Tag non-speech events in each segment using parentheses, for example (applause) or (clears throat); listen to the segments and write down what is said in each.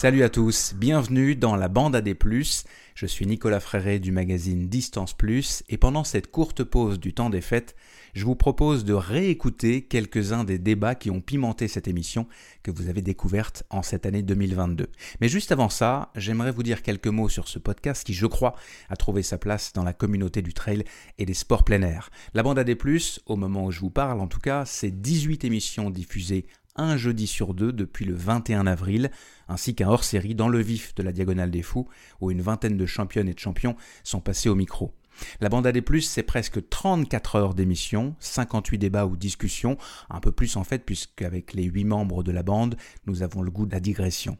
Salut à tous, bienvenue dans la bande AD+. Je suis Nicolas Fréré du magazine Distance Plus et pendant cette courte pause du temps des fêtes, je vous propose de réécouter quelques-uns des débats qui ont pimenté cette émission que vous avez découverte en cette année 2022. Mais juste avant ça, j'aimerais vous dire quelques mots sur ce podcast qui, je crois, a trouvé sa place dans la communauté du trail et des sports plein air. La bande AD+, au moment où je vous parle en tout cas, c'est 18 émissions diffusées un jeudi sur deux depuis le 21 avril, ainsi qu'un hors-série dans le vif de la Diagonale des Fous, où une vingtaine de championnes et de champions sont passés au micro. La bande AD+, c'est presque 34 heures d'émission, 58 débats ou discussions, un peu plus en fait, puisqu'avec les 8 membres de la bande, nous avons le goût de la digression.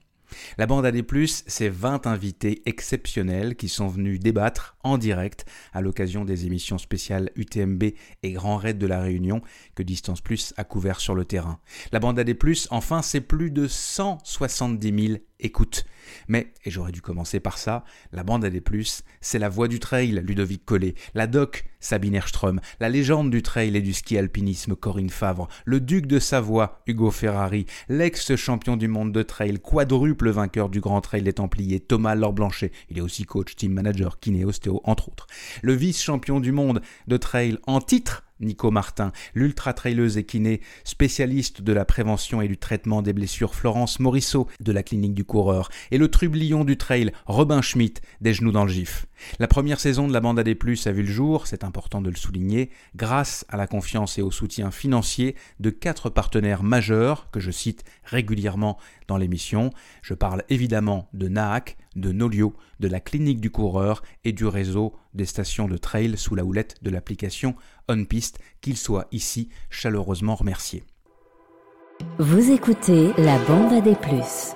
La bande AD+, c'est 20 invités exceptionnels qui sont venus débattre en direct à l'occasion des émissions spéciales UTMB et Grand Raid de la Réunion que Distance Plus a couvert sur le terrain. La bande AD+, enfin, c'est plus de 170 000 écoute. Mais, et j'aurais dû commencer par ça, la bande AD+, c'est la voix du trail, Ludovic Collet, la doc, Sabine Erström, la légende du trail et du ski alpinisme, Corinne Favre, le duc de Savoie, Hugo Ferrari, l'ex-champion du monde de trail, quadruple vainqueur du Grand Trail des Templiers, Thomas Lorblanchet, il est aussi coach, team manager, kiné, ostéo, entre autres, le vice-champion du monde de trail en titre, Nico Martin, l'ultra-traileuse kiné, spécialiste de la prévention et du traitement des blessures Florence Morisseau de la clinique du coureur, et le trublion du trail Robin Schmidt des genoux dans le gif. La première saison de la bande AD+, a vu le jour, c'est important de le souligner, grâce à la confiance et au soutien financier de quatre partenaires majeurs que je cite régulièrement dans l'émission. Je parle évidemment de NAAC, de Nolio, de la clinique du coureur et du réseau des stations de trail sous la houlette de l'application OnPiste, qu'ils soient ici chaleureusement remerciés. Vous écoutez la bande à des plus.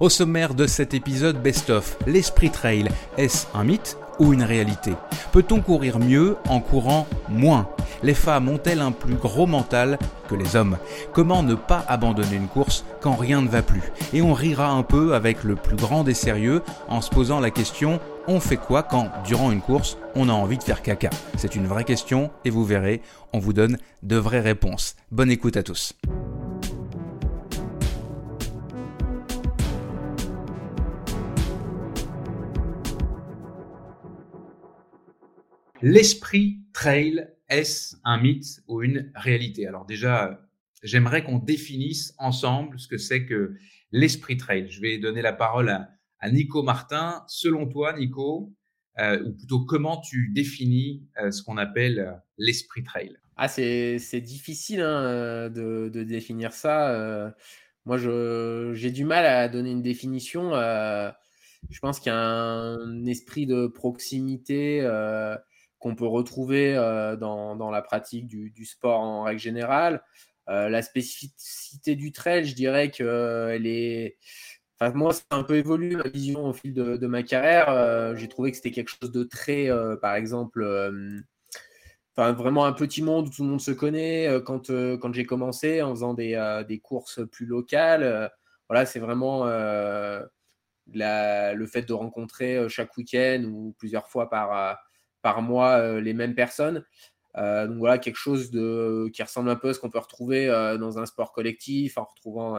Au sommaire de cet épisode best-of, l'esprit trail, est-ce un mythe ou une réalité? Peut-on courir mieux en courant moins? Les femmes ont-elles un plus gros mental que les hommes? Comment ne pas abandonner une course quand rien ne va plus? Et on rira un peu avec le plus grand des sérieux en se posant la question on fait quoi quand, durant une course, on a envie de faire caca? C'est une vraie question et vous verrez, on vous donne de vraies réponses. Bonne écoute à tous. L'esprit trail, est-ce un mythe ou une réalité? Alors déjà, j'aimerais qu'on définisse ensemble ce que c'est que l'esprit trail. Je vais donner la parole à, Nico Martin. Selon toi, Nico, euh, ou plutôt comment tu définis euh, ce qu'on appelle euh, l'esprit trail? Ah, c'est difficile hein, de, définir ça. moi, j'ai du mal à donner une définition. je pense qu'il y a un esprit de proximité qu'on peut retrouver dans, la pratique du, sport en règle générale. La spécificité du trail, je dirais qu'elle est. Moi, ça a un peu évolué ma vision au fil de, ma carrière. Euh, j'ai trouvé que c'était quelque chose de très, par exemple, enfin, vraiment un petit monde où tout le monde se connaît. quand quand j'ai commencé en faisant des, des courses plus locales, voilà, c'est vraiment la, le fait de rencontrer chaque week-end ou plusieurs fois par par mois euh, les mêmes personnes. Euh, donc voilà, quelque chose de, qui ressemble un peu à ce qu'on peut retrouver euh, dans un sport collectif en retrouvant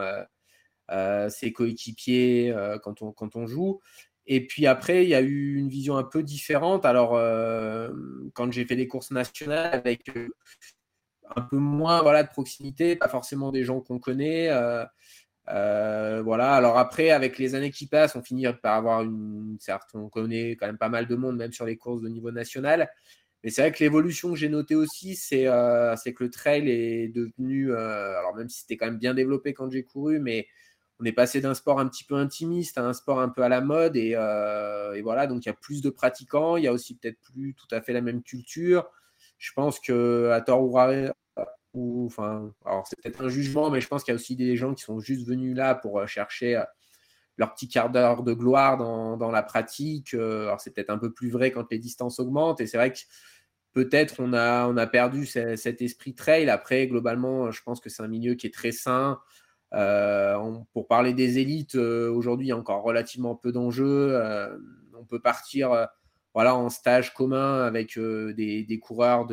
ses coéquipiers quand, on, quand on joue. Et puis après, il y a eu une vision un peu différente. Alors, quand j'ai fait des courses nationales avec un peu moins voilà, de proximité, pas forcément des gens qu'on connaît, euh, voilà. Alors après, avec les années qui passent, on finit par avoir une. Certes, on connaît quand même pas mal de monde, même sur les courses de niveau national. Mais c'est vrai que l'évolution que j'ai notée aussi, c'est euh, que le trail est devenu. Euh, alors même si c'était quand même bien développé quand j'ai couru, mais on est passé d'un sport un petit peu intimiste à un sport un peu à la mode. Et, et voilà, donc il y a plus de pratiquants. Il y a aussi peut-être plus tout à fait la même culture. Je pense que à tort ou enfin, alors c'est peut-être un jugement, mais je pense qu'il y a aussi des gens qui sont juste venus là pour euh, chercher euh, leur petit quart d'heure de gloire dans, la pratique. Euh, alors c'est peut-être un peu plus vrai quand les distances augmentent, et c'est vrai que peut-être on a, on a perdu cet esprit trail. Après, globalement, je pense que c'est un milieu qui est très sain. Pour parler des élites, aujourd'hui, il y a encore relativement peu d'enjeux. on peut partir voilà, en stage commun avec des, coureurs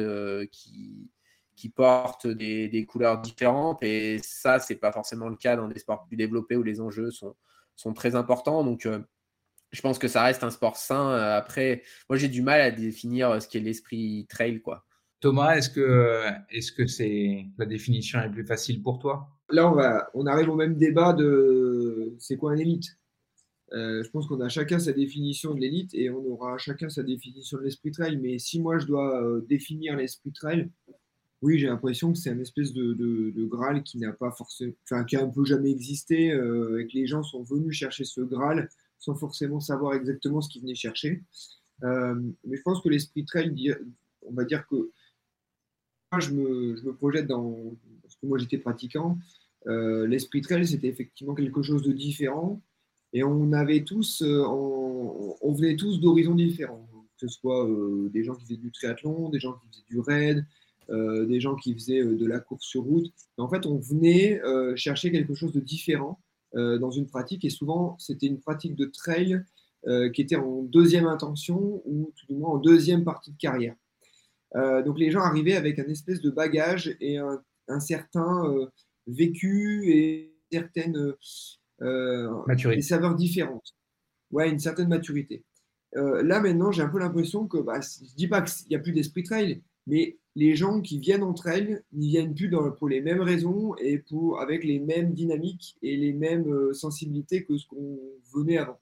qui, portent des, couleurs différentes. Et ça, c'est pas forcément le cas dans des sports plus développés où les enjeux sont, très importants. Donc, je pense que ça reste un sport sain. Après, moi, j'ai du mal à définir ce qu'est l'esprit trail, quoi. Thomas, est-ce que est-ce que c'est la définition est plus facile pour toi? Là, on arrive au même débat de c'est quoi un élite? Euh, je pense qu'on a chacun sa définition de l'élite et on aura chacun sa définition de l'esprit trail. Mais si moi je dois euh, définir l'esprit trail, oui, j'ai l'impression que c'est un espèce de, Graal qui n'a pas forcément, enfin qui a un peu jamais existé, euh, et que les gens sont venus chercher ce Graal sans forcément savoir exactement ce qu'ils venaient chercher. mais je pense que l'esprit trail, on va dire que moi, je me, projette dans. Parce que moi, j'étais pratiquant. Euh, l'esprit trail, c'était effectivement quelque chose de différent. Et on avait tous. Euh, on, venait tous d'horizons différents. Que ce soit euh, des gens qui faisaient du triathlon, des gens qui faisaient du raid, des gens qui faisaient de la course sur route. en fait, on venait chercher quelque chose de différent dans une pratique. Et souvent, c'était une pratique de trail qui était en deuxième intention ou tout du moins en deuxième partie de carrière. Euh, donc les gens arrivaient avec un espèce de bagage et un, certain euh, vécu et certaines euh, des saveurs différentes. Ouais, une certaine maturité. là maintenant, j'ai un peu l'impression que, bah, je dis pas qu'il n'y a plus d'esprit trail, mais les gens qui viennent en trail n'y viennent plus pour les mêmes raisons et pour, avec les mêmes dynamiques et les mêmes sensibilités que ce qu'on venait avant.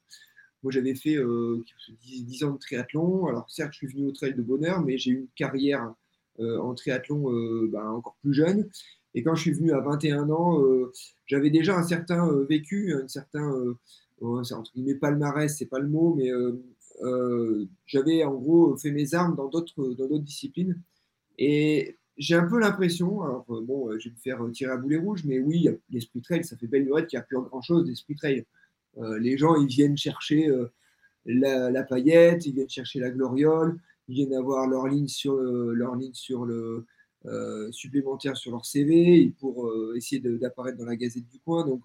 Moi, j'avais fait 10, euh, ans de triathlon. Alors, certes, je suis venu au trail de bonheur, mais j'ai eu une carrière euh, en triathlon euh, ben, encore plus jeune. Et quand je suis venu à 21 ans, j'avais déjà un certain vécu, un certain, entre guillemets, palmarès, c'est pas le mot, mais j'avais en gros fait mes armes dans d'autres, disciplines. Et j'ai un peu l'impression, alors bon, je vais me faire tirer à boulet rouge, mais oui, l'esprit trail, ça fait belle lurette qu'il n'y a plus grand chose d'esprit trail. Euh, les gens, ils viennent chercher euh, la, paillette, ils viennent chercher la gloriole, ils viennent avoir leur ligne sur, leur ligne sur le euh, supplémentaire sur leur CV pour essayer d'apparaître dans la gazette du coin. Donc,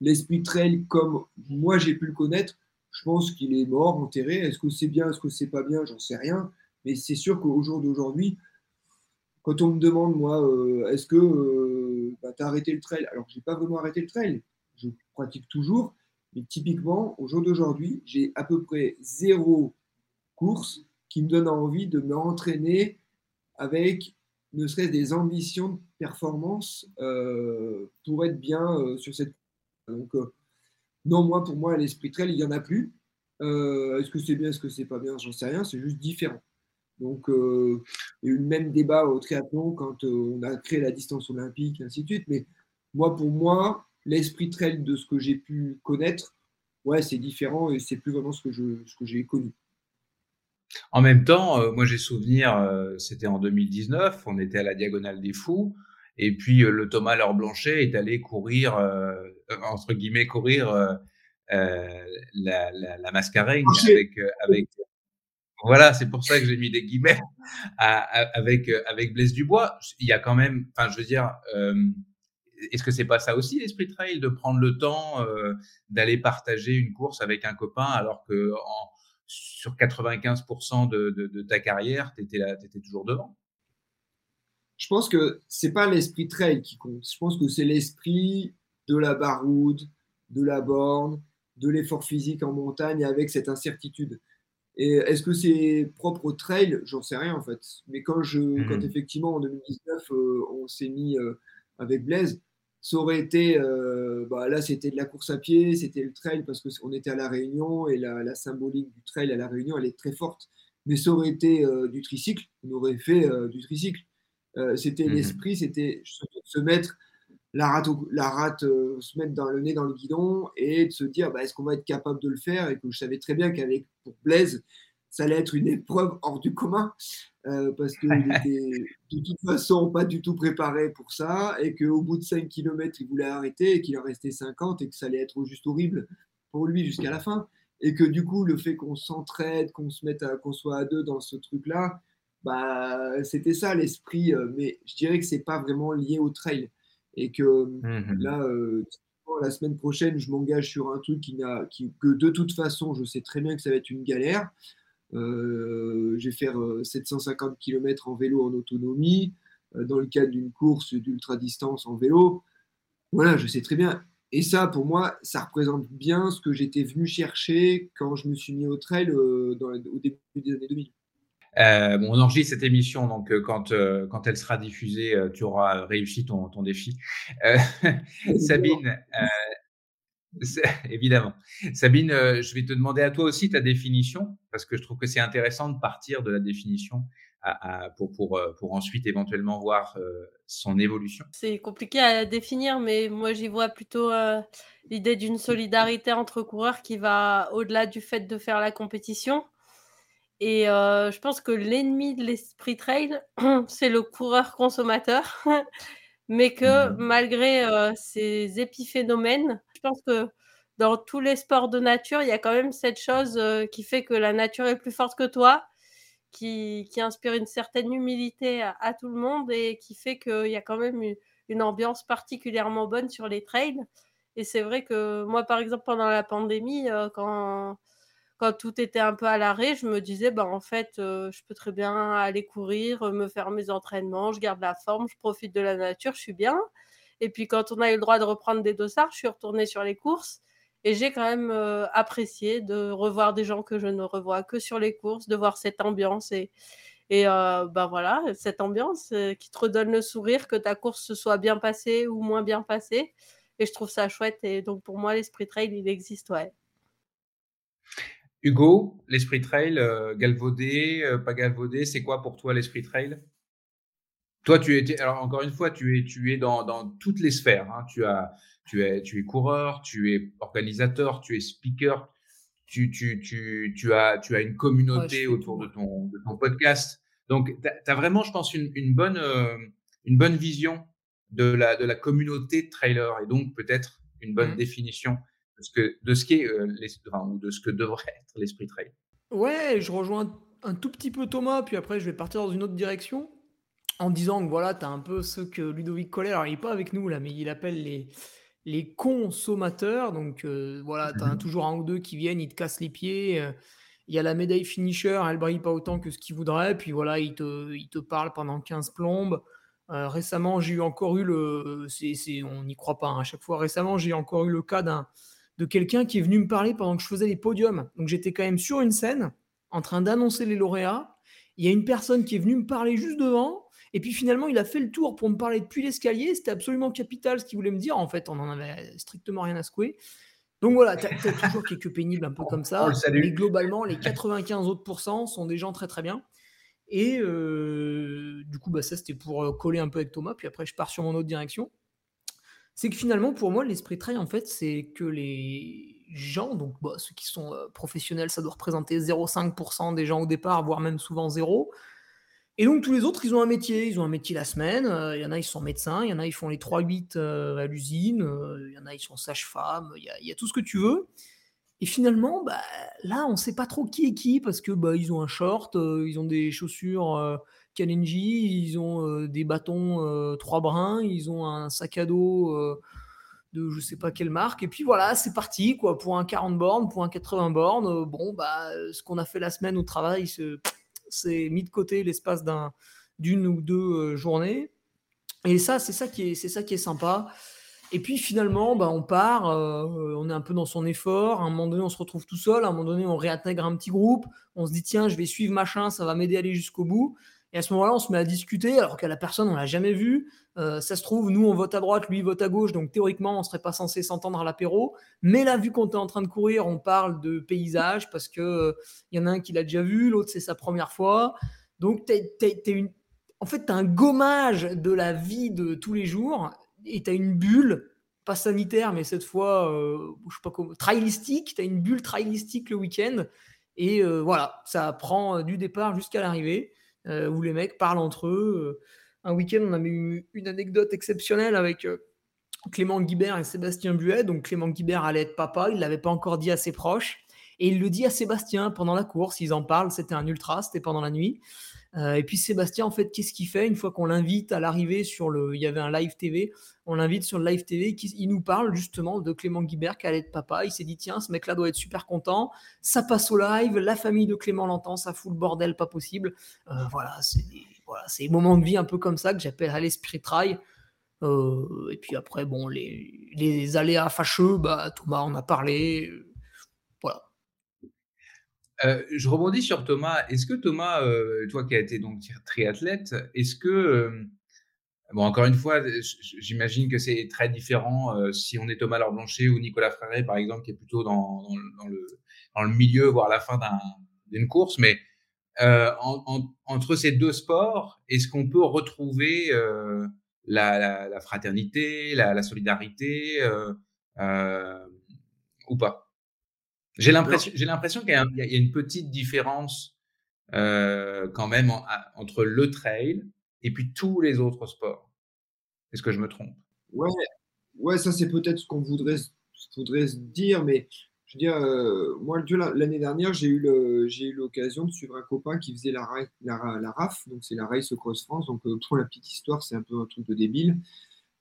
l'esprit trail, comme moi j'ai pu le connaître, je pense qu'il est mort, enterré. Est-ce que c'est bien, est-ce que c'est pas bien, j'en sais rien. Mais c'est sûr qu'au jour d'aujourd'hui, quand on me demande, moi, est-ce que bah, tu as arrêté le trail? Alors, je n'ai pas vraiment arrêté le trail. Je pratique toujours. Mais typiquement, au jour d'aujourd'hui, j'ai à peu près zéro course qui me donne envie de me entraîner avec ne serait-ce des ambitions de performance euh, pour être bien euh, sur cette Donc, euh, non, moi, pour moi, l'esprit trail, il n'y en a plus. est-ce que c'est bien, est-ce que c'est pas bien, j'en sais rien, c'est juste différent. Donc, il y a eu le même débat au triathlon quand on a créé la distance olympique, et ainsi de suite. Mais moi, pour moi, l'esprit trail de ce que j'ai pu connaître, ouais, c'est différent et c'est plus vraiment ce que, je, ce que j'ai connu. En même temps, euh, moi j'ai souvenir, euh, c'était en 2019, on était à la Diagonale des Fous, et puis euh, le Thomas Laure Blanchet est allé courir, entre guillemets, courir la, la, la, mascarène avec, avec, voilà, c'est pour ça que j'ai mis des guillemets (laughs) avec, avec Blaise Dubois. Il y a quand même, enfin, je veux dire, est-ce que c'est pas ça aussi l'esprit trail de prendre le temps d'aller partager une course avec un copain alors que sur 95% de, ta carrière, tu étais, étais, toujours devant Je pense que c'est pas l'esprit trail qui compte. Je pense que c'est l'esprit de la baroude, de la borne, de l'effort physique en montagne avec cette incertitude. Et est-ce que c'est propre au trail? J'en sais rien en fait. Mais quand, je, quand mmh. effectivement en 2019, euh, on s'est mis euh, avec Blaise, ça aurait été, euh, bah, là c'était de la course à pied, c'était le trail parce qu'on était à La Réunion et la, symbolique du trail à La Réunion elle est très forte. Mais ça aurait été euh, du tricycle, on aurait fait euh, du tricycle. c'était mmh l'esprit, c'était se mettre la rate, la rate se mettre dans le nez dans le guidon et de se dire bah, est-ce qu'on va être capable de le faire? Et que je savais très bien qu'avec pour Blaise ça allait être une épreuve hors du commun euh, parce qu'il (laughs) était de toute façon pas du tout préparé pour ça et qu'au bout de 5 km, il voulait arrêter et qu'il en restait 50 et que ça allait être juste horrible pour lui jusqu'à la fin. Et que du coup, le fait qu'on s'entraide, qu'on se mette qu'on soit à deux dans ce truc-là, bah, c'était ça l'esprit. Euh, mais je dirais que c'est pas vraiment lié au trail. Et que mmh là, euh, la semaine prochaine, je m'engage sur un truc qui n'a, qui, que de toute façon, je sais très bien que ça va être une galère. Euh, je vais faire 750 euh, km en vélo en autonomie. dans le cadre d'une course d'ultra distance en vélo. Voilà, je sais très bien. Et ça, pour moi, ça représente bien ce que j'étais venu chercher quand je me suis mis au trail au début des années 2000. Euh, bon, on enregistre cette émission, donc euh, quand, euh, quand elle sera diffusée, tu auras réussi ton, ton défi. (laughs) Sabine, (laughs) évidemment. Sabine, je vais te demander à toi aussi ta définition, parce que je trouve que c'est intéressant de partir de la définition à, pour, pour, pour ensuite éventuellement voir son évolution. C'est compliqué à définir, mais moi j'y vois plutôt l'idée d'une solidarité entre coureurs qui va au-delà du fait de faire la compétition et je pense que l'ennemi de l'esprit trail, (clears throat) c'est le coureur consommateur, (laughs) mais que mmh malgré ces épiphénomènes, pense que dans tous les sports de nature, il y a quand même cette chose qui fait que la nature est plus forte que toi, qui, inspire une certaine humilité à, tout le monde et qui fait qu'il y a quand même une, ambiance particulièrement bonne sur les trails. Et c'est vrai que moi, par exemple, pendant la pandémie, quand quand tout était un peu à l'arrêt, je me disais, bah, en fait, euh, je peux très bien aller courir, euh, me faire mes entraînements, je garde la forme, je profite de la nature, je suis bien. Et puis quand on a eu le droit de reprendre des dossards, je suis retournée sur les courses et j'ai quand même euh, apprécié de revoir des gens que je ne revois que sur les courses, de voir cette ambiance et, et bah voilà, cette ambiance qui te redonne le sourire, que ta course se soit bien passée ou moins bien passée. Et je trouve ça chouette. Et donc pour moi, l'esprit trail, il existe, ouais. Hugo, l'esprit trail, euh, galvaudé, euh, pas galvaudé, c'est quoi pour toi l'esprit trail? Toi, tu es, alors encore une fois, tu es, tu es dans, dans toutes les sphères. Hein. Tu, as, tu, es, tu es coureur, tu es organisateur, tu es speaker, tu, tu, tu, tu, as, tu as une communauté autour de ton, de ton podcast. Donc, tu as, vraiment, je pense, une, une bonne, euh, une bonne vision de la, de la communauté de trailer et donc peut-être une bonne mmh. définition de ce que, de ce, qui est, euh, ou de ce que devrait être l'esprit trail. Ouais, je rejoins un tout petit peu Thomas, puis après je vais partir dans une autre direction en disant que voilà, tu as un peu ce que Ludovic Collet, alors il n'est pas avec nous là, mais il appelle les, les consommateurs. Donc euh, voilà, tu as mhm. toujours un ou deux qui viennent, ils te cassent les pieds. Euh, il y a la médaille finisher, elle brille pas autant que ce qu'il voudrait. Puis voilà, il te, il te parle pendant 15 plombes. récemment, j'ai eu encore eu le. c'est on n'y croit pas hein, à chaque fois. Récemment, j'ai encore eu le cas d'un de quelqu'un qui est venu me parler pendant que je faisais les podiums. Donc j'étais quand même sur une scène en train d'annoncer les lauréats. Il y a une personne qui est venue me parler juste devant. Et puis finalement, il a fait le tour pour me parler depuis l'escalier. C'était absolument capital ce qu'il voulait me dire. En fait, on n'en avait strictement rien à secouer. Donc voilà, tu as, toujours quelques pénibles un peu comme ça. (laughs) Mais globalement, les 95 autres pourcents sont des gens très très bien. Et euh, du coup, bah, ça c'était pour euh, coller un peu avec Thomas. Puis après, je pars sur mon autre direction c'est que finalement, pour moi, l'esprit trail, en fait, c'est que les gens, donc bah, ceux qui sont euh, professionnels, ça doit représenter 0,5% des gens au départ, voire même souvent zéro. Et donc tous les autres, ils ont un métier, ils ont un métier la semaine. Euh, il y en a, ils sont médecins, il y en a, ils font les 3-8 euh, à l'usine, il y en a, ils sont sages-femmes, il y, a, tout ce que tu veux. Et finalement, bah, là, on ne sait pas trop qui est qui parce que bah, ils ont un short, ils ont des chaussures Kalenji, ils ont euh, des bâtons euh, trois brins, ils ont un sac à dos euh, de je sais pas quelle marque. Et puis voilà, c'est parti pour un 40 bornes, pour un 80 bornes. bon, bah, ce qu'on a fait la semaine au travail, c'est mis de côté l'espace d'un, d'une ou deux journées. Et ça, c'est ça qui est, c'est ça qui est sympa. Et puis finalement, bah, on part, on est un peu dans son effort. À un moment donné, on se retrouve tout seul. À un moment donné, on réintègre un petit groupe. On se dit, tiens, je vais suivre machin, ça va m'aider à aller jusqu'au bout. Et à ce moment-là, on se met à discuter, alors qu'à la personne, on l'a jamais vu. Euh, ça se trouve, nous, on vote à droite, lui, vote à gauche, donc théoriquement, on serait pas censé s'entendre à l'apéro. Mais là, vu qu'on est en train de courir, on parle de paysage parce qu'il euh, y en a un qui l'a déjà vu, l'autre, c'est sa première fois. Donc, une... en fait, tu as un gommage de la vie de tous les jours et tu as une bulle, pas sanitaire, mais cette fois, euh, je sais pas comment, trailistique. Tu as une bulle trailistique le week-end. Et voilà, ça prend du départ jusqu'à l'arrivée. Euh, où les mecs parlent entre eux. Euh, un week-end, on a eu une anecdote exceptionnelle avec euh, Clément Guibert et Sébastien Buet. Donc Clément Guibert allait être papa, il ne l'avait pas encore dit à ses proches. Et il le dit à Sébastien pendant la course, ils en parlent, c'était un ultra, c'était pendant la nuit. Et puis Sébastien, en fait, qu'est-ce qu'il fait une fois qu'on l'invite à l'arrivée sur le... Il y avait un live TV, on l'invite sur le live TV, il nous parle justement de Clément Guibert qui allait être papa. Il s'est dit, tiens, ce mec-là doit être super content. Ça passe au live, la famille de Clément l'entend, ça fout le bordel pas possible. voilà, c'est voilà, c'est des moments de vie un peu comme ça que j'appelle à l'esprit trail. Euh, et puis après, bon, les, les aléas fâcheux, bah, Thomas en a parlé. Voilà. je rebondis sur Thomas. Est-ce que Thomas, toi qui as été donc triathlète, est-ce que Bon, encore une fois, j'imagine que c'est très différent euh, si on est Thomas Laure Blanchet ou Nicolas Fréré, par exemple, qui est plutôt dans, le, milieu, voire la fin d'une course. Mais euh, entre ces deux sports, est-ce qu'on peut retrouver euh, la, fraternité, la solidarité ou pas? J'ai l'impression qu'il y, y, a une petite différence quand même entre le trail et puis tous les autres sports. Est-ce que je me trompe? Ouais, ouais, ça c'est peut-être ce qu'on voudrait, voudrait se dire, mais je veux dire, euh, moi l'année dernière, j'ai eu eu l'occasion de suivre un copain qui faisait la, la, la RAF, donc c'est la Race Cross France. Donc euh, pour la petite histoire, c'est un peu un truc de débile.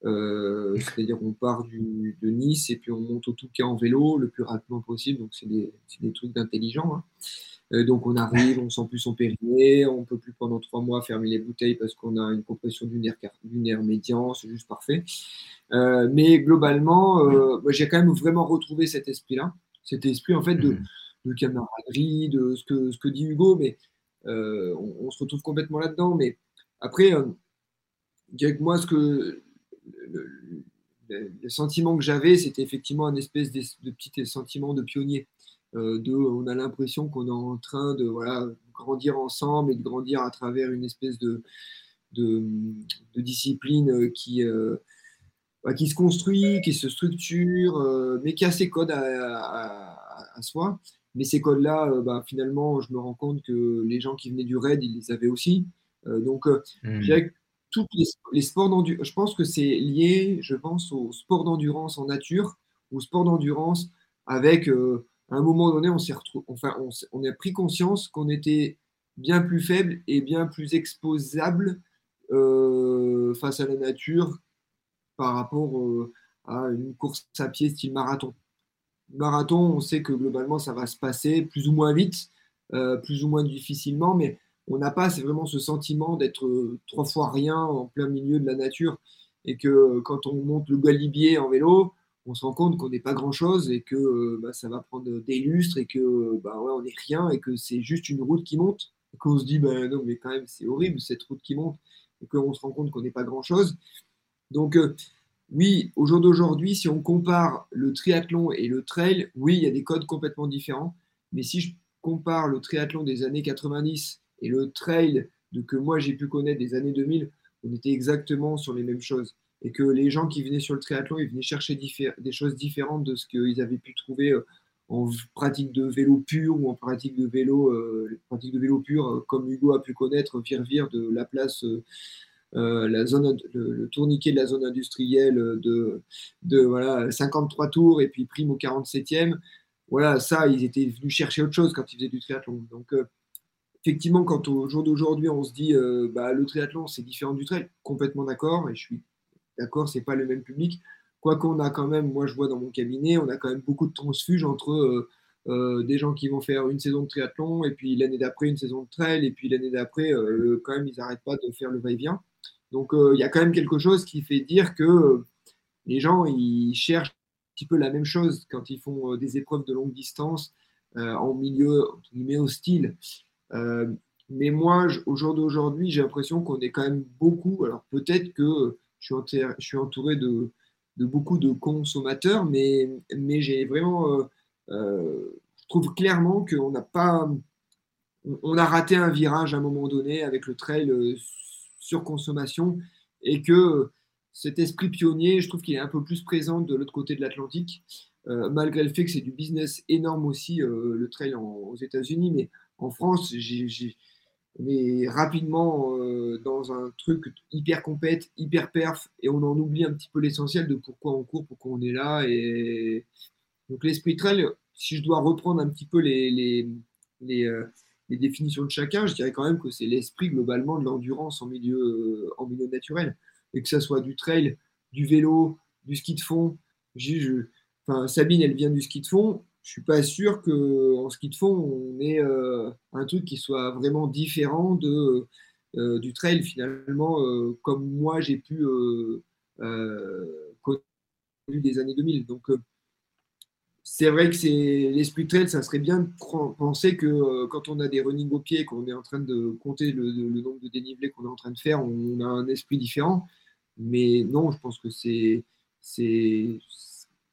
Euh, c'est-à-dire on part du, de Nice et puis on monte au Touquet en vélo le plus rapidement possible. Donc c'est des, des, trucs d'intelligent. Hein. Euh, donc on arrive, on sent plus son périnée, on peut plus pendant trois mois fermer les bouteilles parce qu'on a une compression du nerf, médian, c'est juste parfait. Euh, mais globalement, j'ai quand même vraiment retrouvé cet esprit-là, cet esprit en fait de, mmh. de, camaraderie, de ce que, ce que dit Hugo, mais on, se retrouve complètement là-dedans. Mais après, avec moi, ce que le, sentiment que j'avais, c'était effectivement un espèce de, de petit sentiment de pionnier. Euh, on a l'impression qu'on est en train de voilà, grandir ensemble et de grandir à travers une espèce de, de, discipline qui, euh, bah, qui se construit, qui se structure, euh, mais qui a ses codes à, soi. Mais ces codes-là, bah, finalement, je me rends compte que les gens qui venaient du raid, ils les avaient aussi. donc, mmh. Les, sports d'endurance, je pense que c'est lié, je pense, au sport d'endurance en nature, au sport d'endurance avec à un moment donné, on, s'est enfin, on, a pris conscience qu'on était bien plus faible et bien plus exposable euh, face à la nature par rapport euh, à une course à pied style marathon. Marathon, on sait que globalement, ça va se passer plus ou moins vite, euh, plus ou moins difficilement, mais on n'a pas c'est vraiment ce sentiment d'être trois fois rien en plein milieu de la nature et que quand on monte le Galibier en vélo, on se rend compte qu'on n'est pas grand-chose et que euh, bah, ça va prendre des lustres et que bah, on n'est rien et que c'est juste une route qui monte. Et qu'on se dit, bah, non, mais quand même, c'est horrible cette route qui monte et qu'on se rend compte qu'on n'est pas grand-chose. Donc, euh, oui, au jour d'aujourd'hui, si on compare le triathlon et le trail, oui, il y a des codes complètement différents. Mais si je compare le triathlon des années 90 et le trail de que moi j'ai pu connaître des années 2000, on était exactement sur les mêmes choses et que les gens qui venaient sur le triathlon, ils venaient chercher des choses différentes de ce qu'ils avaient pu trouver euh, en pratique de vélo pur ou en pratique de vélo, euh, pratique de vélo pur, euh, comme Hugo a pu connaître Virvire de la place, la zone, le, tourniquet de la zone industrielle de, de voilà, 53 tours et puis prime au 47e. Voilà, ça, ils étaient venus chercher autre chose quand ils faisaient du triathlon. Donc, effectivement, quand au jour d'aujourd'hui, on se dit bah, le triathlon, c'est différent du trail, complètement d'accord, et je suis D'accord C'est pas le même public. Quoi qu'on a quand même, moi je vois dans mon cabinet, on a quand même beaucoup de transfuges entre euh, euh, des gens qui vont faire une saison de triathlon et puis l'année d'après une saison de trail et puis l'année d'après, euh, quand même, ils n'arrêtent pas de faire le va-et-vient. Donc il y a quand même quelque chose qui fait dire que les gens, ils cherchent un petit peu la même chose quand ils font des épreuves de longue distance en milieu entre hostile. Mais moi, au jour d'aujourd'hui, j'ai l'impression qu'on est quand même beaucoup. Alors peut-être que je suis, entouré, de, beaucoup de consommateurs, mais, j'ai vraiment, euh, euh, je trouve clairement qu'on n'a pas, on a raté un virage à un moment donné avec le trail euh, sur consommation et que cet esprit pionnier, je trouve qu'il est un peu plus présent de l'autre côté de l'Atlantique, malgré le fait que c'est du business énorme aussi, le trail aux États-Unis, mais en France, j'ai est rapidement euh, dans un truc hyper compète, hyper perf, et on en oublie un petit peu l'essentiel de pourquoi on court, pourquoi on est là. Et donc l'esprit trail, si je dois reprendre un petit peu les, euh, définitions de chacun, je dirais quand même que c'est l'esprit globalement de l'endurance en milieu, euh, en milieu naturel, et que ça soit du trail, du vélo, du ski de fond. Sabine, elle vient du ski de fond je suis pas sûr que en ski de fond on ait euh, un truc qui soit vraiment différent de du trail finalement, comme moi j'ai pu connaître des années 2000. Donc c'est vrai que c'est l'esprit trail, ça serait bien de penser que quand on a des running au pied, qu'on est en train de compter le, nombre de dénivelés qu'on est en train de faire, on a un esprit différent. Mais non, je pense que c'est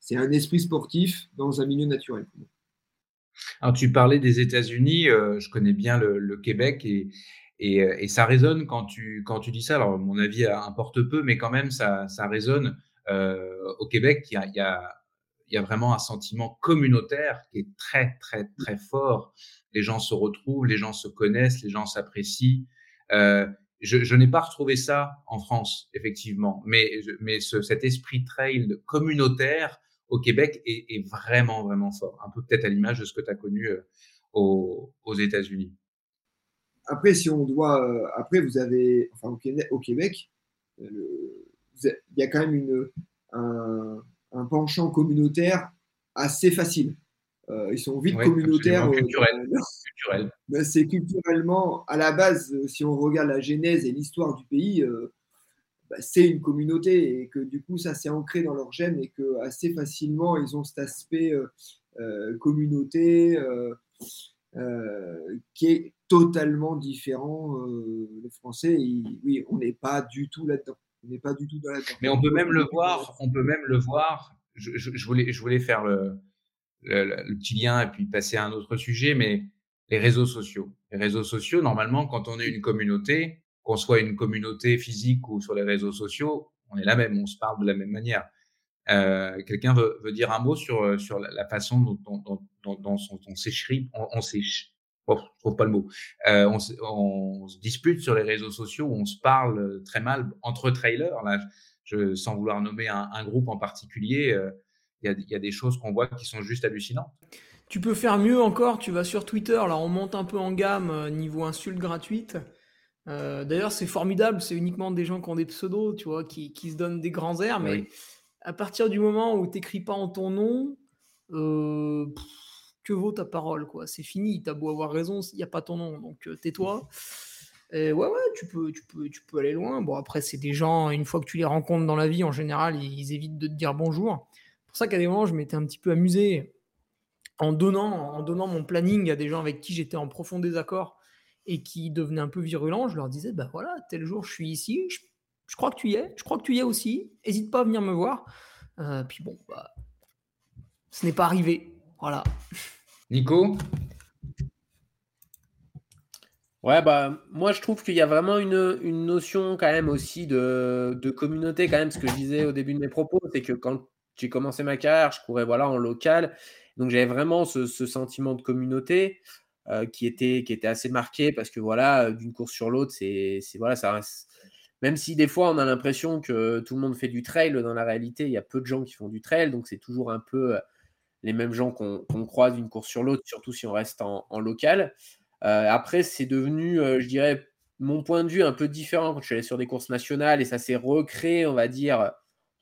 c'est un esprit sportif dans un milieu naturel. Alors, tu parlais des États-Unis, euh, je connais bien le, Québec et, euh, et, ça résonne quand tu, quand tu dis ça. Alors, mon avis importe peu, mais quand même, ça, ça résonne. Euh, au Québec, il y a, y, a, y a vraiment un sentiment communautaire qui est très, très, très fort. Les gens se retrouvent, les gens se connaissent, les gens s'apprécient. je, n'ai pas retrouvé ça en France, effectivement, mais, mais ce, cet esprit trail communautaire, au Québec est, vraiment, vraiment fort. Un peu peut-être à l'image de ce que tu as connu euh, aux, États-Unis. Après, si on doit. Euh, après, vous avez. Enfin, au Québec, euh, il y a quand même une, un, penchant communautaire assez facile. ils sont vite communautaires. culturel. (laughs) C'est culturellement, à la base, si on regarde la genèse et l'histoire du pays, bah, c'est une communauté et que du coup ça s'est ancré dans leur gène et que assez facilement ils ont cet aspect euh, euh, communauté euh, qui est totalement différent. les Français, oui, on n'est pas du tout là-dedans. On n'est pas du tout là-dedans. Mais on peut même le voir. On peut même le voir. Je, voulais, je voulais faire le, le, petit lien et puis passer à un autre sujet, mais les réseaux sociaux. Les réseaux sociaux, normalement, quand on est une communauté, qu'on soit une communauté physique ou sur les réseaux sociaux, on est la même, on se parle de la même manière. Euh, quelqu'un veut, dire un mot sur, euh, sur la, façon dont, dont, dont, on, s'écrit, on, on oh, je trouve pas le mot, euh, on, se dispute sur les réseaux sociaux, on se parle très mal entre trailers, là, je, sans vouloir nommer un, groupe en particulier, il y, y, a des choses qu'on voit qui sont juste hallucinantes. Tu peux faire mieux encore, tu vas sur Twitter, là on monte un peu en gamme niveau insulte gratuite. Euh, d'ailleurs, c'est formidable, c'est uniquement des gens qui ont des pseudos, tu vois, qui, se donnent des grands airs, mais à partir du moment où tu n'écris pas en ton nom, euh, que vaut ta parole, quoi C'est fini, tu as beau avoir raison, il n'y a pas ton nom, donc euh, tais-toi. ouais, ouais, tu peux, tu, peux, tu peux aller loin. Bon, après, c'est des gens, une fois que tu les rencontres dans la vie, en général, ils, évitent de te dire bonjour. C'est pour ça qu'à des moments, je m'étais un petit peu amusé en donnant, en donnant mon planning à des gens avec qui j'étais en profond désaccord et qui devenaient un peu virulents, je leur disais, ben voilà, tel jour je suis ici, je, crois que tu y es, je crois que tu y es aussi, n'hésite pas à venir me voir. Euh, puis bon, bah, ce n'est pas arrivé. Voilà. Nico? Ouais, bah, moi je trouve qu'il y a vraiment une, une, notion quand même aussi de, de, communauté, quand même, ce que je disais au début de mes propos, c'est que quand j'ai commencé ma carrière, je courais voilà, en local, donc j'avais vraiment ce, ce, sentiment de communauté. Euh, qui, était, qui était assez marqué parce que voilà, euh, d'une course sur l'autre, c'est voilà, ça. Même si des fois on a l'impression que tout le monde fait du trail, dans la réalité, il y a peu de gens qui font du trail, donc c'est toujours un peu euh, les mêmes gens qu'on croise d'une course sur l'autre, surtout si on reste en, local. après, c'est devenu, je dirais, mon point de vue un peu différent quand je suis allé sur des courses nationales et ça s'est recréé, on va dire,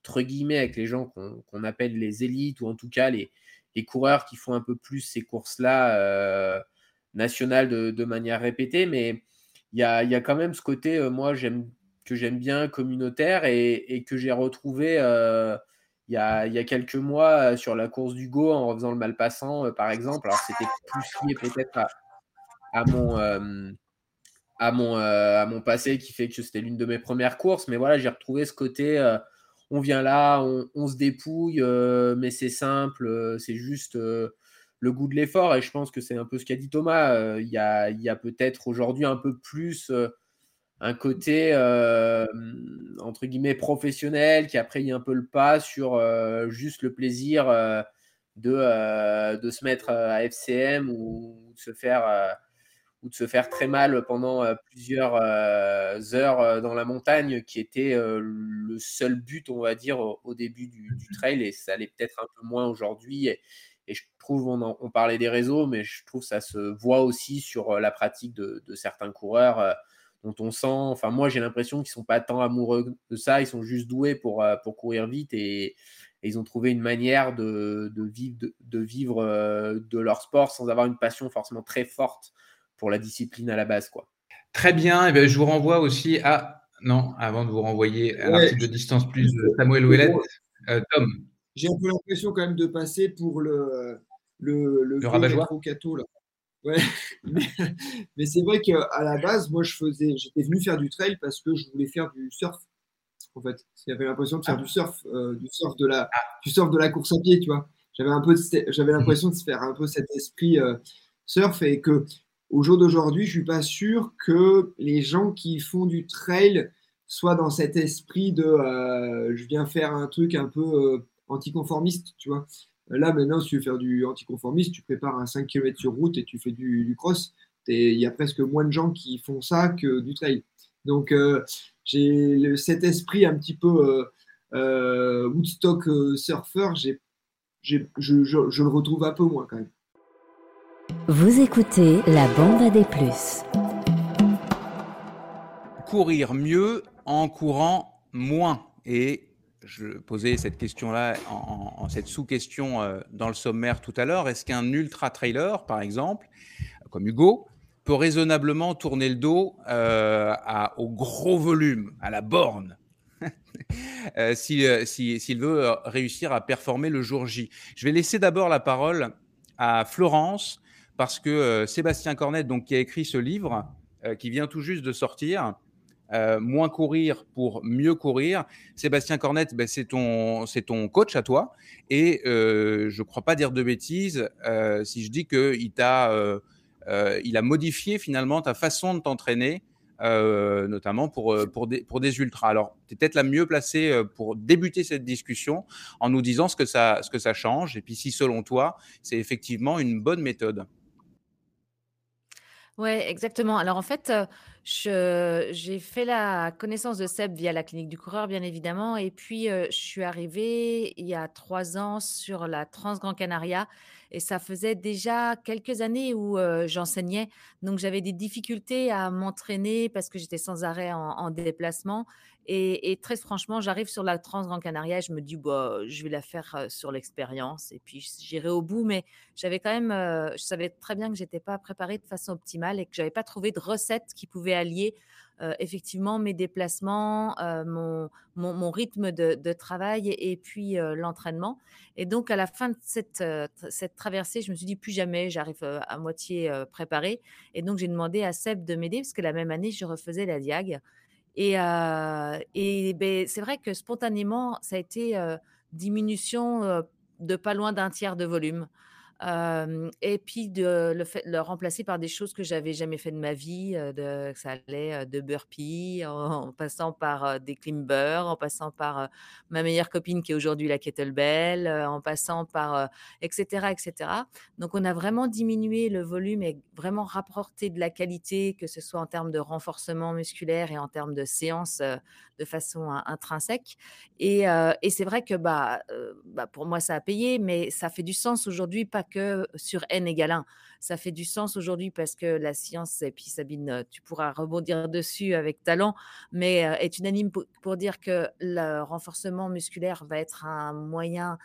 entre guillemets, avec les gens qu'on appelle les élites ou en tout cas les, les, coureurs qui font un peu plus ces courses-là national de, manière répétée, mais il y a, quand même ce côté, euh, moi, que j'aime bien communautaire et, que j'ai retrouvé euh, il, y a, quelques mois euh, sur la course du Go en refaisant le Malpassant, par exemple. Alors, c'était plus lié peut-être à, mon. à mon, à mon passé qui fait que c'était l'une de mes premières courses. Mais voilà, j'ai retrouvé ce côté, on vient là, on se dépouille, mais c'est simple, c'est juste le goût de l'effort. Et je pense que c'est un peu ce qu'a dit Thomas. Euh, il y a, peut-être aujourd'hui un peu plus euh, un côté, euh, entre guillemets, professionnel qui a pris un peu le pas sur juste le plaisir de, se mettre à FCM ou de se faire très mal pendant plusieurs heures dans la montagne, qui était le seul but, on va dire, au, début du, trail, et ça l'est peut-être un peu moins aujourd'hui. Je trouve, on, parlait des réseaux, mais je trouve que ça se voit aussi sur euh, la pratique de, certains coureurs euh, dont on sent, enfin moi j'ai l'impression qu'ils sont pas tant amoureux de ça, ils sont juste doués pour, euh, pour courir vite et, ils ont trouvé une manière de, vivre, de, vivre de leur sport sans avoir une passion forcément très forte pour la discipline à la base. quoi. Très bien. Et eh je vous renvoie aussi à. Non, avant de vous renvoyer à l'article de Distance Plus de Samuel Ouellet, euh, Tom. J'ai un peu l'impression quand même de passer pour le, le, le, le rabat là. Ouais, (laughs) mais, c'est vrai qu'à la base, moi, je faisais, j'étais venu faire du trail parce que je voulais faire du surf. En fait, j'avais l'impression de faire ah. du surf, euh, du surf de la, du surf de la course à pied, tu vois. J'avais un peu, j'avais l'impression de se faire un peu cet esprit euh, surf et que au jour d'aujourd'hui, je suis pas sûr que les gens qui font du trail soient dans cet esprit de, euh, je viens faire un truc un peu anticonformiste, tu vois. Là, maintenant, si tu veux faire du anticonformiste, tu prépares un 5 km sur route et tu fais du, cross. Il y a presque moins de gens qui font ça que du trail. Donc, euh, j'ai cet esprit un petit peu euh, euh, Woodstock surfer, je, le retrouve un peu moins quand même. Vous écoutez la bande à des plus. Courir mieux en courant moins. Et je posais cette question-là en, cette sous-question euh, dans le sommaire tout à l'heure. Est-ce qu'un ultra-trailer, par exemple, comme Hugo, peut raisonnablement tourner le dos euh, au gros volume, à la borne (laughs) euh, s'il veut réussir à performer le jour J? Je vais laisser d'abord la parole à Florence, parce que Sébastien Cornette, donc, qui a écrit ce livre, qui vient tout juste de sortir, euh, moins courir pour mieux courir. Sébastien Cornette, ben, c'est ton, ton coach à toi. Et euh, je ne crois pas dire de bêtises euh, si je dis qu'il il a modifié finalement ta façon de t'entraîner, notamment pour, pour, des, pour des ultras. Alors, tu es peut-être la mieux placée pour débuter cette discussion en nous disant ce que ça, ce que ça change. Et puis, si selon toi, c'est effectivement une bonne méthode. Oui, exactement. Alors en fait, j'ai fait la connaissance de Seb via la clinique du coureur, bien évidemment. Et puis, je suis arrivée il y a trois ans sur la Transgran Canaria. Et ça faisait déjà quelques années où j'enseignais. Donc, j'avais des difficultés à m'entraîner parce que j'étais sans arrêt en déplacement. Et, très franchement, j'arrive sur la Trans Grand Canaria et je me dis, bah, je vais la faire sur l'expérience et puis j'irai au bout. Mais j'avais quand même, je savais très bien que j'étais pas préparée de façon optimale et que j'avais pas trouvé de recette qui pouvait allier effectivement mes déplacements, mon, mon, rythme de, travail et, puis l'entraînement. Et donc, à la fin de cette, cette traversée, je me suis dit, plus jamais, j'arrive à moitié préparée. Et donc, j'ai demandé à Seb de m'aider parce que la même année, je refaisais la diag. Et, c'est vrai que spontanément, ça a été diminution de pas loin d'un tiers de volume et puis de le, remplacer par des choses que j'avais jamais fait de ma vie, de, ça allait de burpee, en, passant par des climbers, en passant par ma meilleure copine qui est aujourd'hui la kettlebell, en passant par etc etc. Donc on a vraiment diminué le volume et vraiment rapporté de la qualité, que ce soit en termes de renforcement musculaire et en termes de séance de façon intrinsèque. Et, et c'est vrai que bah, bah, pour moi ça a payé, mais ça fait du sens aujourd'hui pas que sur n égale 1. Ça fait du sens aujourd'hui parce que la science, et puis Sabine, tu pourras rebondir dessus avec talent, mais est unanime pour, dire que le renforcement musculaire va être un moyen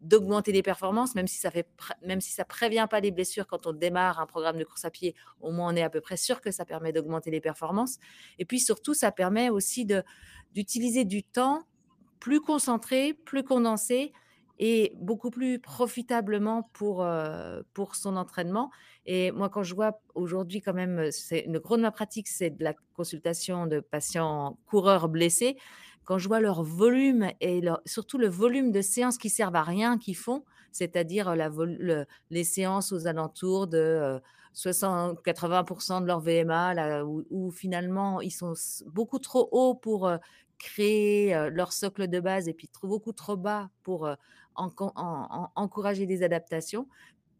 d'augmenter les performances, même si ça fait, même si ça prévient pas les blessures quand on démarre un programme de course à pied, au moins on est à peu près sûr que ça permet d'augmenter les performances. Et puis surtout, ça permet aussi de d'utiliser du temps plus concentré, plus condensé et beaucoup plus profitablement pour, pour son entraînement. Et moi, quand je vois aujourd'hui, quand même, c'est une grande ma pratique, c'est de la consultation de patients coureurs blessés. Quand je vois leur volume et surtout le volume de séances qui servent à rien qu'ils font, c'est-à-dire les séances aux alentours de 60-80% de leur VMA, là, où, finalement ils sont beaucoup trop hauts pour créer leur socle de base et puis beaucoup trop bas pour en, encourager des adaptations.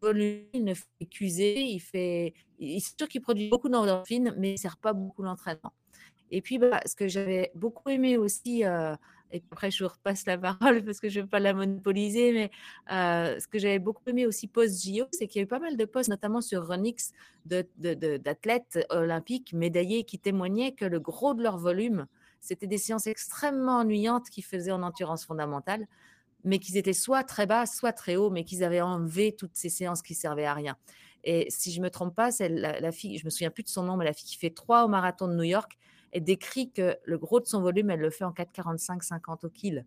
Il ne fait qu'user, il fait, c'est sûr qu'il produit beaucoup d'endorphines, mais il ne sert pas beaucoup l'entraînement. Et puis, bah, ce que j'avais beaucoup aimé aussi, et après je vous repasse la parole (laughs) parce que je ne veux pas la monopoliser, mais ce que j'avais beaucoup aimé aussi post-JO, c'est qu'il y a eu pas mal de posts, notamment sur Runix, d'athlètes olympiques médaillés qui témoignaient que le gros de leur volume, c'était des séances extrêmement ennuyantes qu'ils faisaient en endurance fondamentale mais qu'ils étaient soit très bas, soit très hauts, mais qu'ils avaient enlevé toutes ces séances qui servaient à rien. Et si je me trompe pas, c'est la, fille, je me souviens plus de son nom, mais la fille qui fait 3 au marathon de New York, elle décrit que le gros de son volume, elle le fait en 4,45-50 au kill.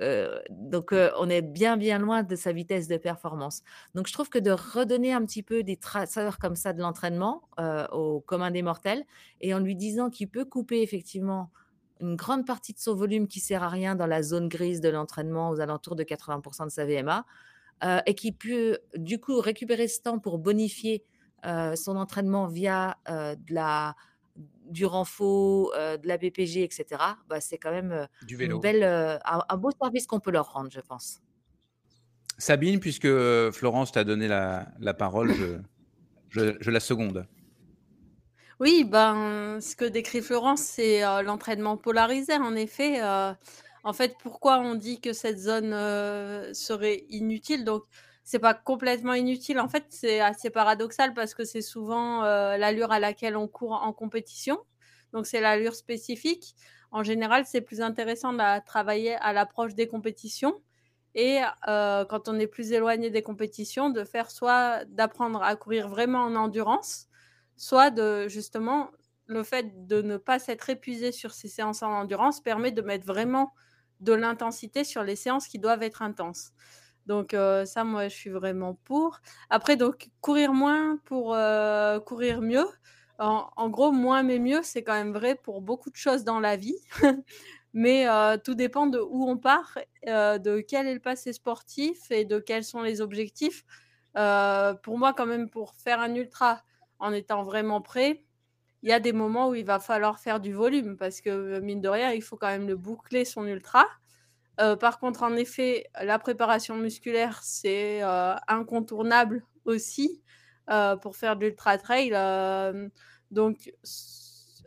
Euh, donc, euh, on est bien, bien loin de sa vitesse de performance. Donc, je trouve que de redonner un petit peu des traceurs comme ça de l'entraînement euh, au commun des mortels et en lui disant qu'il peut couper effectivement une grande partie de son volume qui sert à rien dans la zone grise de l'entraînement aux alentours de 80% de sa VMA et qui peut du coup récupérer ce temps pour bonifier son entraînement via de la du renfort, euh, de la BPG, etc., bah, c'est quand même euh, du vélo. belle, euh, un, beau service qu'on peut leur rendre, je pense. Sabine, puisque Florence t'a donné la, parole, je, je, la seconde. Oui, ben, ce que décrit Florence, c'est l'entraînement polarisé. En effet, en fait, pourquoi on dit que cette zone serait inutile? Donc, c'est pas complètement inutile. En fait, c'est assez paradoxal parce que c'est souvent l'allure à laquelle on court en compétition. Donc, c'est l'allure spécifique. En général, c'est plus intéressant de travailler à l'approche des compétitions et quand on est plus éloigné des compétitions, de faire soit d'apprendre à courir vraiment en endurance, soit de justement le fait de ne pas s'être épuisé sur ces séances en endurance permet de mettre vraiment de l'intensité sur les séances qui doivent être intenses. Donc ça, moi, je suis vraiment pour. Après, donc courir moins pour courir mieux. En, gros, moins mais mieux, c'est quand même vrai pour beaucoup de choses dans la vie. (laughs) mais tout dépend de où on part, de quel est le passé sportif et de quels sont les objectifs. pour moi, quand même, pour faire un ultra en étant vraiment prêt, il y a des moments où il va falloir faire du volume parce que, mine de rien, il faut quand même le boucler son ultra. Euh, par contre, en effet, la préparation musculaire, c'est euh, incontournable aussi euh, pour faire de l'ultra trail. donc,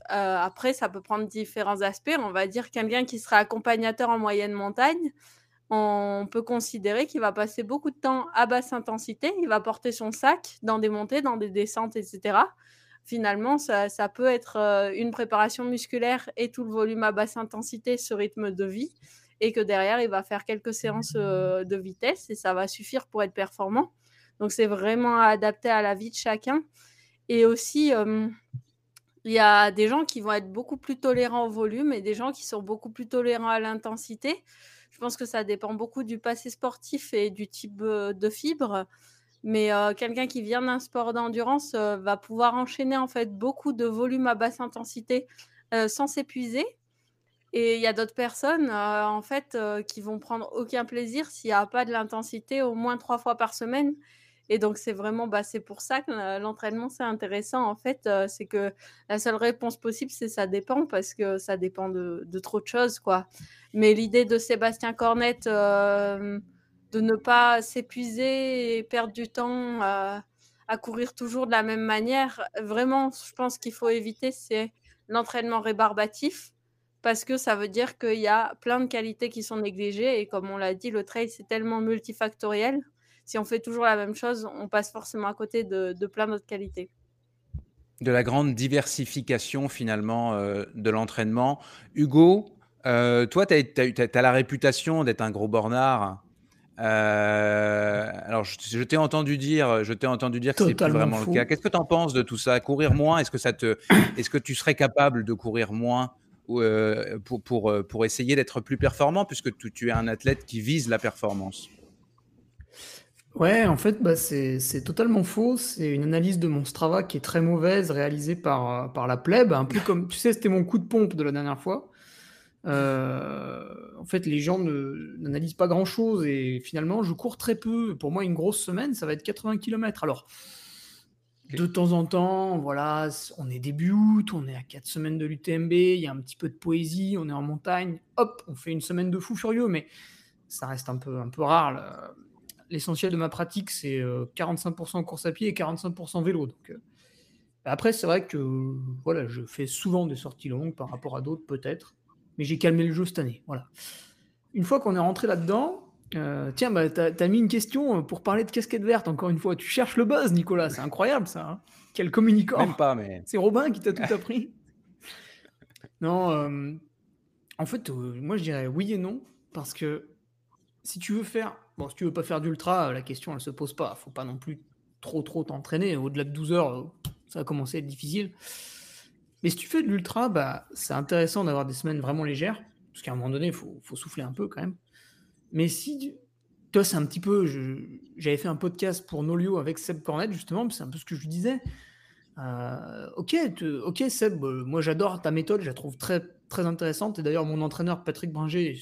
après, ça peut prendre différents aspects. On va dire quelqu'un qui sera accompagnateur en moyenne montagne, on peut considérer qu'il va passer beaucoup de temps à basse intensité. Il va porter son sac dans des montées, dans des descentes, etc. Finalement, ça, peut être une préparation musculaire et tout le volume à basse intensité, ce rythme de vie et que derrière, il va faire quelques séances euh, de vitesse et ça va suffire pour être performant. Donc, c'est vraiment adapté à la vie de chacun. Et aussi, euh, il y a des gens qui vont être beaucoup plus tolérants au volume et des gens qui sont beaucoup plus tolérants à l'intensité. Je pense que ça dépend beaucoup du passé sportif et du type de fibre. Mais quelqu'un qui vient d'un sport d'endurance va pouvoir enchaîner en fait beaucoup de volume à basse intensité sans s'épuiser et il y a d'autres personnes, en fait, qui vont prendre aucun plaisir s'il n'y a pas de l'intensité au moins trois fois par semaine. Et donc, c'est vraiment, bah, c'est pour ça que l'entraînement, c'est intéressant. En fait, c'est que la seule réponse possible, c'est ça dépend, parce que ça dépend de, trop de choses, quoi. Mais l'idée de Sébastien Cornette de ne pas s'épuiser et perdre du temps à courir toujours de la même manière, vraiment, je pense qu'il faut éviter, c'est l'entraînement rébarbatif parce que ça veut dire qu'il y a plein de qualités qui sont négligées et comme on l'a dit, le trail c'est tellement multifactoriel. Si on fait toujours la même chose, on passe forcément à côté de, plein d'autres qualités. De la grande diversification finalement euh, de l'entraînement. Hugo, euh, toi, tu as, la réputation d'être un gros bornard. Euh, alors, je, t'ai entendu dire, je t'ai entendu dire que c'est plus vraiment le cas. Qu'est-ce que tu en penses de tout ça? Courir moins, est-ce que ça te, est-ce que tu serais capable de courir moins euh, pour, pour, pour, essayer d'être plus performant, puisque tu, tu, es un athlète qui vise la performance? Ouais, en fait, bah, c'est totalement faux. C'est une analyse de mon Strava qui est très mauvaise, réalisée par, par la plèbe, un peu comme, tu sais, c'était mon coup de pompe de la dernière fois. Euh, en fait, les gens n'analysent pas grand-chose et finalement, je cours très peu. Pour moi, une grosse semaine, ça va être 80 km. Alors, de temps en temps, voilà, on est début août, on est à 4 semaines de l'UTMB, il y a un petit peu de poésie, on est en montagne, hop, on fait une semaine de fou furieux, mais ça reste un peu, un peu rare. L'essentiel de ma pratique, c'est 45% euh, course à pied et 45% vélo. Donc, euh, après, c'est vrai que voilà, je fais souvent des sorties longues par rapport à d'autres, peut-être, mais j'ai calmé le jeu cette année. Voilà. Une fois qu'on est rentré là-dedans, euh, tiens, bah, t'as as mis une question pour parler de casquette verte, encore une fois. Tu cherches le buzz, Nicolas, c'est incroyable ça. Hein. Quel communicant. Même pas, mais. C'est Robin qui t'a tout appris. non, euh, en fait, moi je dirais oui et non, parce que si tu veux faire. Si tu veux pas faire d'ultra, la question elle se pose pas. Faut pas non plus trop trop t'entraîner. Au-delà de 12 heures, euh, ça va commencer à être difficile. Mais si tu fais de l'ultra, bah, c'est intéressant d'avoir des semaines vraiment légères, parce qu'à un moment donné, il faut, faut, souffler un peu quand même. Mais si, toi, c'est un petit peu, j'avais fait un podcast pour Nolio avec Seb Cornet, justement, c'est un peu ce que je disais. Euh, ok, ok Seb, euh, moi j'adore ta méthode, je la trouve très, très intéressante. Et d'ailleurs, mon entraîneur Patrick Bringer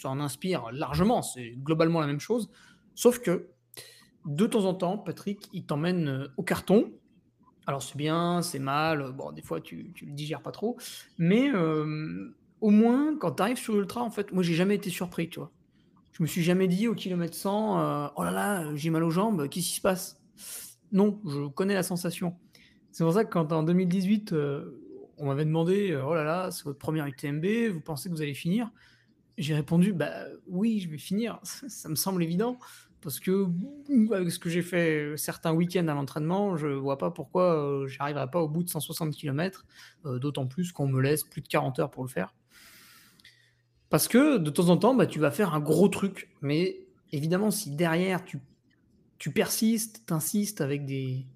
s'en inspire largement. C'est globalement la même chose. Sauf que de temps en temps, Patrick, il t'emmène euh, au carton. Alors c'est bien, c'est mal, bon, des fois tu, tu le digères pas trop. Mais au moins, quand tu arrives sur l'ultra, en fait, moi j'ai jamais été surpris, tu vois. Je me suis jamais dit au kilomètre 100, oh là là, j'ai mal aux jambes, qu'est-ce qui se passe? Non, je connais la sensation. C'est pour ça que quand en 2018, euh, on m'avait demandé euh, Oh là là, c'est votre première UTMB, vous pensez que vous allez finir? J'ai répondu Bah oui, je vais finir. (laughs) ça me semble évident. Parce que avec ce que j'ai fait euh, certains week-ends à l'entraînement, je vois pas pourquoi je j'arriverai pas au bout de 160 km, d'autant plus qu'on me laisse plus de 40 heures pour le faire. Parce que de temps en temps, bah, tu vas faire un gros truc. Mais évidemment, si derrière tu, tu persistes, t'insistes avec des,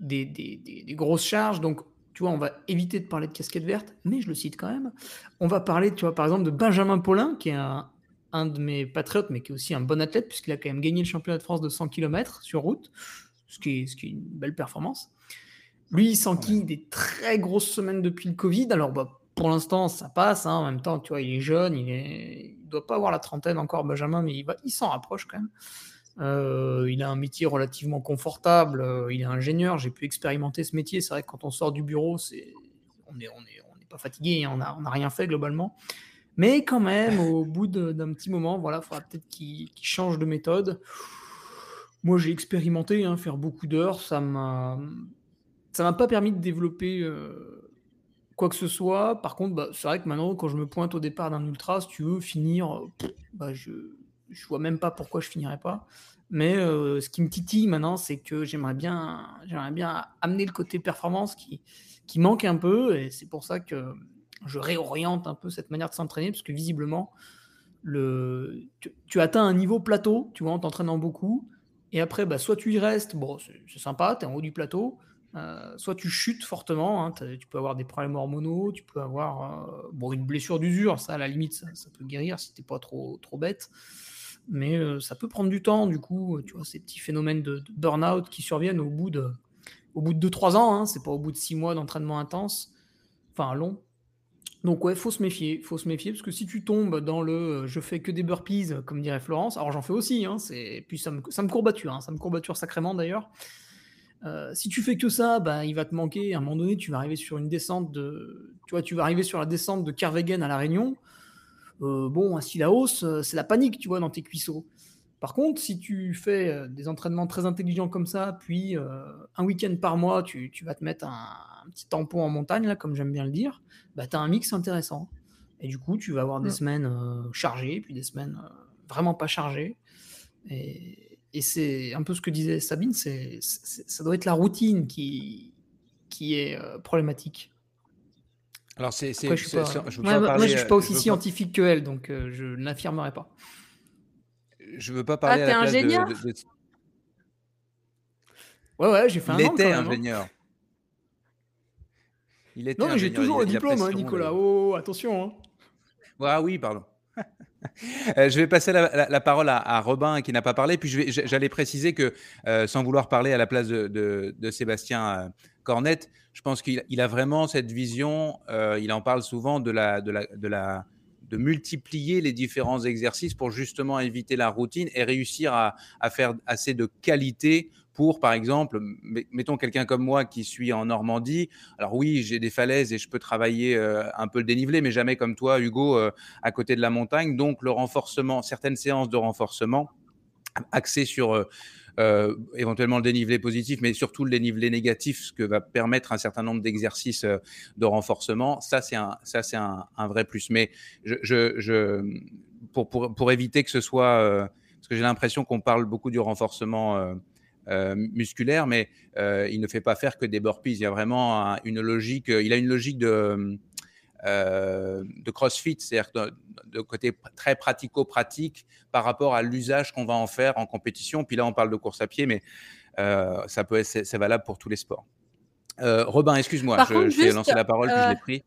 des, grosses charges. Donc, tu vois, on va éviter de parler de casquette verte, mais je le cite quand même. On va parler, tu vois, par exemple, de Benjamin Paulin, qui est un, de mes patriotes, mais qui est aussi un bon athlète, puisqu'il a quand même gagné le championnat de France de 100 km sur route, ce qui est, ce qui est une belle performance. Lui, il s'enquille des très grosses semaines depuis le Covid. Alors, bah, pour l'instant, ça passe. Hein. En même temps, tu vois, il est jeune, il ne doit pas avoir la trentaine encore, Benjamin, mais il, il s'en rapproche quand même. Euh, il a un métier relativement confortable. Euh, il est ingénieur. J'ai pu expérimenter ce métier. C'est vrai que quand on sort du bureau, c'est on n'est on est, on est pas fatigué. Hein. on n'a on a rien fait globalement. Mais quand même, au (laughs) bout d'un petit moment, voilà, il faudra peut-être qu'il change de méthode. Moi, j'ai expérimenté hein, faire beaucoup d'heures. Ça m'a ça m'a pas permis de développer euh, quoi que ce soit. Par contre, bah, c'est vrai que maintenant, quand je me pointe au départ d'un ultra, si tu veux finir, bah, je je vois même pas pourquoi je finirais pas. Mais euh, ce qui me titille maintenant, c'est que j'aimerais bien, j'aimerais bien amener le côté performance qui, qui manque un peu. Et c'est pour ça que je réoriente un peu cette manière de s'entraîner, parce que visiblement, le, tu, atteins un niveau plateau, tu vois, en t'entraînant beaucoup. Et après, bah, soit tu y restes, bon, c'est sympa, tu es en haut du plateau. Euh, soit tu chutes fortement, hein, tu peux avoir des problèmes hormonaux, tu peux avoir euh, bon, une blessure d'usure, ça à la limite ça, ça peut guérir si t'es pas trop, trop bête mais euh, ça peut prendre du temps, du coup, tu vois, ces petits phénomènes de, burn-out qui surviennent au bout de, au bout de 2-3 ans, hein, c'est pas au bout de 6 mois d'entraînement intense, enfin long. Donc ouais, faut se méfier, faut se méfier, parce que si tu tombes dans le euh, je fais que des burpees, comme dirait Florence, alors j'en fais aussi, hein, puis ça me, ça me courbature, hein, ça me sacrément d'ailleurs. Euh, si tu fais que ça, bah, il va te manquer. À un moment donné, tu vas arriver sur une descente de, tu vois, tu vas arriver sur la descente de Kervegen à la Réunion. Euh, bon, si la hausse, euh, c'est la panique, tu vois, dans tes cuisseaux. Par contre, si tu fais euh, des entraînements très intelligents comme ça, puis un week-end par mois, tu, vas te mettre un, petit tampon en montagne, là, comme j'aime bien le dire, bah, tu as un mix intéressant. Et du coup, tu vas avoir des mm. semaines chargées, puis des semaines vraiment pas chargées. Et, c'est un peu ce que disait Sabine, c'est, ça doit être la routine qui, qui est problématique. Alors, c'est. je suis pas, moi, je suis pas aussi scientifique que elle, donc euh, je n'affirmerai pas. Je veux pas parler ah, à la place ingénieur de, de, Ouais, ouais, j'ai fait un Il an. était hein. ingénieur. Il était non, mais j'ai toujours le diplôme, hein, Nicolas. Oh, attention. Hein. Ah oui, pardon. (laughs) Euh, je vais passer la, parole à, Robin qui n'a pas parlé. Puis j'allais préciser que, euh, sans vouloir parler à la place de, Sébastien Cornette, je pense qu'il a vraiment cette vision, euh, il en parle souvent de multiplier les différents exercices pour justement éviter la routine et réussir à faire assez de qualité pour, par exemple, mettons quelqu'un comme moi qui suis en Normandie. Alors oui, j'ai des falaises et je peux travailler euh, un peu le dénivelé, mais jamais comme toi, Hugo, euh, à côté de la montagne. Donc le renforcement, certaines séances de renforcement axées sur euh, éventuellement le dénivelé positif, mais surtout le dénivelé négatif, ce que va permettre un certain nombre d'exercices de renforcement. Ça, c'est un, ça, c'est un, vrai plus. Mais je, je, je pour, pour, pour, éviter que ce soit, parce que j'ai l'impression qu'on parle beaucoup du renforcement musculaire, mais il ne fait pas faire que des burpees. Il y a vraiment une logique. il a une logique de euh, de CrossFit, c'est-à-dire de, côté très pratico-pratique par rapport à l'usage qu'on va en faire en compétition. Puis là, on parle de course à pied, mais ça peut être, c'est valable pour tous les sports. Robin, excuse-moi, je, je t'ai lancé la parole, puis je l'ai pris.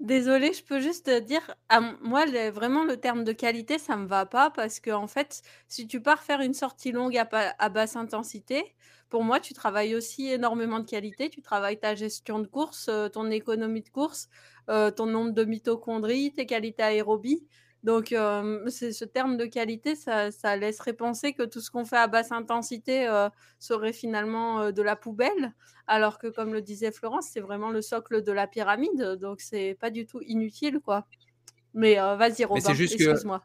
Désolée, je peux juste dire, moi, vraiment, le terme de qualité, ça me va pas parce que en fait, si tu pars faire une sortie longue à, basse intensité, pour moi, tu travailles aussi énormément de qualité. Tu travailles ta gestion de course, euh, ton économie de course, euh, ton nombre de mitochondries, tes qualités aérobie. Donc, euh, ce terme de qualité, ça, ça, laisserait penser que tout ce qu'on fait à basse intensité euh, serait finalement euh, de la poubelle, alors que, comme le disait Florence, c'est vraiment le socle de la pyramide, donc c'est pas du tout inutile, quoi. Mais vas-y, Robin, excuse-moi.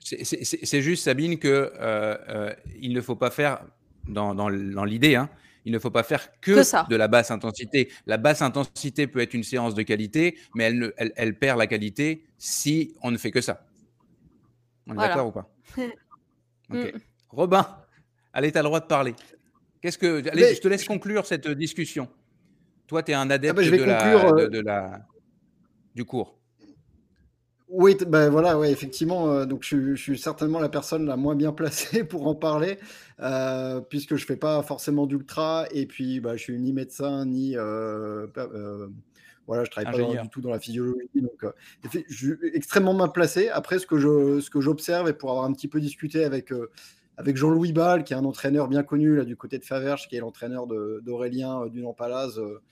C'est juste, Sabine, que il ne faut pas faire, dans, dans, dans l'idée, hein, il ne faut pas faire que, de la basse intensité. La basse intensité peut être une séance de qualité, mais elle, elle, perd la qualité si on ne fait que ça. On est d'accord ou pas (laughs) mm. Robin, allez, tu as le droit de parler. Qu'est-ce que, allez, je te laisse conclure cette discussion. Toi, tu es un adepte ah bah, euh, de, la, du cours. Oui, ben voilà, ouais, effectivement. Euh, donc, je, suis certainement la personne la moins bien placée (laughs) pour en parler, euh, puisque je fais pas forcément d'ultra, et puis bah, je suis ni médecin ni euh, voilà, je travaille pas du tout dans la physiologie, donc je suis extrêmement mal placé. Après, ce que je, ce que j'observe, et pour avoir un petit peu discuté avec avec Jean-Louis Ball, qui est un entraîneur bien connu là du côté de Faverges, qui est l'entraîneur d'Aurélien du Nampalaz euh,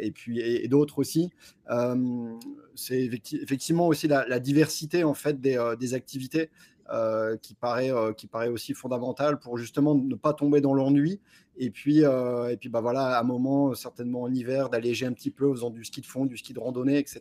et puis et, d'autres aussi. Euh, c'est effectivement aussi la, diversité en fait des, euh, activités qui, paraît, qui paraît aussi fondamentale pour justement ne pas tomber dans l'ennui. Et puis, et puis bah voilà, à un moment, certainement en hiver, d'alléger un petit peu en faisant du ski de fond, du ski de randonnée, etc.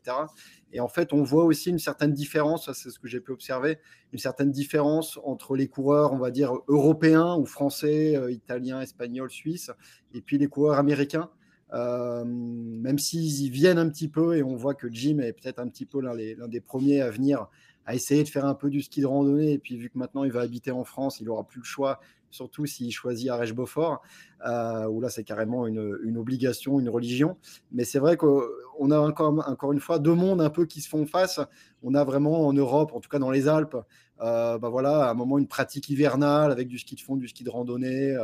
Et en fait, on voit aussi une certaine différence, c'est ce que j'ai pu observer, une certaine différence entre les coureurs, on va dire, européens ou français, italiens, espagnols, suisses, et puis les coureurs américains. Euh, même s'ils y viennent un petit peu et on voit que Jim est peut-être un petit peu l'un des premiers à venir à essayer de faire un peu du ski de randonnée. Et puis, vu que maintenant il va habiter en France, il n'aura plus le choix, surtout s'il choisit Arèche-Beaufort, euh, où là c'est carrément une, obligation, une religion. Mais c'est vrai qu'on a encore, encore une fois deux mondes un peu qui se font face. On a vraiment en Europe, en tout cas dans les Alpes, euh, bah voilà, à un moment une pratique hivernale avec du ski de fond, du ski de randonnée.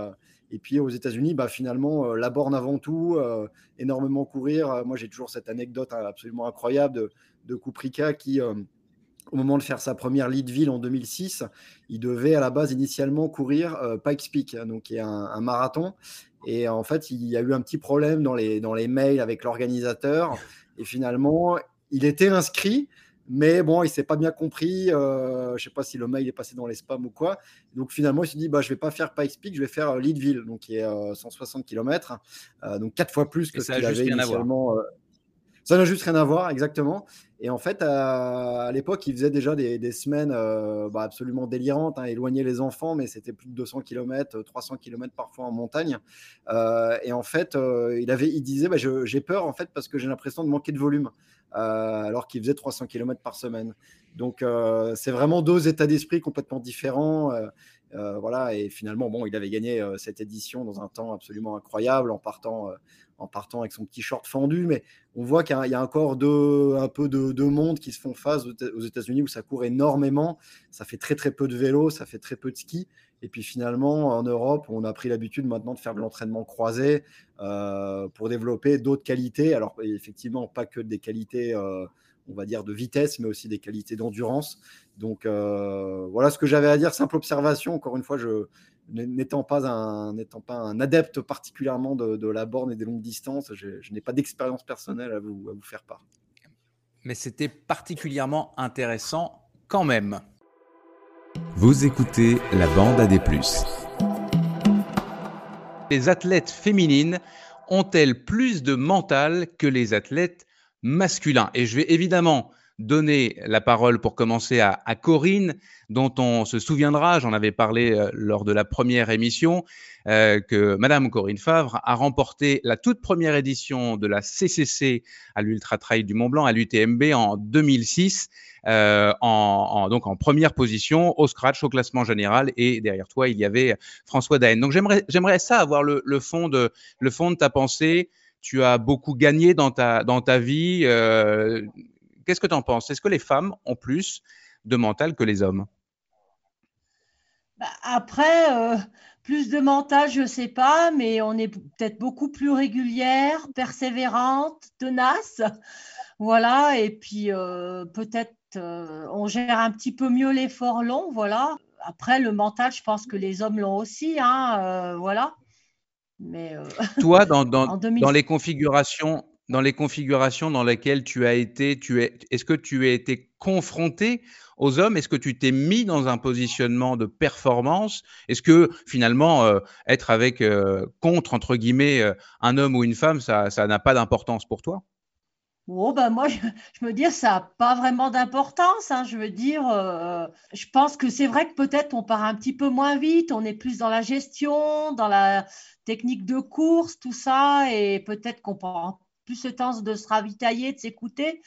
Euh, et puis aux États-Unis, bah, finalement, euh, la borne avant tout, euh, énormément courir. Euh, moi, j'ai toujours cette anecdote hein, absolument incroyable de, de qui, au moment de faire sa première Leadville en 2006, il devait à la base initialement courir Pikes Peak, hein, donc qui est un, marathon. Et en fait, il y a eu un petit problème dans les, dans les mails avec l'organisateur. Et finalement, il était inscrit, mais bon, il s'est pas bien compris. Euh, je sais pas si le mail est passé dans les spams ou quoi. Donc finalement, il s'est dit, bah, je vais pas faire Pikes Peak, je vais faire euh, Leadville, donc qui est 160 euh, km, euh, donc quatre fois plus que ce qu'il avait initialement. Ça n'a juste rien à voir, exactement. Et en fait, à, l'époque, il faisait déjà des, semaines bah, absolument délirantes, hein, éloigner les enfants, mais c'était plus de 200 km, 300 km parfois en montagne. et en fait, il, avait, il disait, bah, j'ai peur en fait parce que j'ai l'impression de manquer de volume. Euh, alors qu'il faisait 300 km par semaine. Donc, euh, c'est vraiment deux états d'esprit complètement différents. Euh, voilà, et finalement, bon, il avait gagné cette édition dans un temps absolument incroyable en partant, en partant avec son petit short fendu. Mais on voit qu'il y, a encore un peu de, de, monde qui se font face aux États-Unis où ça court énormément. Ça fait très très peu de vélo, ça fait très peu de ski. Et puis finalement, en Europe, on a pris l'habitude maintenant de faire de l'entraînement croisé euh, pour développer d'autres qualités. Alors effectivement, pas que des qualités, euh, on va dire, de vitesse, mais aussi des qualités d'endurance. Donc euh, voilà ce que j'avais à dire. Simple observation. Encore une fois, je n'étant pas un, n'étant pas un adepte particulièrement de, la borne et des longues distances, je, je n'ai pas d'expérience personnelle à vous, à vous faire part. Mais c'était particulièrement intéressant quand même. Vous écoutez la bande à des plus. Les athlètes féminines ont-elles plus de mental que les athlètes masculins? Et je vais évidemment donner la parole pour commencer à, Corinne, dont on se souviendra, j'en avais parlé euh, lors de la première émission, euh, que Madame Corinne Favre a remporté la toute première édition de la CCC à l'Ultra Trail du Mont Blanc à l'UTMB en 2006, euh, en, donc en première position au scratch au classement général et derrière toi il y avait François Daen. Donc j'aimerais ça avoir le, fond de ta pensée. Tu as beaucoup gagné dans ta vie. Qu'est-ce que tu en penses? Est-ce que les femmes ont plus de mental que les hommes? Bah, Après, euh, plus de mental, je ne sais pas, mais on est peut-être beaucoup plus régulière, persévérante, tenace. Voilà, et puis euh, peut-être euh, on gère un petit peu mieux l'effort long, voilà. Après, le mental, je pense que les hommes l'ont aussi, hein, voilà. Mais Toi, dans, dans, (laughs) dans, les configurations, dans les configurations dans lesquelles tu as été, tu es, est-ce que tu as été confronté aux hommes? Est-ce que tu t'es mis dans un positionnement de performance? Est-ce que finalement, euh, être avec, euh, contre, entre guillemets, euh, un homme ou une femme, ça n'a pas d'importance pour toi? Oh ben moi, je, me dis, ça n'a pas vraiment d'importance. Hein. je veux dire, je pense que c'est vrai que peut-être on part un petit peu moins vite, on est plus dans la gestion, dans la technique de course, tout ça, et peut-être qu'on prend plus le temps de se ravitailler, de s'écouter.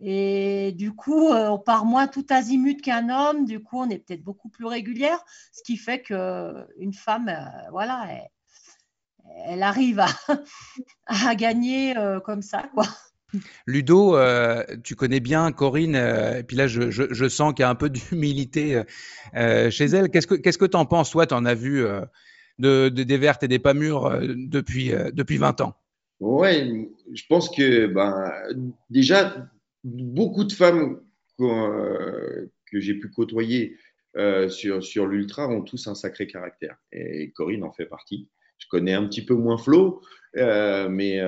Et du coup, euh, on part moins tout azimut qu'un homme. Du coup, on est peut-être beaucoup plus régulière, ce qui fait qu'une femme, euh, voilà, elle, arrive (laughs) à, gagner euh, comme ça, quoi. Ludo, tu connais bien Corinne, et puis là, je, sens qu'il y a un peu d'humilité chez elle. Qu'est-ce que tu en penses Toi, tu en as vu de, des vertes et des pas mûres depuis 20 ans? Ouais, je pense que ben, déjà, beaucoup de femmes euh, que j'ai pu côtoyer euh, sur, sur l'ultra ont tous un sacré caractère. Et Corinne en fait partie. Je connais un petit peu moins Flo, euh, mais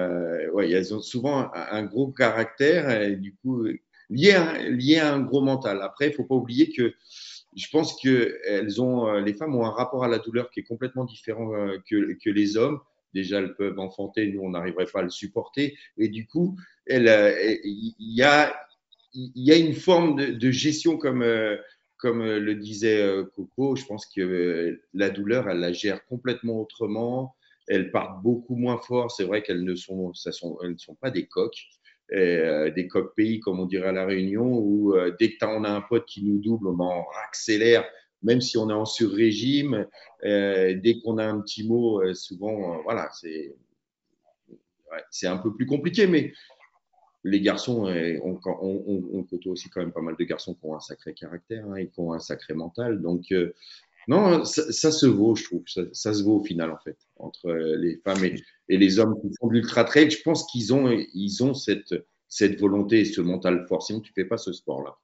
ouais, elles ont souvent un, gros caractère du coup lié à, lié à un gros mental. Après, il faut pas oublier que je pense que elles ont, les femmes ont un rapport à la douleur qui est complètement différent que, que les hommes déjà elles peuvent enfanter, nous on n'arriverait pas à le supporter. Et du coup, euh, il y, a, y a une forme de, gestion comme, euh, comme le disait euh, Coco. Je pense que la douleur, elle la gère complètement autrement. Elles partent beaucoup moins fort. C'est vrai qu'elles ne sont, ça sont, elles ne sont pas des coques. des coques pays, comme on dirait à La Réunion, où dès qu'on a un pote qui nous double, on en accélère même si on est en sur-régime, euh, dès qu'on a un petit mot, euh, souvent, euh, voilà, c'est un peu plus compliqué, mais les garçons, on, on, côtoie aussi quand même pas mal de garçons qui ont un sacré caractère hein, et qui ont un sacré mental. Donc, non, ça, se vaut, je trouve. Ça, se vaut au final, en fait, entre les femmes et, les hommes qui font de l'ultra trail. Je pense qu'ils ont, ils ont cette, cette volonté et ce mental fort. Sinon, tu ne fais pas ce sport-là.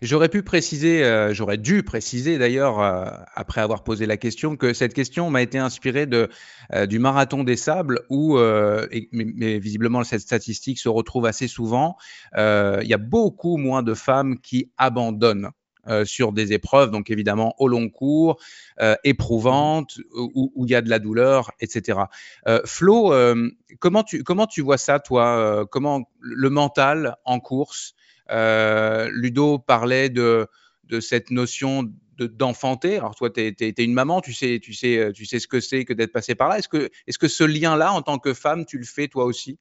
J'aurais pu préciser, euh, j'aurais dû préciser d'ailleurs, euh, après avoir posé la question, que cette question m'a été inspirée de, euh, du marathon des sables, où, mais, visiblement cette statistique se retrouve assez souvent, il y a beaucoup moins de femmes qui abandonnent. sur des épreuves, donc évidemment au long cours, éprouvantes, où, il y a de la douleur, etc. Flo, comment, tu, comment tu vois ça, toi? Comment le mental en course Ludo parlait de, de cette notion d'enfanter. Alors toi, tu es, une maman, tu sais, tu sais, euh, tu sais ce que c'est que d'être passé par là. Est-ce que, est -ce que ce lien-là, en tant que femme, tu le fais toi aussi?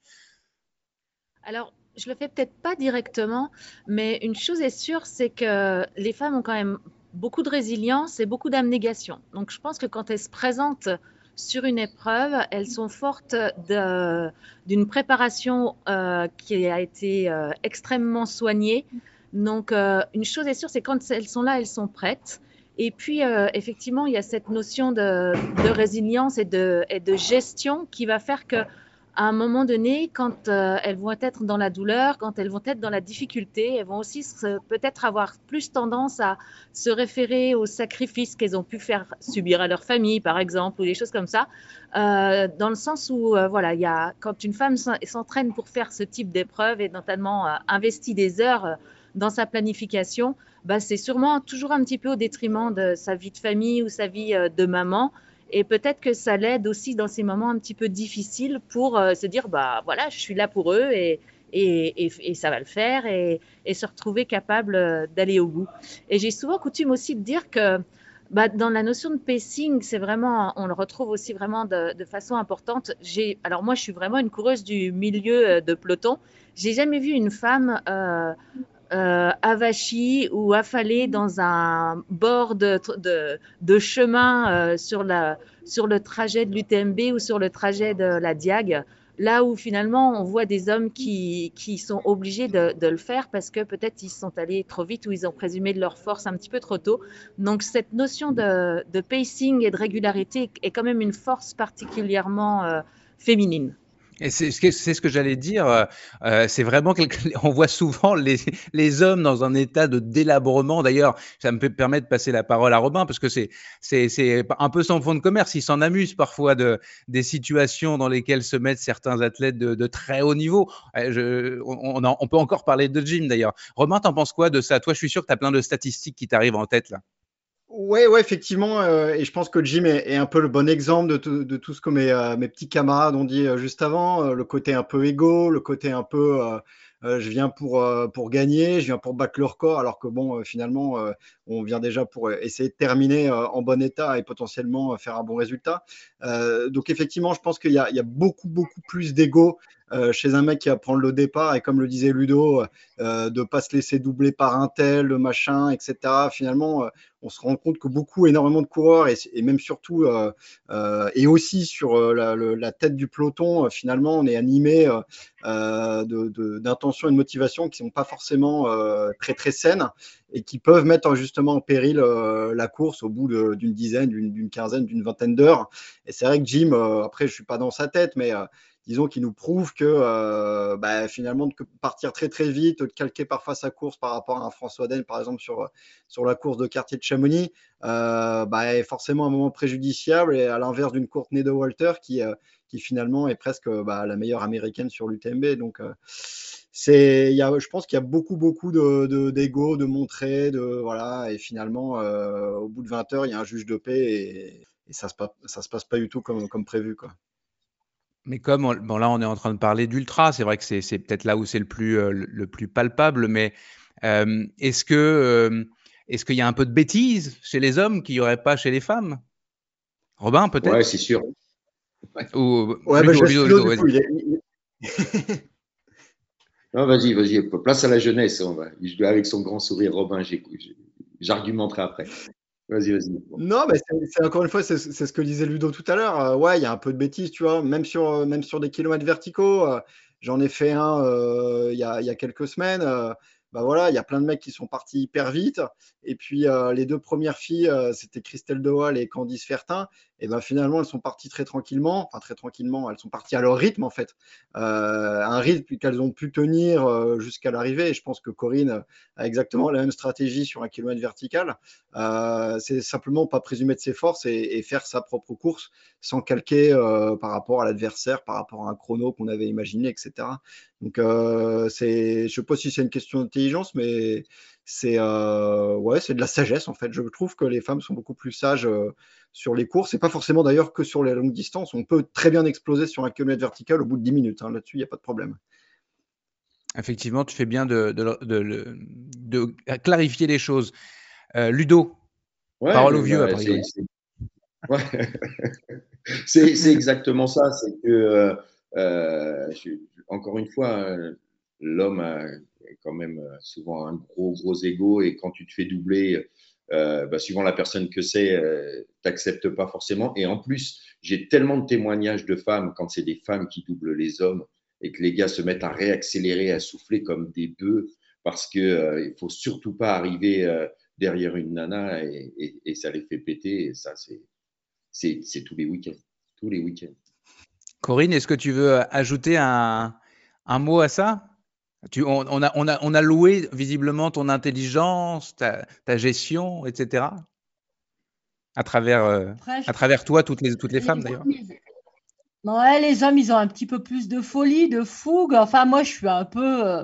Alors, je le fais peut-être pas directement, mais une chose est sûre, c'est que les femmes ont quand même beaucoup de résilience et beaucoup d'abnégation. Donc, je pense que quand elles se présentent sur une épreuve, elles sont fortes d'une préparation euh, qui a été euh, extrêmement soignée. Donc, euh, une chose est sûre, c'est quand elles sont là, elles sont prêtes. Et puis, effectivement, il y a cette notion de, résilience et de, et de, gestion qui va faire que à un moment donné, quand euh, elles vont être dans la douleur, quand elles vont être dans la difficulté, elles vont aussi peut-être avoir plus tendance à se référer aux sacrifices qu'elles ont pu faire subir à leur famille, par exemple, ou des choses comme ça, euh, dans le sens où, euh, voilà, quand une femme s'entraîne pour faire ce type d'épreuve et notamment investit des heures dans sa planification, bah, c'est sûrement toujours un petit peu au détriment de sa vie de famille ou sa vie de maman. Et peut-être que ça l'aide aussi dans ces moments un petit peu difficiles pour euh, se dire, bah voilà, je suis là pour eux et, et, et, ça va le faire et, et se retrouver capable euh, d'aller au bout. Et j'ai souvent coutume aussi de dire que bah, dans la notion de pacing, c'est vraiment, on le retrouve aussi vraiment de, façon importante. J'ai, alors moi, je suis vraiment une coureuse du milieu euh, de peloton. J'ai jamais vu une femme euh, ou affalée dans un bord de, chemin euh, sur, le trajet de l'UTMB ou sur le trajet de la Diag. Là où finalement on voit des hommes qui, sont obligés de, le faire parce que peut-être ils sont allés trop vite ou ils ont présumé de leur force un petit peu trop tôt. Donc cette notion de, de pacing et de régularité est quand même une force particulièrement euh, féminine. Et c'est ce que j'allais dire. Euh, euh, c'est vraiment quelque... (laughs) on voit souvent les, hommes dans un état de délabrement. D'ailleurs, ça me permet de passer la parole à Robin parce que c'est un peu son fond de commerce. Il s'en amuse parfois de des situations dans lesquelles se mettent certains athlètes de, très haut niveau. Euh, on, on, peut encore parler de gym d'ailleurs. Robin, t'en penses quoi de ça? Toi, je suis sûr que tu as plein de statistiques qui t'arrivent en tête là. Ouais, ouais, effectivement. Euh, et je pense que Jim est, est, un peu le bon exemple de, de tout ce que mes, euh, mes, petits camarades ont dit euh, juste avant. le côté un peu égo, le côté un peu je viens pour, pour gagner, je viens pour battre le record, alors que bon, finalement, on vient déjà pour essayer de terminer en bon état et potentiellement faire un bon résultat. donc effectivement, je pense qu'il y, y, a beaucoup, beaucoup plus d'ego euh, chez un mec qui va prendre le départ et comme le disait Ludo, euh, de pas se laisser doubler par un tel, le machin, etc. Finalement, euh, on se rend compte que beaucoup, énormément de coureurs et, même surtout et aussi sur la, tête du peloton, finalement, on est animé d'intentions de, et de motivations qui sont pas forcément très très saines et qui peuvent mettre justement en péril la course au bout d'une dizaine, d'une quinzaine, d'une vingtaine d'heures. Et c'est vrai que Jim, après, je suis pas dans sa tête, mais disons, qui nous prouve que euh, bah, finalement, de partir très très vite, de calquer parfois sa course par rapport à un François Den, par exemple, sur, sur la course de quartier de Chamonix, euh, bah, est forcément un moment préjudiciable, et à l'inverse d'une Courtney de Walter, qui, euh, qui finalement est presque bah, la meilleure américaine sur l'UTMB. Donc, c'est, y a, je pense qu'il y a beaucoup, beaucoup de, d'ego, de, montrer, de, voilà, et finalement, au bout de 20 heures, il y a un juge de paix et, ça se passe, se passe pas du tout comme, comme prévu, quoi. Mais comme bon, là, on est en train de parler d'ultra, c'est vrai que c'est peut-être là où c'est le plus, euh, le plus palpable, mais euh, est-ce que euh, est-ce qu'il y a un peu de bêtises chez les hommes qu'il n'y aurait pas chez les femmes? Robin, peut-être? Ouais, c'est sûr. Ouais, Ou, ouais bah, vas-y. non, vas-y, vas-y, place à la jeunesse. On va. Avec son grand sourire, Robin, j'argumenterai après. Vas-y, vas-y. Non, mais c'est encore une fois, c'est ce que disait Ludo tout à l'heure. Euh, ouais, il y a un peu de bêtises, tu vois, même sur, euh, même sur des kilomètres verticaux. Euh, j'en ai fait un il y, a, quelques semaines bah voilà, il y a plein de mecs qui sont partis hyper vite. Et puis les deux premières filles, c'était Christelle Dewal et Candice Fertin. Et ben finalement, elles sont parties très tranquillement, enfin très tranquillement, elles sont parties à leur rythme en fait, euh, un rythme qu'elles ont pu tenir euh, jusqu'à l'arrivée. Et je pense que Corinne a exactement la même stratégie sur un kilomètre vertical. Euh, c'est simplement pas présumer de ses forces et, faire sa propre course sans calquer par rapport à l'adversaire, par rapport à un chrono qu'on avait imaginé, etc. Donc c'est, je sais pas si c'est une question d'intelligence, mais c'est euh, ouais, c'est de la sagesse en fait. Je trouve que les femmes sont beaucoup plus sages euh, sur les courses, et pas forcément d'ailleurs que sur les longues distances. On peut très bien exploser sur un kilomètre vertical au bout de 10 minutes. Hein. Là-dessus, il n'y a pas de problème. Effectivement, tu fais bien de, de, de, de clarifier les choses. Euh, Ludo, ouais, parole au vieux. Bah, c'est ouais. (laughs) exactement ça. C'est que, euh, encore une fois, l'homme a quand même euh, souvent un gros, gros ego et quand tu te fais doubler, euh, bah, suivant la personne que c'est, euh, t'acceptes pas forcément. Et en plus, j'ai tellement de témoignages de femmes quand c'est des femmes qui doublent les hommes et que les gars se mettent à réaccélérer, à souffler comme des bœufs parce que euh, il faut surtout pas arriver euh, derrière une nana et, ça les fait péter. Et ça, c'est c'est tous les week-ends, tous les week-ends. Corinne, est-ce que tu veux ajouter un, un mot à ça? Tu, on, on, a, on, a, on, a, loué visiblement ton intelligence, ta, ta gestion, etc. À travers, euh, Après, à travers toi, toutes les, toutes les, les femmes d'ailleurs. Ouais, les hommes, ils ont un petit peu plus de folie, de fougue. Enfin, moi, je suis un peu, euh,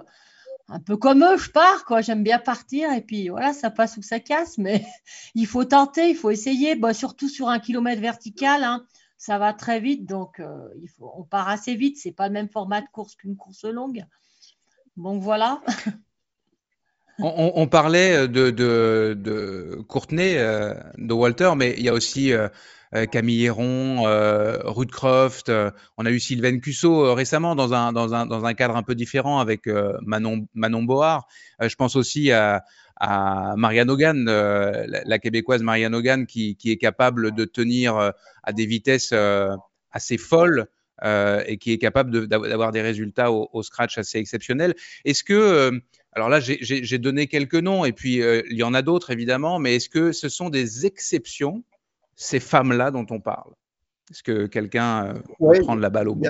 un peu comme eux, je pars, quoi. J'aime bien partir et puis voilà, ça passe ou ça casse, mais (laughs) il faut tenter, il faut essayer. Bon, surtout sur un kilomètre vertical, hein, ça va très vite, donc euh, il faut, on part assez vite. C'est pas le même format de course qu'une course longue. Donc voilà. (laughs) on, parlait de, de, de Courtenay, euh, de Walter, mais il y a aussi euh, Camille Héron, euh, Ruth Croft. Euh, on a eu Sylvain Cusso euh, récemment dans un, cadre un peu différent avec euh, Manon, Manon Board. je pense aussi à, Marianne Hogan, la, québécoise Marianne Hogan, qui, est capable de tenir à des vitesses assez folles et qui est capable d'avoir des résultats au, scratch assez exceptionnels. Est-ce que, alors là, j'ai donné quelques noms, et puis il y en a d'autres évidemment, mais est-ce que ce sont des exceptions, ces femmes-là dont on parle? Est-ce que quelqu'un peut prendre la balle au bout?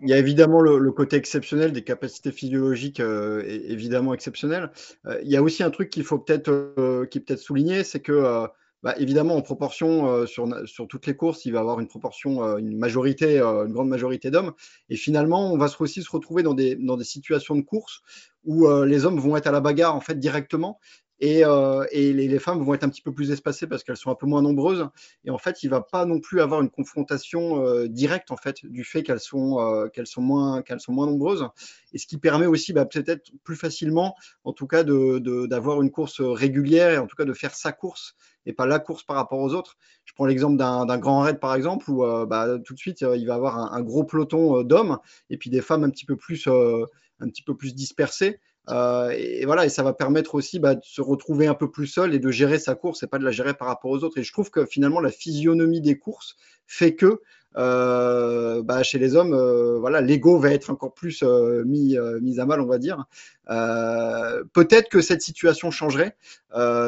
il y a évidemment le, côté exceptionnel des capacités physiologiques, euh, évidemment exceptionnelles. Euh, il y a aussi un truc qu'il faut peut-être euh, peut souligner, c'est que bah, évidemment en proportion sur, sur, toutes les courses, il va avoir une proportion, une majorité, une grande majorité d'hommes. Et finalement, on va aussi se retrouver dans des, dans des situations de course où les hommes vont être à la bagarre en fait directement et, euh, les, femmes vont être un petit peu plus espacées parce qu'elles sont un peu moins nombreuses. Et en fait, il va pas non plus avoir une confrontation euh, directe du fait qu'elles sont euh, qu'elles sont moins nombreuses. Et ce qui permet aussi bah, peut-être plus facilement, en tout cas, d'avoir une course régulière et en tout cas de faire sa course et pas la course par rapport aux autres. Je prends l'exemple d'un grand raid par exemple où bah, tout de suite il va avoir un, gros peloton d'hommes et puis des femmes un petit peu plus dispersées. Euh, et, voilà, et ça va permettre aussi bah, de se retrouver un peu plus seul et de gérer sa course et pas de la gérer par rapport aux autres. Et je trouve que finalement, la physionomie des courses fait que euh, bah, chez les hommes, euh, voilà, l'ego va être encore plus euh, mis, mis à mal, on va dire. Peut-être que cette situation changerait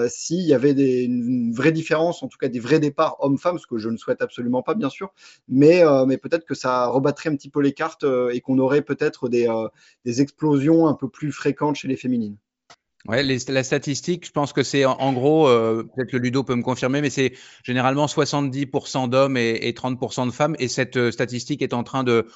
s'il y avait des, une vraie différence, en tout cas des vrais départs hommes-femmes, ce que je ne souhaite absolument pas, bien sûr. Mais, mais peut-être que ça rebattrait un petit peu les cartes et qu'on aurait peut-être des, des explosions un peu plus fréquentes chez les féminines. Ouais, la statistique, je pense que c'est en, gros, euh, peut-être le Ludo peut me confirmer, mais c'est généralement 70% d'hommes et, 30% de femmes. Et cette euh, statistique est en train de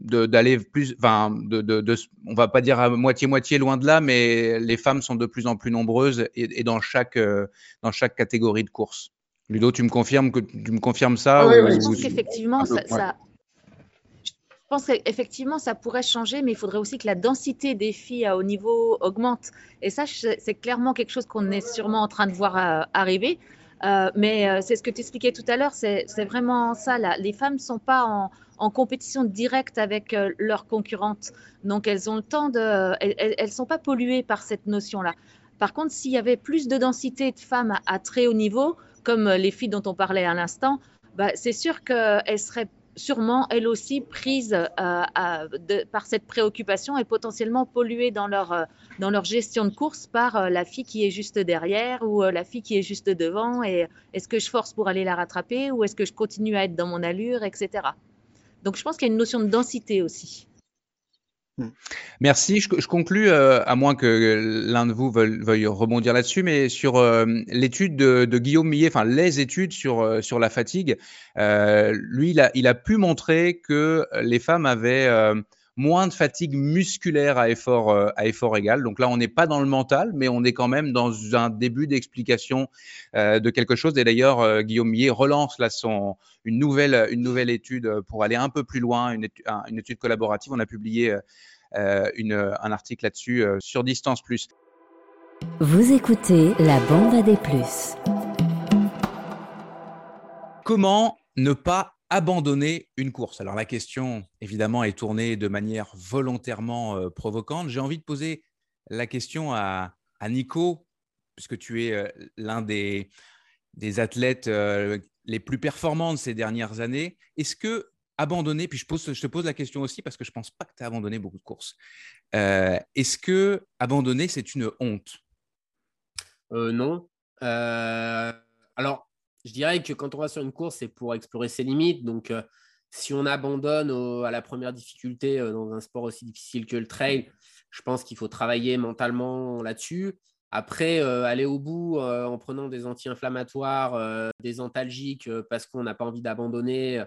d'aller plus, enfin, de, de, de, on va pas dire à moitié-moitié loin de là, mais les femmes sont de plus en plus nombreuses et, dans chaque euh, dans chaque catégorie de course. Ludo, tu me confirmes que tu me confirmes ça ah oui, Je pense qu'effectivement, ça, ça, je pense qu'effectivement, ça pourrait changer, mais il faudrait aussi que la densité des filles à haut niveau augmente. Et ça, c'est clairement quelque chose qu'on est sûrement en train de voir euh, arriver. Euh, mais euh, c'est ce que tu expliquais tout à l'heure, c'est vraiment ça. Là. Les femmes ne sont pas en, compétition directe avec leurs concurrentes. Donc, elles ont le temps de. Elles ne sont pas polluées par cette notion-là. Par contre, s'il y avait plus de densité de femmes à, très haut niveau, comme les filles dont on parlait à l'instant, bah, c'est sûr qu'elles seraient sûrement elles aussi prises euh, par cette préoccupation et potentiellement polluées dans leur, euh, dans leur gestion de course par euh, la fille qui est juste derrière ou la fille qui est juste devant et est-ce que je force pour aller la rattraper ou est-ce que je continue à être dans mon allure, etc. Donc je pense qu'il y a une notion de densité aussi. Hmm. Merci. Je, conclus, euh, à moins que l'un de vous veuille, rebondir là-dessus, mais sur euh, l'étude de, Guillaume Millet, enfin les études sur, euh, sur la fatigue, lui, il a, il a, pu montrer que les femmes avaient moins de fatigue musculaire à effort, euh, à effort égal. Donc là, on n'est pas dans le mental, mais on est quand même dans un début d'explication euh, de quelque chose. Et d'ailleurs, euh, Guillaume Millet relance là son, une, nouvelle, une nouvelle étude pour aller un peu plus loin, une étude, une étude collaborative. On a publié une, un article là-dessus sur Distance Plus. Vous écoutez la bande à des plus. Comment ne pas abandonner une course Alors la question, évidemment, est tournée de manière volontairement euh, provocante. J'ai envie de poser la question à, Nico, puisque tu es euh, l'un des, des athlètes euh, les plus performants de ces dernières années. Est-ce que abandonner, puis je, pose, te pose la question aussi parce que je ne pense pas que tu as abandonné beaucoup de courses. Est-ce que abandonner, c'est une honte? Non. alors, je dirais que quand on va sur une course, c'est pour explorer ses limites. Donc, euh, si on abandonne à la première difficulté euh, dans un sport aussi difficile que le trail, je pense qu'il faut travailler mentalement là-dessus. Après, euh, aller au bout en prenant des anti-inflammatoires, des antalgiques, parce qu'on n'a pas envie d'abandonner,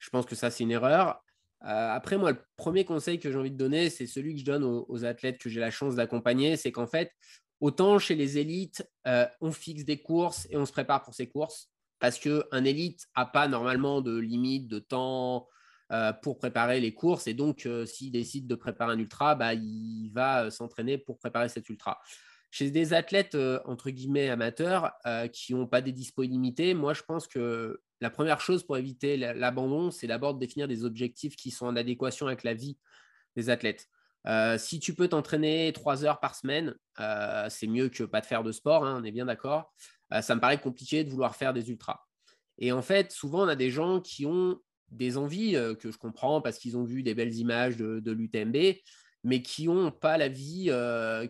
je pense que ça, c'est une erreur. après, moi, le premier conseil que j'ai envie de donner, c'est celui que je donne aux athlètes que j'ai la chance d'accompagner, c'est qu'en fait, Autant chez les élites, euh, on fixe des courses et on se prépare pour ces courses parce qu'un élite n'a pas normalement de limite de temps euh, pour préparer les courses. Et donc, euh, s'il décide de préparer un ultra, bah, il va s'entraîner pour préparer cet ultra. Chez des athlètes, entre guillemets, amateurs, qui n'ont pas des dispos illimités, moi, je pense que la première chose pour éviter l'abandon, c'est d'abord de définir des objectifs qui sont en adéquation avec la vie des athlètes. Euh, si tu peux t'entraîner trois heures par semaine, euh, c'est mieux que pas de faire de sport, hein, on est bien d'accord. Euh, ça me paraît compliqué de vouloir faire des ultras. Et en fait, souvent, on a des gens qui ont des envies que je comprends parce qu'ils ont vu des belles images de, l'UTMB, mais qui n'ont pas la vie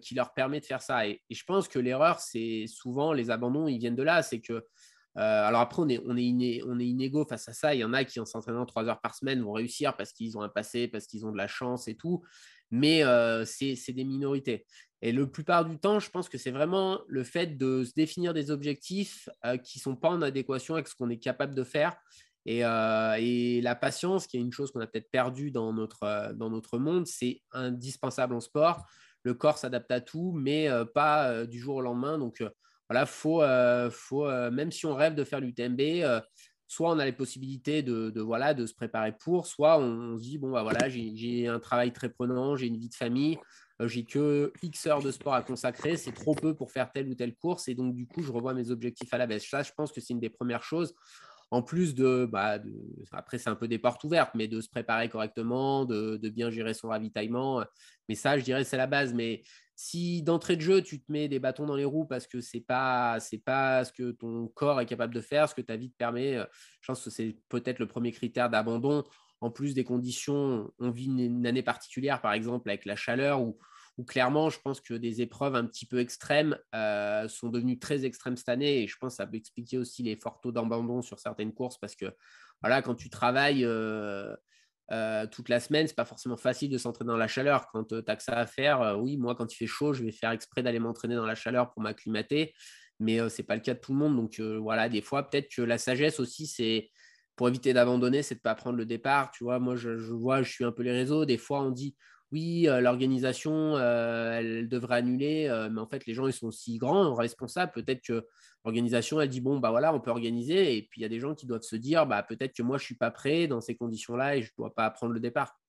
qui leur permet de faire ça. Et, je pense que l'erreur, c'est souvent les abandons, ils viennent de là. C'est que, alors après, on est, on, est on est inégaux face à ça. Il y en a qui, en s'entraînant trois heures par semaine, vont réussir parce qu'ils ont un passé, parce qu'ils ont de la chance et tout. Mais c'est des minorités. Et le plupart du temps, je pense que c'est vraiment le fait de se définir des objectifs qui ne sont pas en adéquation avec ce qu'on est capable de faire euh, et, la patience, qui est une chose qu'on a peut-être perdue dans notre, euh, dans notre monde, c'est indispensable en sport. Le corps s'adapte à tout, mais euh, pas du jour au lendemain. Donc voilà, faut, faut même si on rêve de faire l'UTMB, soit on a les possibilités de, voilà, de se préparer pour, soit on, se dit, bon, bah, voilà, j'ai un travail très prenant, j'ai une vie de famille, j'ai que X heures de sport à consacrer, c'est trop peu pour faire telle ou telle course, et donc du coup, je revois mes objectifs à la baisse. Ça, je pense que c'est une des premières choses en plus bah, de, après c'est un peu des portes ouvertes, mais de se préparer correctement, de, bien gérer son ravitaillement. Mais ça, je dirais, c'est la base. Mais si d'entrée de jeu, tu te mets des bâtons dans les roues parce que c'est pas, pas ce que ton corps est capable de faire, ce que ta vie te permet, euh, je pense que c'est peut-être le premier critère d'abandon. En plus des conditions, on vit une, année particulière, par exemple, avec la chaleur où clairement, je pense que des épreuves un petit peu extrêmes euh, sont devenues très extrêmes cette année. Et je pense que ça peut expliquer aussi les forts taux d'abandon sur certaines courses parce que voilà, quand tu travailles euh, euh, toute la semaine, c'est pas forcément facile de s'entraîner dans la chaleur. Quand tu as que ça à faire, oui, moi, quand il fait chaud, je vais faire exprès d'aller m'entraîner dans la chaleur pour m'acclimater. Mais ce n'est pas le cas de tout le monde. Donc voilà, des fois, peut-être que la sagesse aussi, c'est pour éviter d'abandonner, c'est de ne pas prendre le départ. Tu vois, moi, je, vois, je suis un peu les réseaux. Des fois, on dit oui, euh, l'organisation, euh, elle devrait annuler, euh, mais en fait, les gens, ils sont si grands, responsables. Peut-être que l'organisation, elle dit, bon, bah voilà, on peut organiser. Et puis, il y a des gens qui doivent se dire, bah, peut-être que moi, je ne suis pas prêt dans ces conditions-là et je ne dois pas prendre le départ.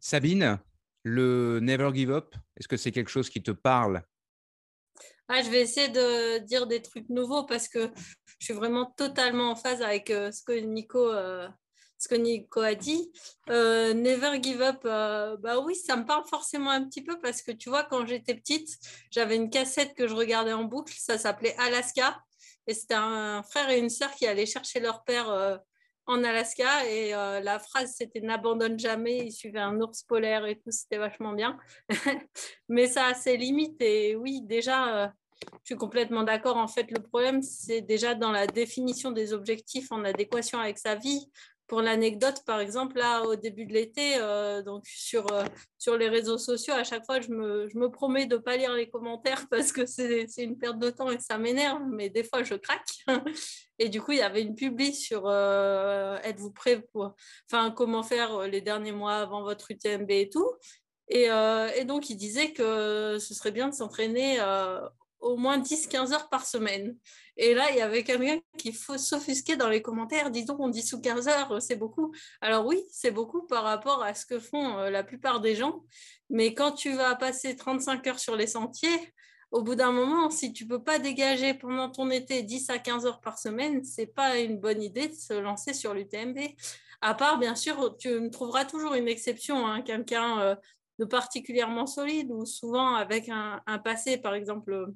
Sabine, le Never Give Up, est-ce que c'est quelque chose qui te parle? Ah, je vais essayer de dire des trucs nouveaux parce que je suis vraiment totalement en phase avec ce que Nico ce que Nico a dit. Euh, Never Give Up, euh, bah oui, ça me parle forcément un petit peu parce que tu vois, quand j'étais petite, j'avais une cassette que je regardais en boucle, ça s'appelait Alaska. Et c'était un frère et une sœur qui allaient chercher leur père euh, en Alaska. Et la phrase, c'était N'abandonne jamais. Ils suivaient un ours polaire et tout, c'était vachement bien. (laughs) Mais ça a ses limites. Et oui, déjà. Je suis complètement d'accord. En fait, le problème, c'est déjà dans la définition des objectifs en adéquation avec sa vie pour l'anecdote, par exemple, là, au début de l'été, euh, donc sur, euh, sur les réseaux sociaux, à chaque fois, je me, je me promets de ne pas lire les commentaires (laughs) parce que c'est une perte de temps et ça m'énerve, mais des fois, je craque. (laughs) Et du coup, il y avait une publi sur euh, êtes-vous prêt pour, enfin, comment faire les derniers mois avant votre UTMB et tout. Et, et donc, il disait que ce serait bien de s'entraîner au moins 10-15 heures par semaine. Et là, il y avait quelqu'un qui faut s'offusquer dans les commentaires, disons on dit sous 15 heures, c'est beaucoup. Alors oui, c'est beaucoup par rapport à ce que font euh, la plupart des gens, mais quand tu vas passer 35 heures sur les sentiers, au bout d'un moment, si tu peux pas dégager pendant ton été 10 à 15 heures par semaine, c'est pas une bonne idée de se lancer sur l'UTMB. À part, bien sûr, tu me trouveras toujours une exception, hein, quelqu'un euh, de particulièrement solide ou souvent avec un passé, par exemple,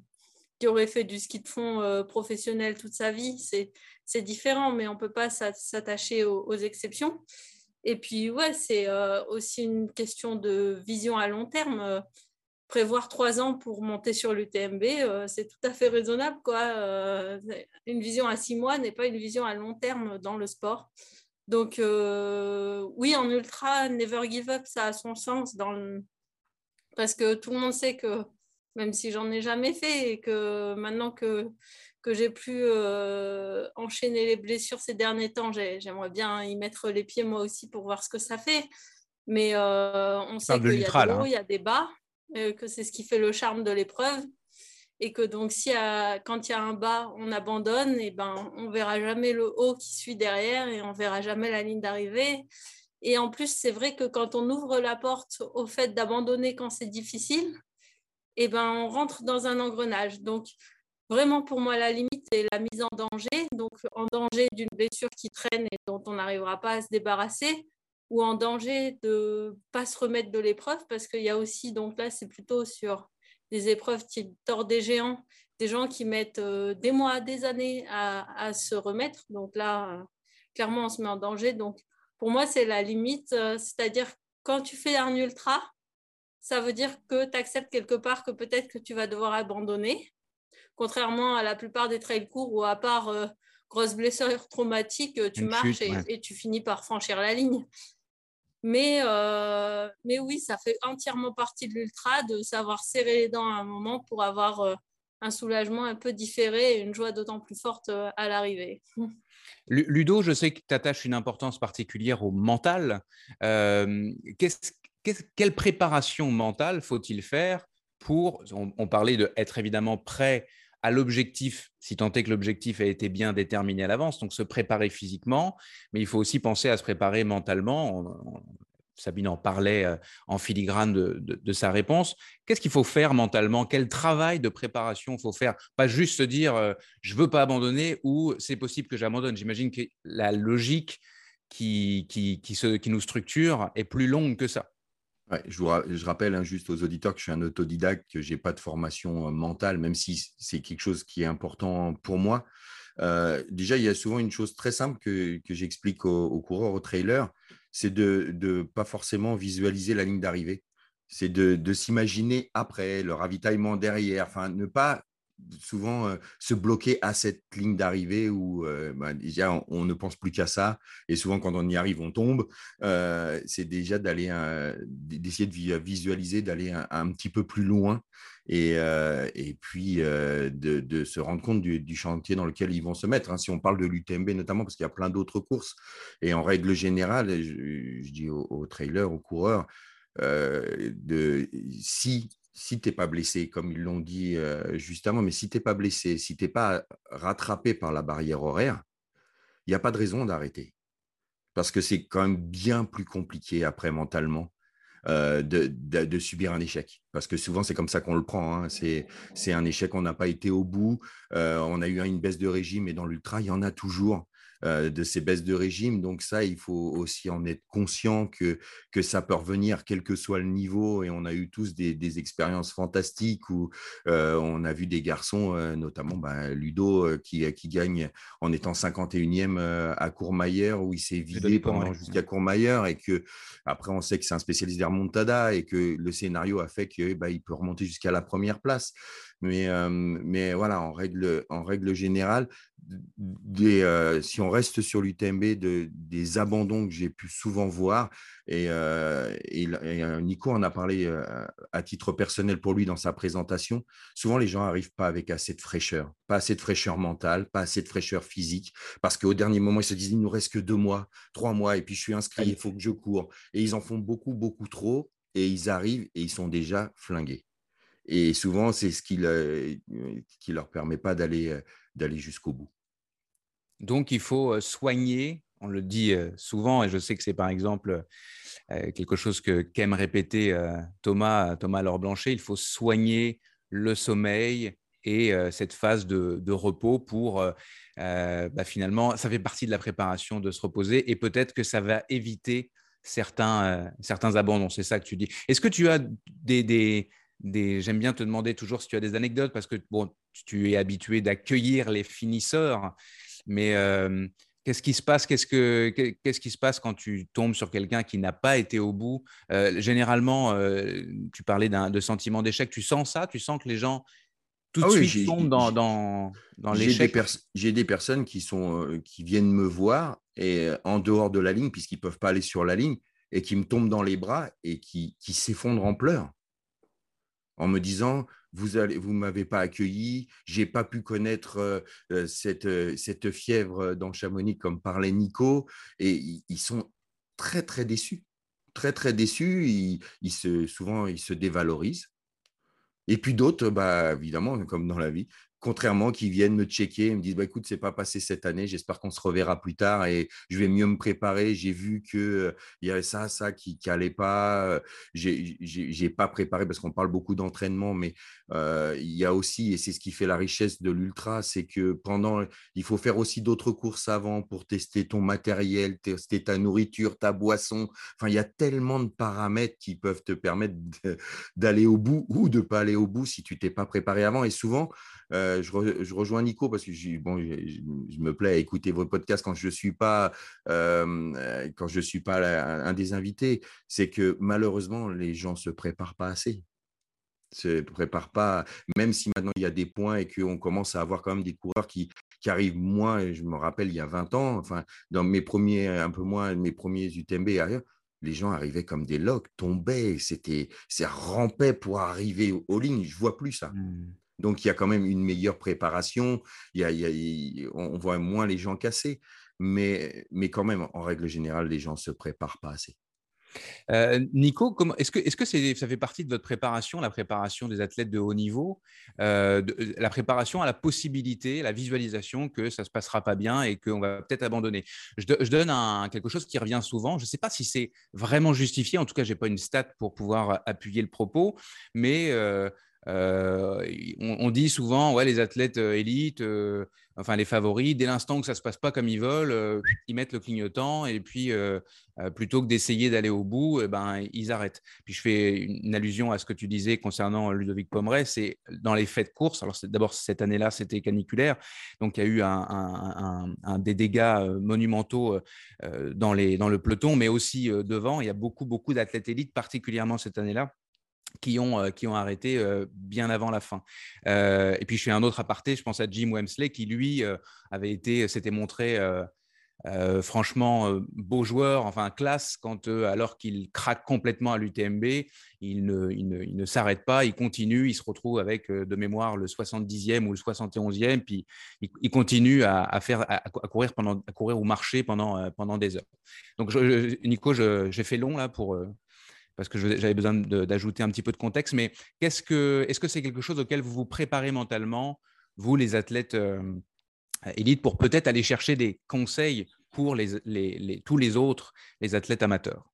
qui aurait fait du ski de fond euh, professionnel toute sa vie, c'est différent, mais on ne peut pas s'attacher aux, exceptions. Et puis, ouais, c'est euh, aussi une question de vision à long terme. prévoir trois ans pour monter sur l'UTMB, euh, c'est tout à fait raisonnable. Quoi. une vision à six mois n'est pas une vision à long terme dans le sport. Donc, oui, en ultra, Never Give Up, ça a son sens dans parce que tout le monde sait que même si j'en ai jamais fait et que maintenant que, que j'ai pu euh, enchaîner les blessures ces derniers temps, j'aimerais bien y mettre les pieds moi aussi pour voir ce que ça fait. Mais euh, on sait qu'il y a des hauts, il y a des bas, que c'est ce qui fait le charme de l'épreuve. Et que donc, si quand il y a un bas, on abandonne, et ben, on verra jamais le haut qui suit derrière et on verra jamais la ligne d'arrivée. Et en plus, c'est vrai que quand on ouvre la porte au fait d'abandonner quand c'est difficile, eh ben, on rentre dans un engrenage. Donc, vraiment, pour moi, la limite est la mise en danger. Donc, en danger d'une blessure qui traîne et dont on n'arrivera pas à se débarrasser, ou en danger de pas se remettre de l'épreuve, parce qu'il y a aussi, donc là, c'est plutôt sur des épreuves type tort des géants, des gens qui mettent euh, des mois, des années à, se remettre. Donc là, clairement, on se met en danger. Donc, pour moi, c'est la limite. Euh, c'est-à-dire, quand tu fais un ultra, ça veut dire que tu acceptes quelque part que peut-être que tu vas devoir abandonner. Contrairement à la plupart des trails courts où, à part euh, grosse blessure traumatique, tu marches et, tu finis par franchir la ligne. Mais, euh, mais oui, ça fait entièrement partie de l'ultra de savoir serrer les dents à un moment pour avoir euh, un soulagement un peu différé et une joie d'autant plus forte euh, à l'arrivée. (laughs) Ludo, je sais que tu attaches une importance particulière au mental. Quelle préparation mentale faut-il faire pour, on, parlait d'être évidemment prêt à l'objectif, si tant est que l'objectif a été bien déterminé à l'avance, donc se préparer physiquement, mais il faut aussi penser à se préparer mentalement. Sabine en parlait euh, en filigrane de, sa réponse. Qu'est-ce qu'il faut faire mentalement? Quel travail de préparation faut faire? Pas juste se dire euh, je veux pas abandonner ou c'est possible que j'abandonne. J'imagine que la logique qui nous structure est plus longue que ça je, rappelle hein, juste aux auditeurs que je suis un autodidacte, que je n'ai pas de formation euh, mentale, même si c'est quelque chose qui est important pour moi. Euh, déjà, il y a souvent une chose très simple que, j'explique aux, coureurs, aux trailers, c'est de ne pas forcément visualiser la ligne d'arrivée. C'est de, de s'imaginer après, le ravitaillement derrière, enfin, ne pas souvent euh, se bloquer à cette ligne d'arrivée où euh, bah, déjà on, ne pense plus qu'à ça. Et souvent quand on y arrive on tombe. Euh, c'est déjà d'aller d'essayer de visualiser d'aller un, petit peu plus loin. Et, et puis de, se rendre compte du, chantier dans lequel ils vont se mettre hein. si on parle de l'UTMB notamment parce qu'il y a plein d'autres courses. Et en règle générale je, dis aux, aux, trailers aux coureurs de si si tu n'es pas blessé, comme ils l'ont dit euh, justement, mais si tu n'es pas blessé, si tu n'es pas rattrapé par la barrière horaire, il n'y a pas de raison d'arrêter. Parce que c'est quand même bien plus compliqué après mentalement euh, de, subir un échec. Parce que souvent, c'est comme ça qu'on le prend. Hein. C'est un échec, on n'a pas été au bout, euh, on a eu une baisse de régime, et dans l'ultra, il y en a toujours. Euh, de ces baisses de régime. Donc ça, il faut aussi en être conscient que, que ça peut revenir quel que soit le niveau. Et on a eu tous des, expériences fantastiques où euh, on a vu des garçons, euh, notamment bah, Ludo, qui, qui gagne en étant 51e à Courmayeur, où il s'est vidé pendant jusqu'à Courmayeur. Et que après, on sait que c'est un spécialiste des et que le scénario a fait qu'il bah, peut remonter jusqu'à la première place. Mais, mais voilà, en règle, en règle générale, des, si on reste sur l'UTMB, de, des abandons que j'ai pu souvent voir, et, et, Nico en a parlé à titre personnel pour lui dans sa présentation, souvent les gens n'arrivent pas avec assez de fraîcheur, pas assez de fraîcheur mentale, pas assez de fraîcheur physique, parce qu'au dernier moment, ils se disent, il nous reste que deux mois, trois mois, et puis je suis inscrit, il faut que je cours. Et ils en font beaucoup, beaucoup trop, et ils arrivent et ils sont déjà flingués. Et souvent, c'est ce qui ne leur permet pas d'aller jusqu'au bout. Donc, il faut soigner, on le dit souvent, et je sais que c'est par exemple quelque chose que qu'aime répéter Thomas, Thomas Laure Blanchet, il faut soigner le sommeil et cette phase de, repos pour bah, finalement, ça fait partie de la préparation de se reposer et peut-être que ça va éviter certains, certains abandons. C'est ça que tu dis. Est-ce que tu as des, J'aime bien te demander toujours si tu as des anecdotes parce que bon, tu es habitué d'accueillir les finisseurs, mais euh, qu'est-ce qui se passe qu'est-ce, que, qu'est-ce qui se passe quand tu tombes sur quelqu'un qui n'a pas été au bout? Euh, Généralement, euh, tu parlais d'un, de sentiment d'échec. Tu sens ça? Tu sens que les gens tout de ah suite tombent dans, dans, dans l'échec? j'ai des, personnes qui, sont, qui viennent me voir et en dehors de la ligne, puisqu'ils ne peuvent pas aller sur la ligne, et qui me tombent dans les bras et qui, qui s'effondrent en pleurs en me disant vous allez, vous m'avez pas accueilli, j'ai pas pu connaître euh, euh, cette, euh, cette fièvre dans Chamonix comme parlait Nico, et ils sont très très déçus, très très déçus. Ils, se, souvent ils se dévalorisent. Et puis d'autres, bah, évidemment, comme dans la vie, contrairement, qui viennent me checker et me disent bah, écoute, c'est pas passé cette année, j'espère qu'on se reverra plus tard et je vais mieux me préparer. J'ai vu qu'il euh, y avait ça, ça qui n'allait pas. Euh, j'ai pas préparé parce qu'on parle beaucoup d'entraînement, mais euh, il y a aussi, et c'est ce qui fait la richesse de l'ultra, c'est que pendant, il faut faire aussi d'autres courses avant pour tester ton matériel, tester ta nourriture, ta boisson. Enfin, il y a tellement de paramètres qui peuvent te permettre d'aller au bout ou de pas aller au bout si tu t'es pas préparé avant. Et souvent, je, rejoins Nico parce que bon, je, me plais à écouter vos podcasts quand je suis pas, quand je suis pas un des invités. C'est que malheureusement, les gens ne se préparent pas assez. Se pas, même si maintenant il y a des points et qu'on commence à avoir quand même des coureurs qui, qui arrivent moins. Je me rappelle il y a 20 ans, enfin, dans mes premiers, un peu moins, mes premiers UTMB ailleurs, les gens arrivaient comme des loques, tombaient, c'était, ça rampait pour arriver aux lignes. Je vois plus ça. Mmh. Donc, il y a quand même une meilleure préparation. Il y on voit moins les gens casser. Mais, mais quand même, en règle générale, les gens ne se préparent pas assez. Euh, Nico, est-ce que, est -ce que ça fait partie de votre préparation, la préparation des athlètes de haut niveau, euh, euh, la préparation à la possibilité, la visualisation que ça ne se passera pas bien et qu'on va peut-être abandonner? Je, donne quelque chose qui revient souvent. Je ne sais pas si c'est vraiment justifié. En tout cas, je n'ai pas une stat pour pouvoir appuyer le propos, mais on, dit souvent, ouais, les athlètes euh, élites, euh, enfin les favoris, dès l'instant que ça se passe pas comme ils veulent, ils mettent le clignotant et puis plutôt que d'essayer d'aller au bout, eh ben ils arrêtent. Puis je fais une allusion à ce que tu disais concernant Ludovic Pomeray, c'est dans les faits de course. Alors d'abord cette année-là, c'était caniculaire, donc il y a eu un, des dégâts monumentaux dans, les, dans le peloton, mais aussi devant. Il y a beaucoup beaucoup d'athlètes élites, particulièrement cette année-là qui ont, euh, qui ont arrêté euh, bien avant la fin. Euh, et puis je fais un autre aparté, je pense à Jim Wemsley qui lui avait été, s'était montré franchement beau joueur, enfin classe, quand alors qu'il craque complètement à l'UTMB, il ne, il ne, ne s'arrête pas, il continue, il se retrouve avec de mémoire le 70e ou le 71e, puis il, continue à, faire, à, courir pendant, à courir ou marcher pendant, pendant des heures. Donc Nico, j'ai fait long là pour parce que j'avais besoin d'ajouter un petit peu de contexte. Mais est-ce que c'est quelque chose auquel vous vous préparez mentalement, vous les athlètes euh, élites, pour peut-être aller chercher des conseils pour tous les autres, les athlètes amateurs?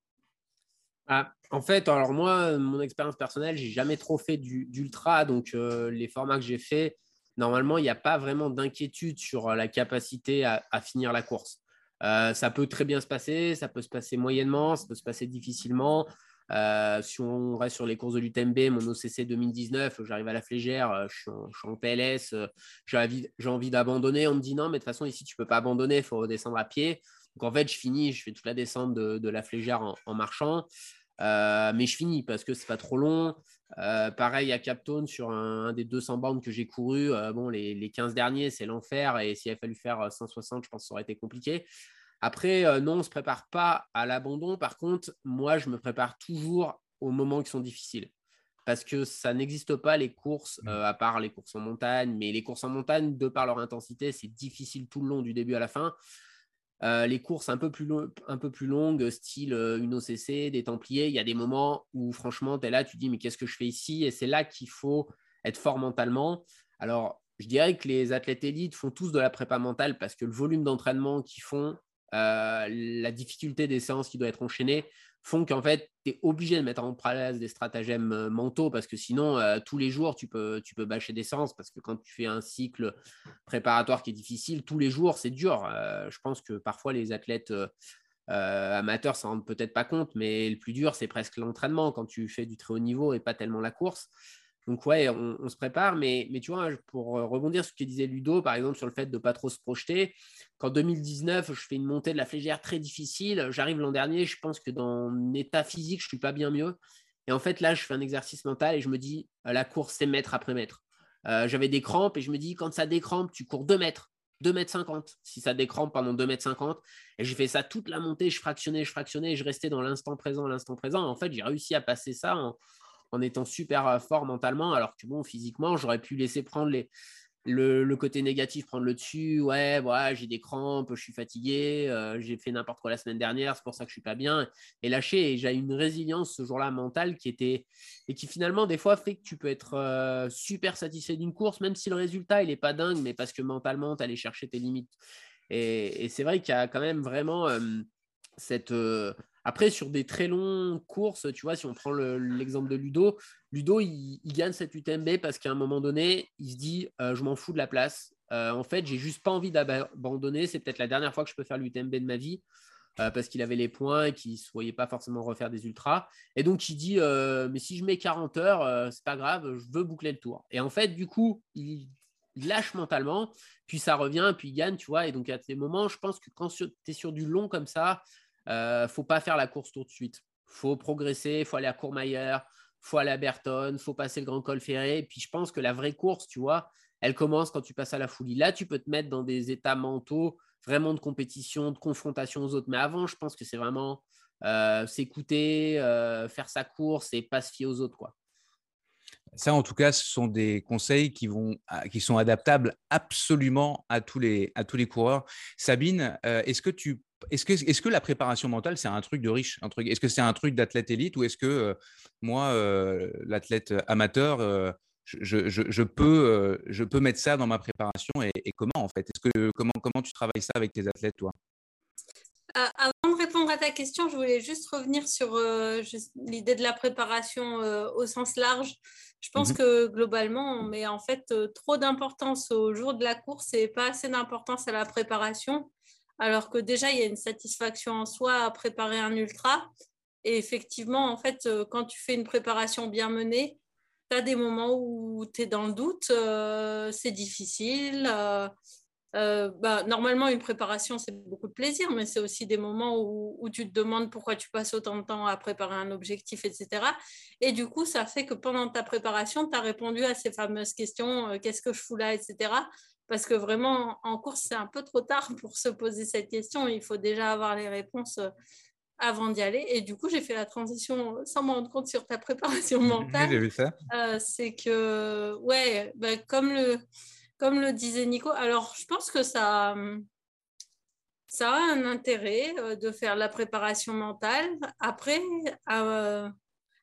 Ah, En fait, alors moi, mon expérience personnelle, j'ai jamais trop fait d'ultra, donc euh, les formats que j'ai fait, normalement, il n'y a pas vraiment d'inquiétude sur la capacité à, finir la course. Euh, ça peut très bien se passer, ça peut se passer moyennement, ça peut se passer difficilement. Euh, si on reste sur les courses de l'UTMB, mon OCC 2019, j'arrive à la flégère, euh, je suis en, PLS, euh, j'ai envie, d'abandonner. On me dit non, mais de toute façon, ici, tu ne peux pas abandonner, il faut redescendre à pied. Donc en fait, je finis, je fais toute la descente de, la flégère en, marchant. mais je finis parce que c'est pas trop long. pareil à Captone sur un, des 200 bandes que j'ai couru. les, les, 15 derniers, c'est l'enfer. Et s'il avait fallu faire 160, je pense que ça aurait été compliqué. Après, euh, non, on ne se prépare pas à l'abandon. Par contre, moi, je me prépare toujours aux moments qui sont difficiles. Parce que ça n'existe pas les courses, mmh. euh, à part les courses en montagne. Mais les courses en montagne, de par leur intensité, c'est difficile tout le long, du début à la fin. Euh, les courses un peu, plus un peu plus longues, style une OCC, des Templiers, il y a des moments où franchement, tu es là, tu te dis, mais qu'est-ce que je fais ici? Et c'est là qu'il faut être fort mentalement. Alors, je dirais que les athlètes élites font tous de la prépa mentale parce que le volume d'entraînement qu'ils font, euh, la difficulté des séances qui doivent être enchaînées font qu'en fait, tu es obligé de mettre en place des stratagèmes euh, mentaux parce que sinon, euh, tous les jours, tu peux, tu peux bâcher des séances parce que quand tu fais un cycle préparatoire qui est difficile, tous les jours, c'est dur. je pense que parfois, les athlètes amateurs s'en rendent peut-être pas compte, mais le plus dur, c'est presque l'entraînement quand tu fais du très haut niveau et pas tellement la course. Donc ouais, on, se prépare, mais, tu vois, pour euh, rebondir sur ce que disait Ludo, par exemple, sur le fait de ne pas trop se projeter, qu'en 2019, je fais une montée de la flégère très difficile, j'arrive l'an dernier, je pense que dans mon état physique, je ne suis pas bien mieux. Et en fait, là, je fais un exercice mental et je me dis, euh, la course, c'est mètre après mètre. Euh, j'avais des crampes et je me dis, quand ça décrampe, tu cours 2 mètres. 2 mètres 50 si ça décrampe pendant 2 mètres 50 et j'ai fait ça toute la montée je fractionnais je fractionnais et je restais dans l'instant présent l'instant présent en fait j'ai réussi à passer ça en, en étant super euh, fort mentalement, alors que bon, physiquement, j'aurais pu laisser prendre le, côté négatif, prendre le dessus. Ouais, j'ai des crampes, je suis fatigué, euh, j'ai fait n'importe quoi la semaine dernière, c'est pour ça que je suis pas bien. Et lâcher, et j'ai une résilience ce jour-là mentale qui était, et qui finalement, des fois, fait que tu peux être euh, super satisfait d'une course, même si le résultat, il est pas dingue, mais parce que mentalement, tu allais chercher tes limites. Et, c'est vrai qu'il y a quand même vraiment cette après, sur des très longues courses, tu vois, si on prend l'exemple de Ludo, Ludo, il, gagne cette UTMB parce qu'à un moment donné, il se dit euh, Je m'en fous de la place. Euh, en fait, j'ai juste pas envie d'abandonner. C'est peut-être la dernière fois que je peux faire l'UTMB de ma vie. Euh, parce qu'il avait les points et qu'il ne se voyait pas forcément refaire des ultras. Et donc, il dit Mais si je mets 40 heures, c'est pas grave, je veux boucler le tour. Et en fait, du coup, il lâche mentalement, puis ça revient, puis il gagne, tu vois. Et donc, a des moments, je pense que quand tu es sur du long comme ça, euh, faut pas faire la course tout de suite. faut progresser, faut aller à Courmayeur, faut aller à Berton, faut passer le Grand Col Ferré. Puis je pense que la vraie course, tu vois, elle commence quand tu passes à la folie. Là, tu peux te mettre dans des états mentaux vraiment de compétition, de confrontation aux autres. Mais avant, je pense que c'est vraiment euh, s'écouter, euh, faire sa course et pas se fier aux autres, quoi. Ça, en tout cas, ce sont des conseils qui, vont, ah, qui sont adaptables absolument à tous les, à tous les coureurs. Sabine, euh, est-ce que tu est-ce que, est que, la préparation mentale, c'est un truc de riche Est-ce que c'est un truc d'athlète élite ou est-ce que euh, moi, euh, l'athlète amateur, je, je, peux, je peux mettre ça dans ma préparation et, comment en fait? Que, comment, comment tu travailles ça avec tes athlètes, toi? Avant de répondre à ta question, je voulais juste revenir sur l'idée de la préparation au sens large. Je pense mmh que globalement, on met en fait euh, trop d'importance au jour de la course et pas assez d'importance à la préparation, alors que déjà, il y a une satisfaction en soi à préparer un ultra. Et effectivement, en fait, euh, quand tu fais une préparation bien menée, tu as des moments où tu es dans le doute, euh, c'est difficile. Euh, bah, normalement, une préparation, c'est beaucoup de plaisir, mais c'est aussi des moments où, tu te demandes pourquoi tu passes autant de temps à préparer un objectif, etc. Et du coup, ça fait que pendant ta préparation, tu as répondu à ces fameuses questions, euh, qu'est-ce que je fous là, etc. Parce que vraiment, en course, c'est un peu trop tard (laughs) pour se poser cette question. Il faut déjà avoir les réponses euh, avant d'y aller. Et du coup, j'ai fait la transition sans me rendre compte sur ta préparation mentale. j'ai vu ça. c'est que, ouais, bah, comme le comme le disait Nico, alors je pense que ça, a un intérêt euh, de faire la préparation mentale. Après, euh,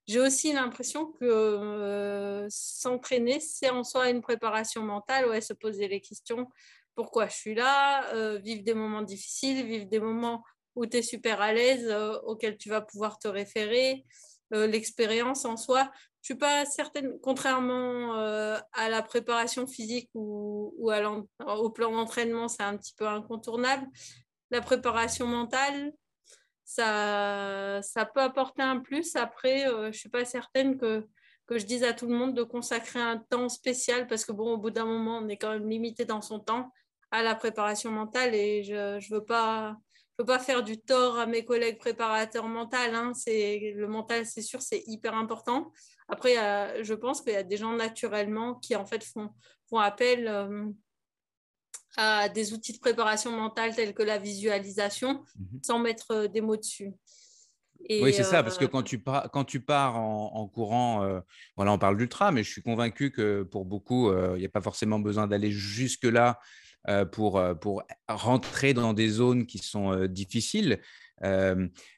j'ai aussi l'impression que euh, s'entraîner, c'est en soi une préparation mentale, ouais, se poser les questions, pourquoi je suis là, vivre des moments difficiles, vivre des moments où tu es super à l'aise, auxquels tu vas pouvoir te référer, l'expérience en soi je suis pas certaine, contrairement euh, à la préparation physique ou, au plan d'entraînement, c'est un petit peu incontournable. La préparation mentale, ça, peut apporter un plus. Après, euh, je ne suis pas certaine que, je dise à tout le monde de consacrer un temps spécial parce que, bon, au bout d'un moment, on est quand même limité dans son temps à la préparation mentale et je ne veux pas faire du tort à mes collègues préparateurs mentaux. Hein. Le mental, c'est sûr, c'est hyper important. Après, je pense qu'il y a des gens naturellement qui en fait font, font appel euh, à des outils de préparation mentale tels que la visualisation, mhm. sans mettre euh, des mots dessus. oui, c'est ça, parce que euh, quand tu, pars, quand tu pars en, courant, voilà, on parle d'ultra, mais je suis convaincu que pour beaucoup, il n'y a pas forcément besoin d'aller jusque-là pour, pour rentrer dans des zones qui sont difficiles.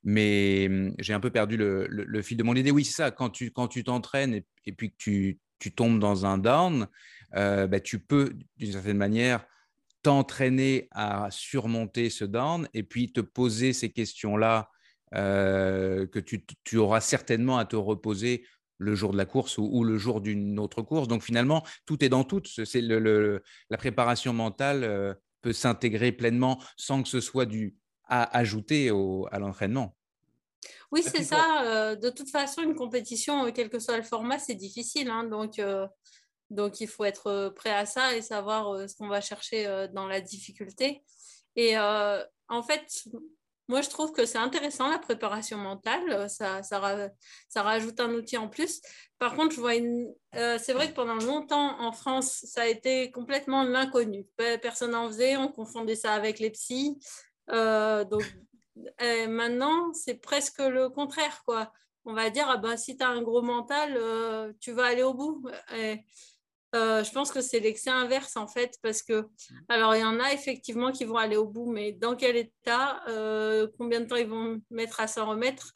Mais mmh, j'ai un peu perdu le, fil de mon idée. Oui, c'est ça. Quand tu t'entraînes et, puis que tu, tombes dans un down, bah, tu peux d'une certaine manière t'entraîner à surmonter ce down et puis te poser ces questions-là que tu, auras certainement à te reposer le jour de la course ou, le jour d'une autre course. Donc finalement, tout est dans tout. La préparation mentale euh, peut s'intégrer pleinement sans que ce soit du à ajouter au, à l'entraînement. Oui, c'est ça. Euh, de toute façon, une compétition, euh, quel que soit le format, c'est difficile. Hein. donc, donc, il faut être prêt à ça et savoir ce qu'on va chercher dans la difficulté. Et en fait, moi, je trouve que c'est intéressant la préparation mentale. Euh, ça, ça, ça, rajoute un outil en plus. Par contre, je vois une... Euh, c'est vrai que pendant longtemps en France, ça a été complètement l'inconnu. Personne n'en faisait. On confondait ça avec les psys. Euh, donc maintenant, c'est presque le contraire. Quoi. On va dire, ah ben, si tu as un gros mental, tu vas aller au bout. Euh, je pense que c'est l'excès inverse en fait, parce que, alors il y en a effectivement qui vont aller au bout, mais dans quel état, euh, combien de temps ils vont mettre à s'en remettre?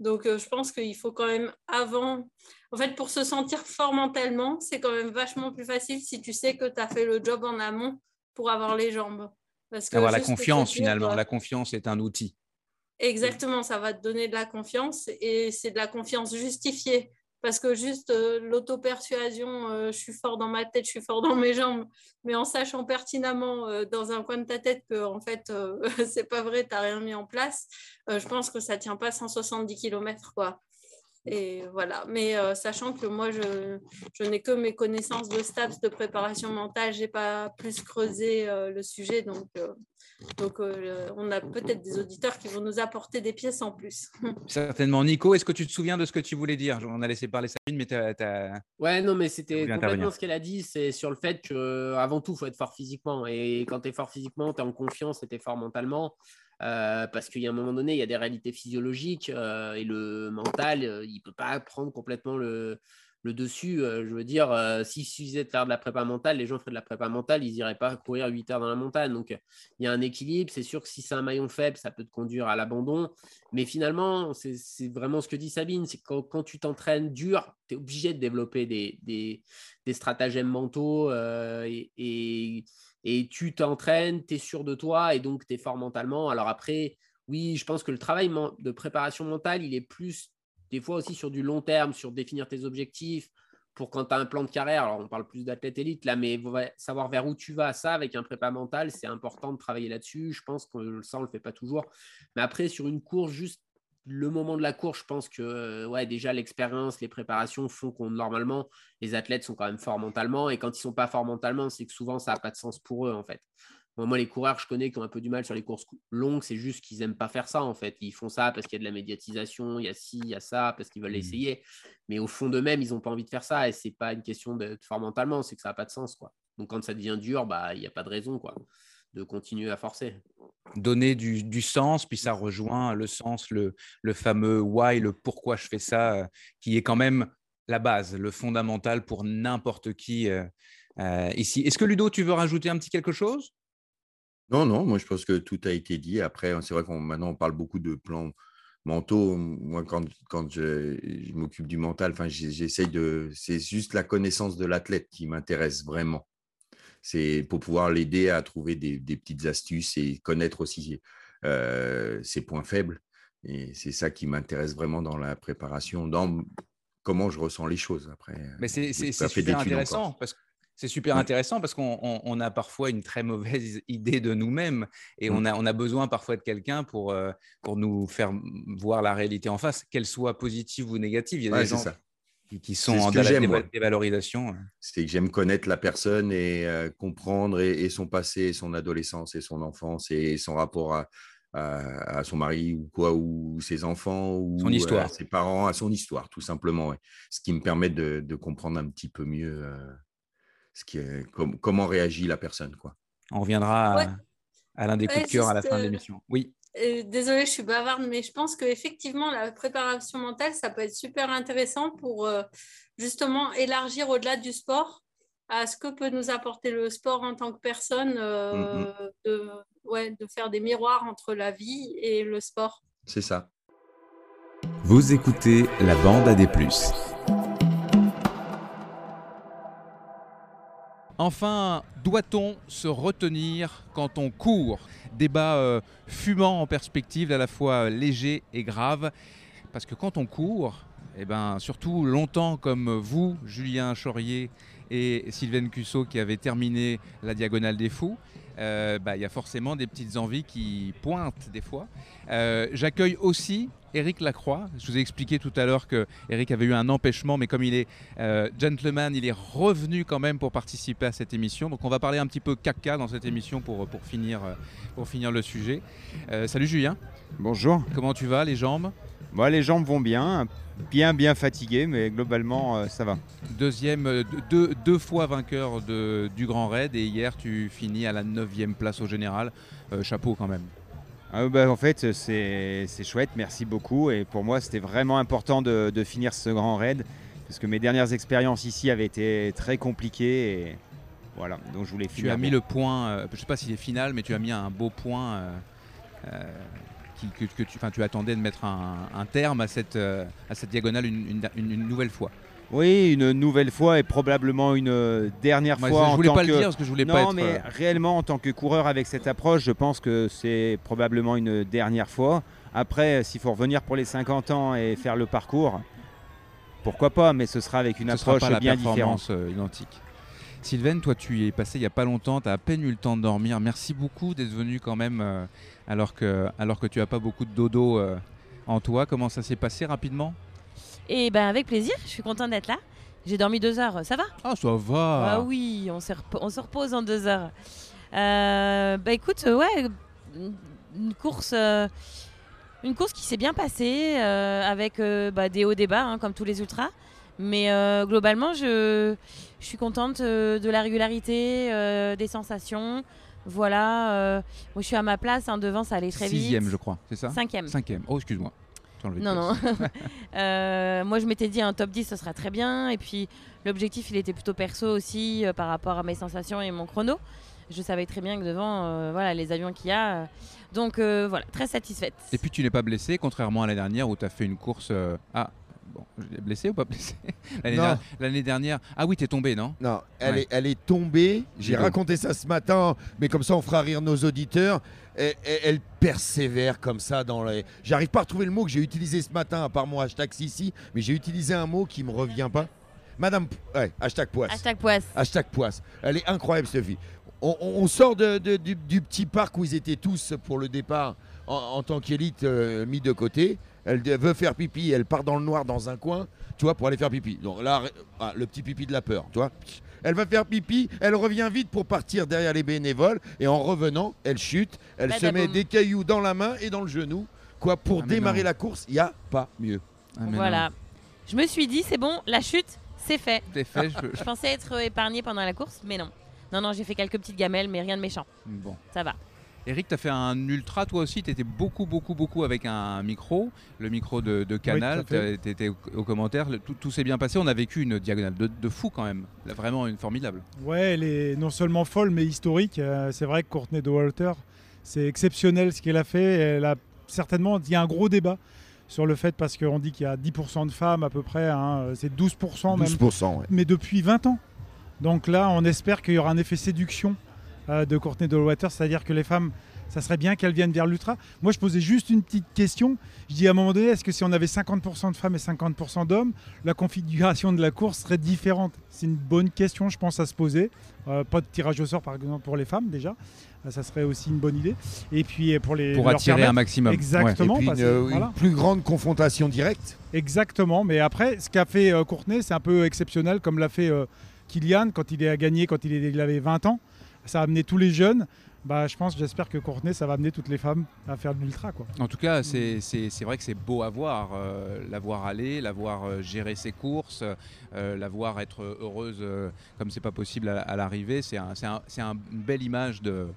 Donc euh, je pense qu'il faut quand même avant, en fait pour se sentir fort mentalement, c'est quand même vachement plus facile si tu sais que tu as fait le job en amont pour avoir les jambes. Parce avoir la confiance finalement, la confiance est un outil. Exactement, ça va te donner de la confiance et c'est de la confiance justifiée parce que juste euh, l'auto-persuasion, euh, je suis fort dans ma tête, je suis fort dans mes jambes, mais en sachant pertinemment euh, dans un coin de ta tête que en fait (laughs) c'est pas vrai, tu n'as rien mis en place, je pense que ça tient pas 170 km quoi. Et voilà. Mais euh, sachant que moi, je, je n'ai que mes connaissances de STAPS de préparation mentale, je n'ai pas plus creusé euh, le sujet. Donc, euh, donc on a peut-être des auditeurs qui vont nous apporter des pièces en plus. (laughs) Certainement. Nico, est-ce que tu te souviens de ce que tu voulais dire? On a laissé parler Sabine, mais tu as, Ouais, non, mais c'était complètement ce qu'elle a dit. C'est sur le fait qu'avant tout, il faut être fort physiquement. Et quand tu es fort physiquement, tu es en confiance et tu es fort mentalement. Euh, parce qu'il y a un moment donné, il y a des réalités physiologiques euh, et le mental, euh, il ne peut pas prendre complètement le, dessus. je veux dire, s'il suffisait de faire de la prépa mentale, les gens feraient de la prépa mentale, ils n'iraient pas courir 8 heures dans la montagne. Donc, il y a un équilibre. C'est sûr que si c'est un maillon faible, ça peut te conduire à l'abandon. Mais finalement, c'est vraiment ce que dit Sabine, c'est quand, quand tu t'entraînes dur, tu es obligé de développer des, stratagèmes mentaux et et tu t'entraînes, tu es sûr de toi et donc tu es fort mentalement. Alors après, oui, je pense que le travail de préparation mentale, il est plus des fois aussi sur du long terme, sur définir tes objectifs pour quand tu as un plan de carrière. Alors on parle plus d'athlète élite là, mais savoir vers où tu vas, ça avec un prépa mental, c'est important de travailler là-dessus. Je pense que ça, on le fait pas toujours. Mais après, sur une course, juste le moment de la course, je pense que euh, ouais, déjà l'expérience, les préparations font qu'on normalement les athlètes sont quand même forts mentalement et quand ils sont pas forts mentalement, c'est que souvent ça n'a pas de sens pour eux en fait. Moi, les coureurs, je connais qui ont un peu du mal sur les courses longues, c'est juste qu'ils n'aiment pas faire ça en fait. Ils font ça parce qu'il y a de la médiatisation, il y a ci, il y a ça, parce qu'ils veulent mmh. l'essayer. Mais au fond d'eux-mêmes, ils n'ont pas envie de faire ça et c'est pas une question d'être fort mentalement, c'est que ça n'a pas de sens quoi. Donc quand ça devient dur, bah il n'y a pas de raison quoi de continuer à forcer. Donner du, sens, puis ça rejoint le sens, le, le, fameux why, le pourquoi je fais ça, euh, qui est quand même la base, le fondamental pour n'importe qui euh, euh, ici. Est-ce que Ludo, tu veux rajouter un petit quelque chose? Non, non, moi je pense que tout a été dit. Après, c'est vrai qu'on maintenant on parle beaucoup de plans mentaux. Moi, quand, quand je, je m'occupe du mental, enfin, j'essaye de. C'est juste la connaissance de l'athlète qui m'intéresse vraiment c'est pour pouvoir l'aider à trouver des, petites astuces et connaître aussi euh, ses points faibles. Et c'est ça qui m'intéresse vraiment dans la préparation, dans comment je ressens les choses après. Mais c'est super intéressant parce que c'est super intéressant parce qu'on a parfois une très mauvaise (laughs) idée de nous-mêmes et on, mmh. a, on a besoin parfois de quelqu'un pour, euh, pour nous faire voir la réalité en face, qu'elle soit positive ou négative. Il y a des gens ça qui, sont en dévalorisation. C'est que j'aime connaître la personne et euh, comprendre et, son passé, son adolescence et son enfance et son rapport à, à, son mari ou quoi, ou ses enfants, ou son histoire. à ses parents, à son histoire, tout simplement. Ce qui me permet de, de, comprendre un petit peu mieux euh, ce qui est, comment réagit la personne. Quoi. On reviendra à, l'un des coups de cœur à la fin de l'émission. Oui. Euh, désolée, je suis bavarde, mais je pense qu'effectivement, la préparation mentale, ça peut être super intéressant pour euh, justement élargir au-delà du sport à ce que peut nous apporter le sport en tant que personne, euh, mm-hmm. de, ouais, de faire des miroirs entre la vie et le sport. C'est ça. Vous écoutez la bande à des plus. Enfin, doit-on se retenir quand on court? Débat euh, fumant en perspective, à la fois léger et grave. Parce que quand on court, eh ben, surtout longtemps comme vous, Julien Chaurier et Sylvain Cusso qui avaient terminé la Diagonale des Fous, euh, bah, il y a forcément des petites envies qui pointent des fois. Euh, j'accueille aussi Eric Lacroix. Je vous ai expliqué tout à l'heure que Eric avait eu un empêchement, mais comme il est euh, gentleman, il est revenu quand même pour participer à cette émission. Donc on va parler un petit peu caca dans cette émission pour, pour, finir, pour finir le sujet. salut Julien. Bonjour. Comment tu vas, les jambes? Moi, les jambes vont bien, bien bien fatigué, mais globalement ça va. Deuxième, deux, deux fois vainqueur de, du Grand Raid et hier tu finis à la 9 place au général. chapeau quand même. Ah, bah, en fait, c'est chouette, merci beaucoup. Et pour moi, c'était vraiment important de, finir ce grand raid, parce que mes dernières expériences ici avaient été très compliquées. Et voilà, donc je voulais finir. Tu as mis le point, euh, je ne sais pas s'il est final, mais tu as mis un beau point euh, euh, que, tu, tu, attendais de mettre un, terme à cette, à cette diagonale une nouvelle fois. Oui, une nouvelle fois et probablement une dernière fois. Je ne voulais pas le dire parce que je voulais non, pas être. mais euh, réellement, en tant que coureur avec cette approche, je pense que c'est probablement une dernière fois. Après, s'il faut revenir pour les 50 ans et faire le parcours, pourquoi pas, mais ce sera avec une approche bien différente. Euh, identique. Sylvain, toi, tu es passé il n'y a pas longtemps, tu as à peine eu le temps de dormir. Merci beaucoup d'être venu quand même, euh, alors, que, alors que tu n'as pas beaucoup de dodo en toi. Comment ça s'est passé rapidement? Et ben avec plaisir, je suis contente d'être là. J'ai dormi deux heures, ça va? Ah, ça va. Ah oui, on se, on se repose en deux heures. Euh, bah écoute, euh, ouais, une course, euh, une course qui s'est bien passée euh, avec euh, bah, des hauts des bas, hein, comme tous les ultras. Mais euh, globalement, je, je suis contente euh, de la régularité, euh, des sensations. Voilà, euh, moi je suis à ma place, hein, devant ça allait très vite. Sixième, je crois, c'est ça? Cinquième. Cinquième. Oh, excuse-moi. Non, non. (laughs) moi, je m'étais dit un top 10, ce sera très bien. Et puis, l'objectif, il était plutôt perso aussi par rapport à mes sensations et mon chrono. Je savais très bien que devant, voilà, les avions qu'il y a. donc, voilà, très satisfaite. Et puis tu n'es pas blessé, contrairement à l'année dernière où tu as fait une course. euh, Ah, bon, je l'ai blessé ou pas blessé (laughs) L'année Non. der- L'année dernière. Ah oui, tu es tombé, non? Non, elle, Ouais. est, elle est tombée. J'ai Dis donc. raconté ça ce matin, mais comme ça on fera rire nos auditeurs. Elle, persévère comme ça dans les. J'arrive pas à retrouver le mot que j'ai utilisé ce matin, à part mon hashtag Sissi, mais j'ai utilisé un mot qui me revient pas. Madame. P- Ouais, hashtag poisse. Hashtag poisse. Hashtag poisse. Elle est incroyable, cette fille. On, on- on sort de- de- du, du petit parc où ils étaient tous pour le départ en, en tant qu'élite euh, mis de côté. Elle veut faire pipi, elle part dans le noir dans un coin, tu vois, pour aller faire pipi. Donc là, ah, le petit pipi de la peur, tu vois. Elle va faire pipi, elle revient vite pour partir derrière les bénévoles, et en revenant, elle chute, elle se met Badaboum. des cailloux dans la main et dans le genou. Quoi, pour Ah, démarrer non. la course, il n'y a pas mieux. Ah, Voilà. Je me suis dit, c'est bon, la chute, c'est fait. C'est fait, je- je pensais être épargnée pendant la course, mais non. Non, non, j'ai fait quelques petites gamelles, mais rien de méchant. Bon. Ça va. Eric, tu as fait un ultra toi aussi, tu étais beaucoup, beaucoup, beaucoup avec un micro, le micro de, de Canal, tu étais au, au commentaire, le- tout, tout s'est bien passé, on a vécu une diagonale de, de fou quand même, Là, vraiment une formidable. Ouais, elle est non seulement folle, mais historique. Euh, c'est vrai que Courtney de Walter, c'est exceptionnel ce qu'elle a fait. Elle a certainement, il y a un gros débat sur le fait, parce qu'on dit qu'il y a 10% de femmes à peu près, hein, c'est 12% même. 12%, ouais. Mais depuis 20 ans. Donc là, on espère qu'il y aura un effet séduction euh, de Courtney Dollwater, c'est-à-dire que les femmes, ça serait bien qu'elles viennent vers l'ultra. Moi, je posais juste une petite question. Je dis à un moment donné, est-ce que si on avait 50% de femmes et 50% d'hommes, la configuration de la course serait différente? C'est une bonne question, je pense, à se poser. Euh, pas de tirage au sort, par exemple, pour les femmes déjà. Euh, ça serait aussi une bonne idée. Et puis euh, pour les Pour attirer un maximum. Exactement. Et puis parce une, que, euh, une voilà. plus grande confrontation directe. Exactement, mais après, ce qu'a fait euh, Courtenay, c'est un peu exceptionnel, comme l'a fait euh, Kylian quand il a gagné, quand il avait 20 ans. Ça a amené tous les jeunes. Bah, je pense, j'espère que Courtenay, ça va amener toutes les femmes à faire de l'ultra. quoi. En tout cas, c'est c'est- c'est vrai que c'est beau à voir, euh, la voir aller, la voir euh, gérer ses courses, euh, la voir être heureuse euh, comme c'est pas possible à, à l'arrivée. C'est un, c'est un- c'est un- une belle image de,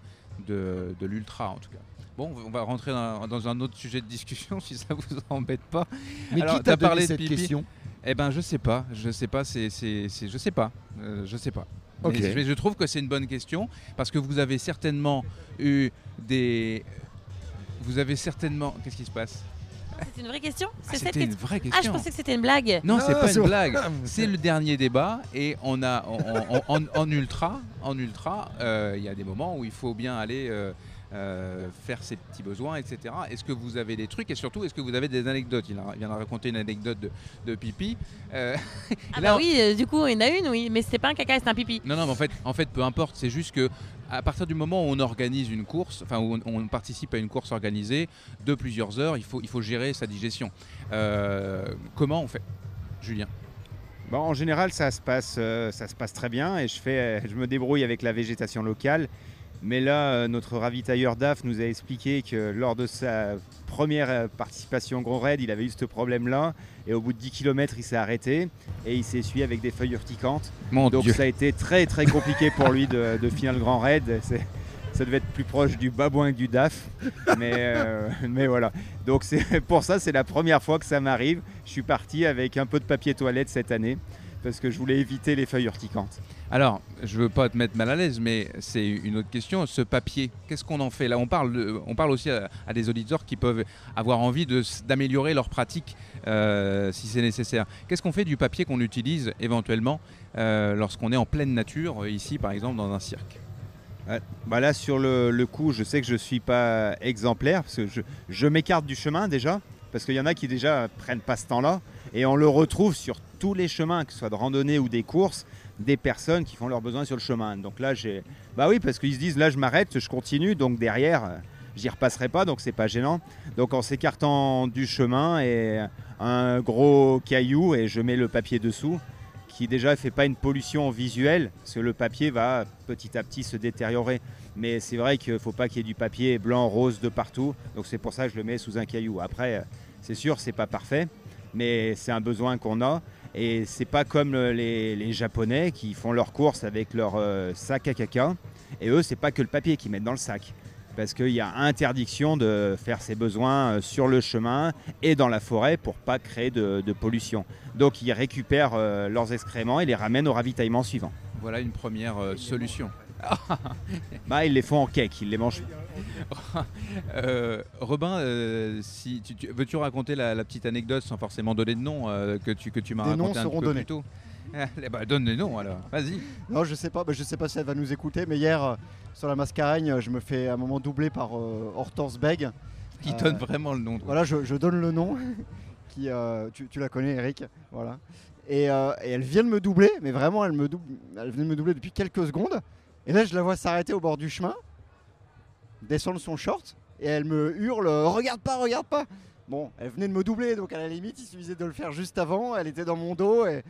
de, de l'ultra en tout cas. Bon, on va rentrer dans, dans un autre sujet de discussion (laughs) si ça vous embête pas. Mais qui t'a parlé de cette pipi. question? Eh ben, je sais pas, je sais pas, c'est, c'est, c'est- je sais pas, Euh, je sais pas. Mais Ok. je, je trouve que c'est une bonne question parce que vous avez certainement eu des, vous avez certainement, qu'est-ce qui se passe? C'est une vraie question? C'est cette c'était une question vraie Ah, je question. pensais que c'était une blague. Non, c'est Ah, pas c'est une blague. C'est le dernier débat et on a en- en ultra, en ultra, euh, il y a des moments où il faut bien aller euh, euh, faire ses petits besoins, etc. Est-ce que vous avez des trucs et surtout est-ce que vous avez des anecdotes? Il a- il vient de raconter une anecdote de, de pipi. Euh, Ah (laughs) là, bah oui, euh, du coup, il y en a une, oui, mais c'était pas un caca, c'était un pipi. non, non, mais en fait, en fait, peu importe. C'est juste que à partir du moment où on organise une course, enfin où on, on participe à une course organisée de plusieurs heures, il faut, il faut gérer sa digestion. Euh, comment on fait, Julien? Bon, en général, ça se passe, euh, ça se passe très bien et je, fais, euh, je me débrouille avec la végétation locale. Mais là, euh, notre ravitailleur DAF nous a expliqué que lors de sa première euh, participation au Grand Raid, il avait eu ce problème-là. Et au bout de 10 km, il s'est arrêté et il s'est essuyé avec des feuilles urticantes. Mon Donc Dieu. ça a été très très compliqué pour lui de, de finir le Grand Raid. C'est- Ça devait être plus proche du babouin que du DAF. Mais, euh, mais voilà. Donc (laughs) pour ça, c'est la première fois que ça m'arrive. Je suis parti avec un peu de papier toilette cette année parce que je voulais éviter les feuilles urticantes. Alors, je veux pas te mettre mal à l'aise, mais c'est une autre question. Ce papier, qu'est-ce qu'on en fait? Là, on parle, aussi à, des auditeurs qui peuvent avoir envie d'améliorer leur pratique euh, si c'est nécessaire. Qu'est-ce qu'on fait du papier qu'on utilise éventuellement euh, lorsqu'on est en pleine nature, euh, ici par exemple dans un cirque? Bah là, sur le, coup, je sais que je ne suis pas exemplaire parce que je, je m'écarte du chemin déjà. Parce qu'il y en a qui déjà prennent pas ce temps-là. Et on le retrouve sur tous les chemins, que ce soit de randonnée ou des courses, des personnes qui font leurs besoins sur le chemin. Donc là, j'ai. Bah oui, parce qu'ils se disent là, je m'arrête, je continue. Donc derrière, euh, j'y repasserai pas, donc c'est pas gênant. Donc en s'écartant du chemin et un gros caillou et je mets le papier dessous, qui déjà fait pas une pollution visuelle, parce que le papier va petit à petit se détériorer. Mais c'est vrai qu'il faut pas qu'il y ait du papier blanc, rose de partout, donc c'est pour ça que je le mets sous un caillou. Après, c'est sûr, c'est pas parfait, mais c'est un besoin qu'on a. Et c'est pas comme les, Japonais qui font leurs courses avec leur euh, sac à caca. Et eux, c'est pas que le papier qu'ils mettent dans le sac. Parce qu'il y a interdiction de faire ses besoins euh, sur le chemin et dans la forêt pour pas créer de, de pollution. Donc ils récupèrent euh, leurs excréments et les ramènent au ravitaillement suivant. Voilà une première solution. Bah, ils les font en cake, ils les mangent. (laughs) euh, Robin, euh, si tu, veux-tu raconter la, petite anecdote sans forcément donner de nom euh, que tu, que tu m'as raconté un peu plus tôt (laughs) eh ben, donne des noms alors, vas-y. Non, je sais pas, bah, je sais pas si elle va nous écouter, mais hier euh, sur la mascaragne, je me fais à un moment doubler par Hortense Beg. Qui donne vraiment le nom. Voilà, je, donne le nom. (laughs) qui, tu, tu, la connais, Eric. Voilà. Et, elle vient de me doubler, mais vraiment, elle, me double, elle vient de me doubler depuis quelques secondes. Et là, je la vois s'arrêter au bord du chemin, descendre son short, et elle me hurle Regarde pas, regarde pas Bon, elle venait de me doubler, donc à la limite, il suffisait de le faire juste avant. Elle était dans mon dos, et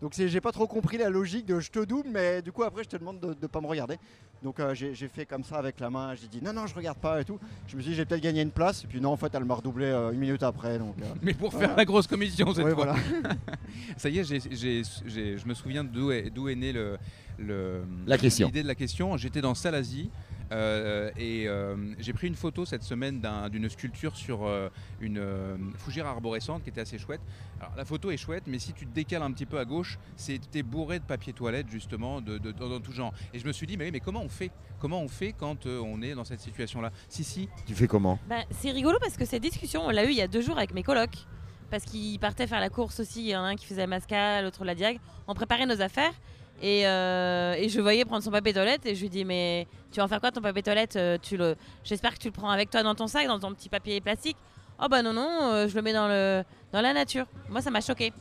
donc j'ai pas trop compris la logique de je te double, mais du coup, après, je te demande de, ne pas me regarder. Donc euh, j'ai fait comme ça avec la main, j'ai dit non, non, je regarde pas et tout. Je me suis dit, j'ai peut-être gagné une place, et puis non, en fait, elle m'a redoublé euh, une minute après. Donc, euh, (laughs) mais pour faire la grosse commission cette fois. Voilà. (laughs) (laughs) ça y est, je me souviens d'où est, est né le la question. L'idée de la question. J'étais dans Salazie. Euh, et euh, j'ai pris une photo cette semaine d'une sculpture sur euh, une fougère arborescente qui était assez chouette. Alors la photo est chouette, mais si tu te décales un petit peu à gauche, c'était bourré de papier toilette justement, de, dans tout genre. Et je me suis dit, mais, mais comment on fait? Comment on fait quand on est dans cette situation-là? Si, si. Tu fais comment? Bah, C'est rigolo parce que cette discussion, on l'a eu il y a deux jours avec mes colocs. Parce qu'ils partaient faire la course aussi. Il y en a un qui faisait la masca, l'autre la diag. On préparait nos affaires. Euh, et, je voyais prendre son papier toilette et je lui dis mais tu vas en faire quoi ton papier toilette euh, tu le... J'espère que tu le prends avec toi dans ton sac, dans ton petit papier plastique. Oh bah non non, euh, je le mets dans, le... dans la nature. Moi ça m'a choqué.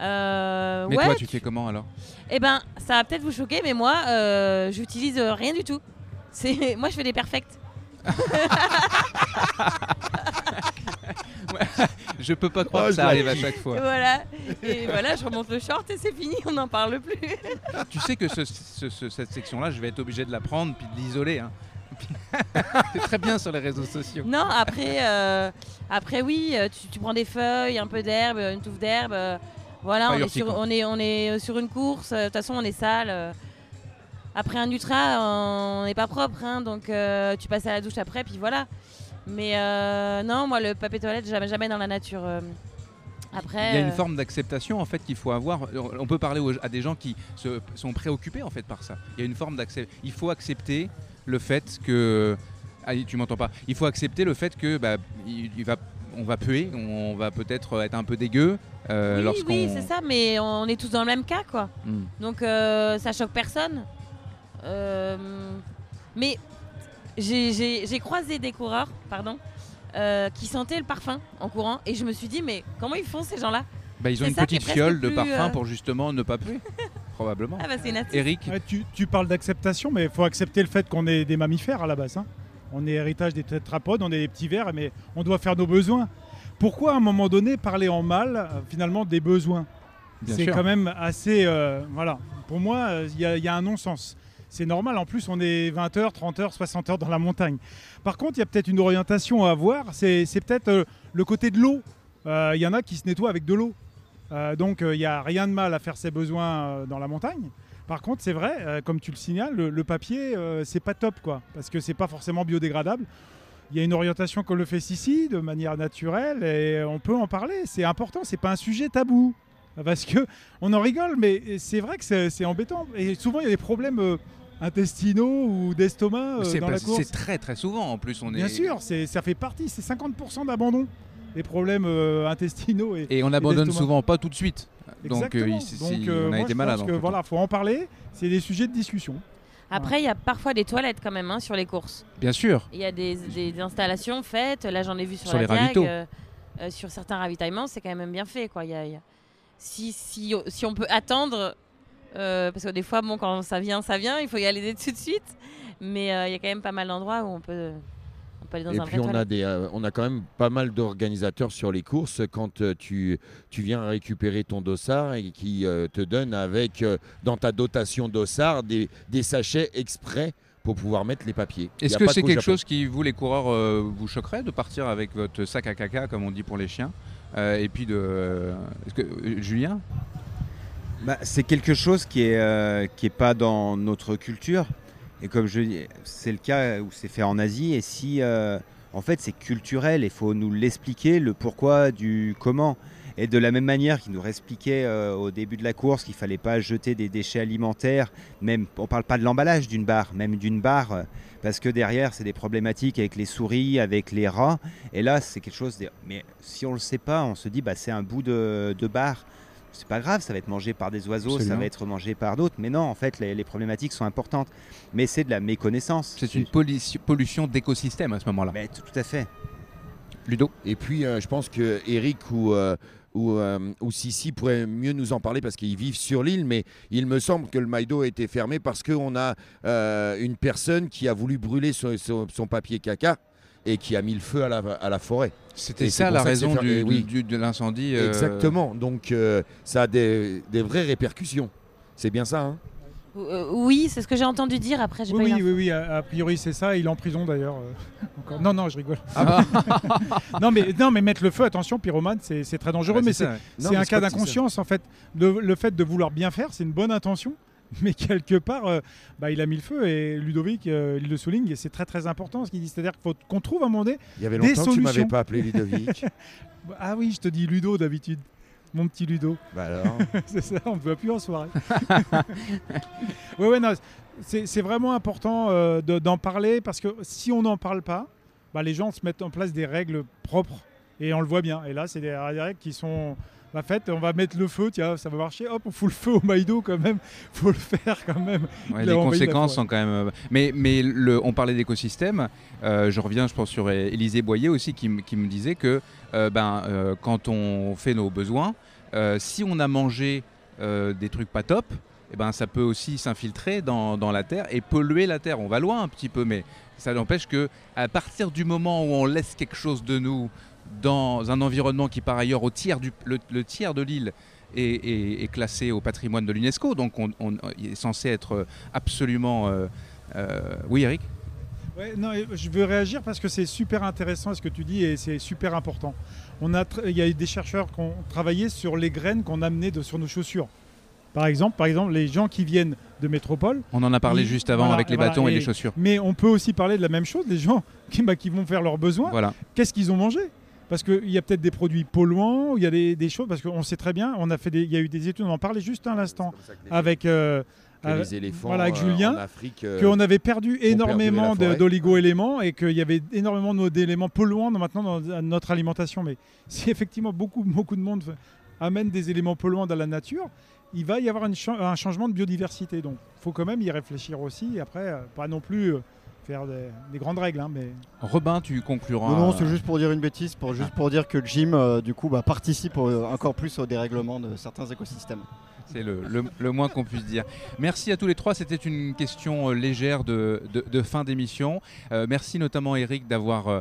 mais toi tu fais comment alors? Eh ben ça va peut-être vous choquer mais moi j'utilise rien du tout. C'est (laughs) moi je fais des perfects. (laughs) (laughs) je peux pas croire oh, que ça arrive à chaque fois. Et voilà, et voilà, je remonte le short et c'est fini, on n'en parle plus. (laughs) tu sais que cette section-là, je vais être obligé de la prendre puis de l'isoler. Hein. (laughs) c'est très bien sur les réseaux sociaux. Non, après, euh, après oui, euh, tu, prends des feuilles, un peu d'herbe, une touffe d'herbe. Euh, voilà, on est, sur, on est, on, est sur, une course. De toute façon, on est sale. après un ultra, on n'est pas propre, hein, donc tu passes à la douche après, puis voilà. Mais euh, non, moi, le papier toilette, jamais, jamais dans la nature. Euh. Après, il y a une euh, forme d'acceptation en fait qu'il faut avoir. On peut parler à des gens qui se, sont préoccupés en fait par ça. Il y a une forme d'acceptation. Il faut accepter le fait que. Ah, tu m'entends pas. Il faut accepter le fait que bah, il, va, on va puer, on va peut-être être un peu dégueu. oui, oui c'est ça, mais on est tous dans le même cas, quoi. Hmm. Donc ça choque personne. mais j'ai croisé des coureurs, pardon, euh, qui sentaient le parfum en courant et je me suis dit mais comment ils font ces gens-là? Bah, Ils ont une petite fiole de parfum euh, pour justement ne pas puer. (laughs) Probablement. Ah bah, Eric tu, parles d'acceptation, mais il faut accepter le fait qu'on est des mammifères à la base. Hein. On est héritage des tétrapodes, on est des petits vers, mais on doit faire nos besoins. Pourquoi à un moment donné parler en mal euh, finalement des besoins? C'est quand même assez. voilà. Pour moi, il y, a un non-sens c'est normal. En plus, on est 20 heures, 30 heures, 60 heures dans la montagne. Par contre, il y a peut-être une orientation à avoir. C'est peut-être euh, le côté de l'eau. Euh, il y en a qui se nettoient avec de l'eau. Euh, donc, il n'y a rien de mal à faire ses besoins dans la montagne. Par contre, c'est vrai, comme tu le signales, le, papier, c'est pas top, quoi, parce que c'est pas forcément biodégradable. Il y a une orientation qu'on le fait ici, de manière naturelle, et on peut en parler. C'est important, c'est pas un sujet tabou. Parce que on en rigole, mais c'est vrai que c'est embêtant. Et souvent, il y a des problèmes intestinaux ou d'estomac euh, dans la course. C'est très très souvent en plus. On Bien est... sûr, ça fait partie, c'est 50% d'abandon des problèmes euh, intestinaux. Et, et on abandonne souvent pas tout de suite. Donc, euh, on a été malade. Que, voilà, faut en parler. C'est des sujets de discussion. Après, il y a parfois des toilettes quand même hein, sur les courses. Bien sûr. Il y a des, installations faites. Là, j'en ai vu sur, la les sur certains ravitaillements, c'est quand même bien fait. Quoi. Si, si, si, on peut attendre euh, parce que des fois, bon, quand ça vient, ça vient, il faut y aller tout de suite. Mais euh, il y a quand même pas mal d'endroits où on peut, pas aller dans Et un puis vrai on a, des, euh, on a quand même pas mal d'organisateurs sur les courses quand euh, tu, tu viens récupérer ton dossard et qui euh, te donnent avec, euh, dans ta dotation dossard, des, des sachets exprès pour pouvoir mettre les papiers. Est-ce que c'est quelque chose qui, vous les coureurs, euh, vous choquerait de partir avec votre sac à caca, comme on dit pour les chiens? Euh, Et puis de... euh, est-ce que, euh, Julien? Bah, c'est quelque chose qui est, euh, pas dans notre culture. Et comme je dis, c'est le cas où c'est fait en Asie. Et si, euh, en fait, c'est culturel, il faut nous l'expliquer, le pourquoi du comment. Et de la même manière qu'il nous expliquait euh, au début de la course qu'il fallait pas jeter des déchets alimentaires, même on parle pas de l'emballage d'une barre, même d'une barre, parce que derrière c'est des problématiques avec les souris, avec les rats. Et là c'est quelque chose. De... Mais si on le sait pas, on se dit bah c'est un bout de barre. C'est pas grave, ça va être mangé par des oiseaux, ça va être mangé par d'autres. Mais non, en fait, les, les problématiques sont importantes. Mais c'est de la méconnaissance. C'est une pollution, pollution d'écosystème à ce moment-là. Mais tout, tout à fait. Ludo Et puis, euh, je pense que Eric ou, euh, ou, euh, ou Sissi pourraient mieux nous en parler parce qu'ils vivent sur l'île, mais il me semble que le Maïdo a été fermé parce qu'on a euh, une personne qui a voulu brûler son, son- son papier caca et qui a mis le feu à la, à la forêt. C'était ça la raison du- oui. du- de l'incendie euh, Exactement. Donc, euh, ça a des, des vraies répercussions. C'est bien ça, hein? Euh, oui, c'est ce que j'ai entendu dire. Après, Oui, pas oui, oui, oui, a, a priori c'est ça. Il est en prison d'ailleurs. euh. Non, non, je rigole. Ah (laughs) non, mais, non, mais mettre le feu, attention, pyromane, c'est c'est très dangereux. Ouais, mais c'est un cas d'inconscience en fait. Le, le fait de vouloir bien faire, c'est une bonne intention. Mais quelque part, euh, bah, il a mis le feu et Ludovic, euh, il le souligne, et c'est très très important ce qu'il dit. C'est-à-dire qu'il faut qu'on trouve à un moment donné Il y avait des longtemps que tu m'avais pas appelé Ludovic. (laughs) ah oui, je te dis Ludo d'habitude. Mon petit Ludo. Bah alors? (laughs) C'est ça, on ne voit plus en soirée. (laughs) ouais, ouais, non, c'est vraiment important euh, de- d'en parler parce que si on n'en parle pas, bah, les gens se mettent en place des règles propres et on le voit bien. Et là, c'est des règles qui sont bah, faites. On va mettre le feu, tiens, ça va marcher. Hop, on fout le feu au Maïdo quand même. (laughs) faut le faire quand même. Ouais, les la conséquences sont quand même. euh, Mais, mais le, on parlait d'écosystème. euh, je reviens, je pense, sur Élisée Boyer aussi, qui, me disait que euh, ben, euh, quand on fait nos besoins, euh, si on a mangé euh, des trucs pas top, eh ben, ça peut aussi s'infiltrer dans, dans la terre et polluer la terre. On va loin un petit peu, mais ça n'empêche que à partir du moment où on laisse quelque chose de nous dans un environnement qui, par ailleurs, au tiers du, le, le tiers de l'île est, classé au patrimoine de l'UNESCO, donc on, est censé être absolument. euh, euh, Oui, Eric? Ouais, non, je veux réagir parce que c'est super intéressant ce que tu dis et c'est super important. On a, il y a eu des chercheurs qui ont travaillé sur les graines qu'on amenait de, sur nos chaussures. Par exemple, par exemple, les gens qui viennent de métropole. On en a parlé juste avant avec les bâtons et les chaussures. Mais on peut aussi parler de la même chose, des gens (laughs) qui, bah, qui vont faire leurs besoins. Voilà. Qu'est-ce qu'ils ont mangé? Parce qu'il y a peut-être des produits polluants, il y a des, des choses, parce qu'on sait très bien, on a fait des, il y a eu des études, on en parlait juste à l'instant, avec, euh, que avec- les éléphants, voilà, avec euh, Julien, en Afrique, euh, qu'on avait perdu énormément d'oligo-éléments et qu'il y avait énormément d'éléments polluants maintenant dans notre alimentation. Mais si effectivement beaucoup, beaucoup de monde amène des éléments polluants dans la nature, il va y avoir une cha- un changement de biodiversité. Donc il faut quand même y réfléchir aussi. Et après, euh, pas non plus euh, faire des, des grandes règles. hein, mais... Robin, tu concluras. Non, non, c'est juste pour dire une bêtise, pour, juste pour dire que gym, euh, du coup, bah, participe euh, encore plus au dérèglement de certains écosystèmes. C'est le, le- le moins qu'on puisse dire. Merci à tous les trois. C'était une question euh, légère de, de- de fin d'émission. Euh, merci notamment Eric d'avoir euh,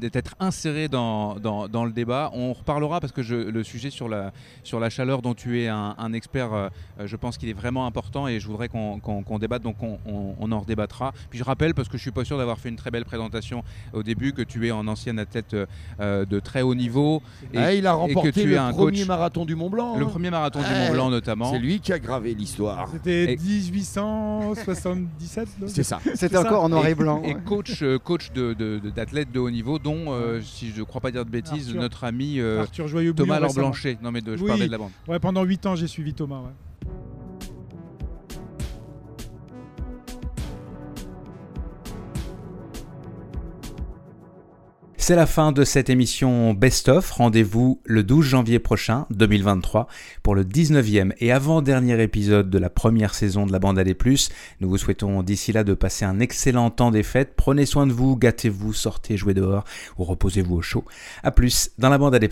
d'être- inséré dans, dans- dans le débat. On reparlera parce que je- le sujet sur la, sur la chaleur dont tu es un, un expert, euh, je pense qu'il est vraiment important et je voudrais qu'on débatte. Donc on, on- on en redébattra. Puis je rappelle parce que je suis pas sûr d'avoir fait une très belle présentation au début que tu es en ancien athlète de très haut niveau. Ah, il a et que remporté tu le es un premier coach- marathon du Mont Blanc. Le hein. premier marathon du. Mont Blanc notamment. C'est lui qui a gravé l'histoire. C'était Et- 1877 non C'est ça. C'est ça Et coach, euh, coach de- de- de- d'athlètes de, haut niveau, dont, euh, si je ne crois pas dire de bêtises, Arthur- notre ami euh, Arthur Joyeux Thomas Laure. Blanchet. Non, mais de- je Oui. parlais de la bande. Ouais, pendant 8 ans, j'ai suivi Thomas. ouais. C'est la fin de cette émission Best of. Rendez-vous le 12 janvier prochain, 2023, pour le 19e et avant-dernier épisode de la première saison de la bande AD+. Nous vous souhaitons d'ici là de passer un excellent temps des fêtes. Prenez soin de vous, gâtez-vous, sortez, jouez dehors ou reposez-vous au chaud. A plus dans la bande AD+.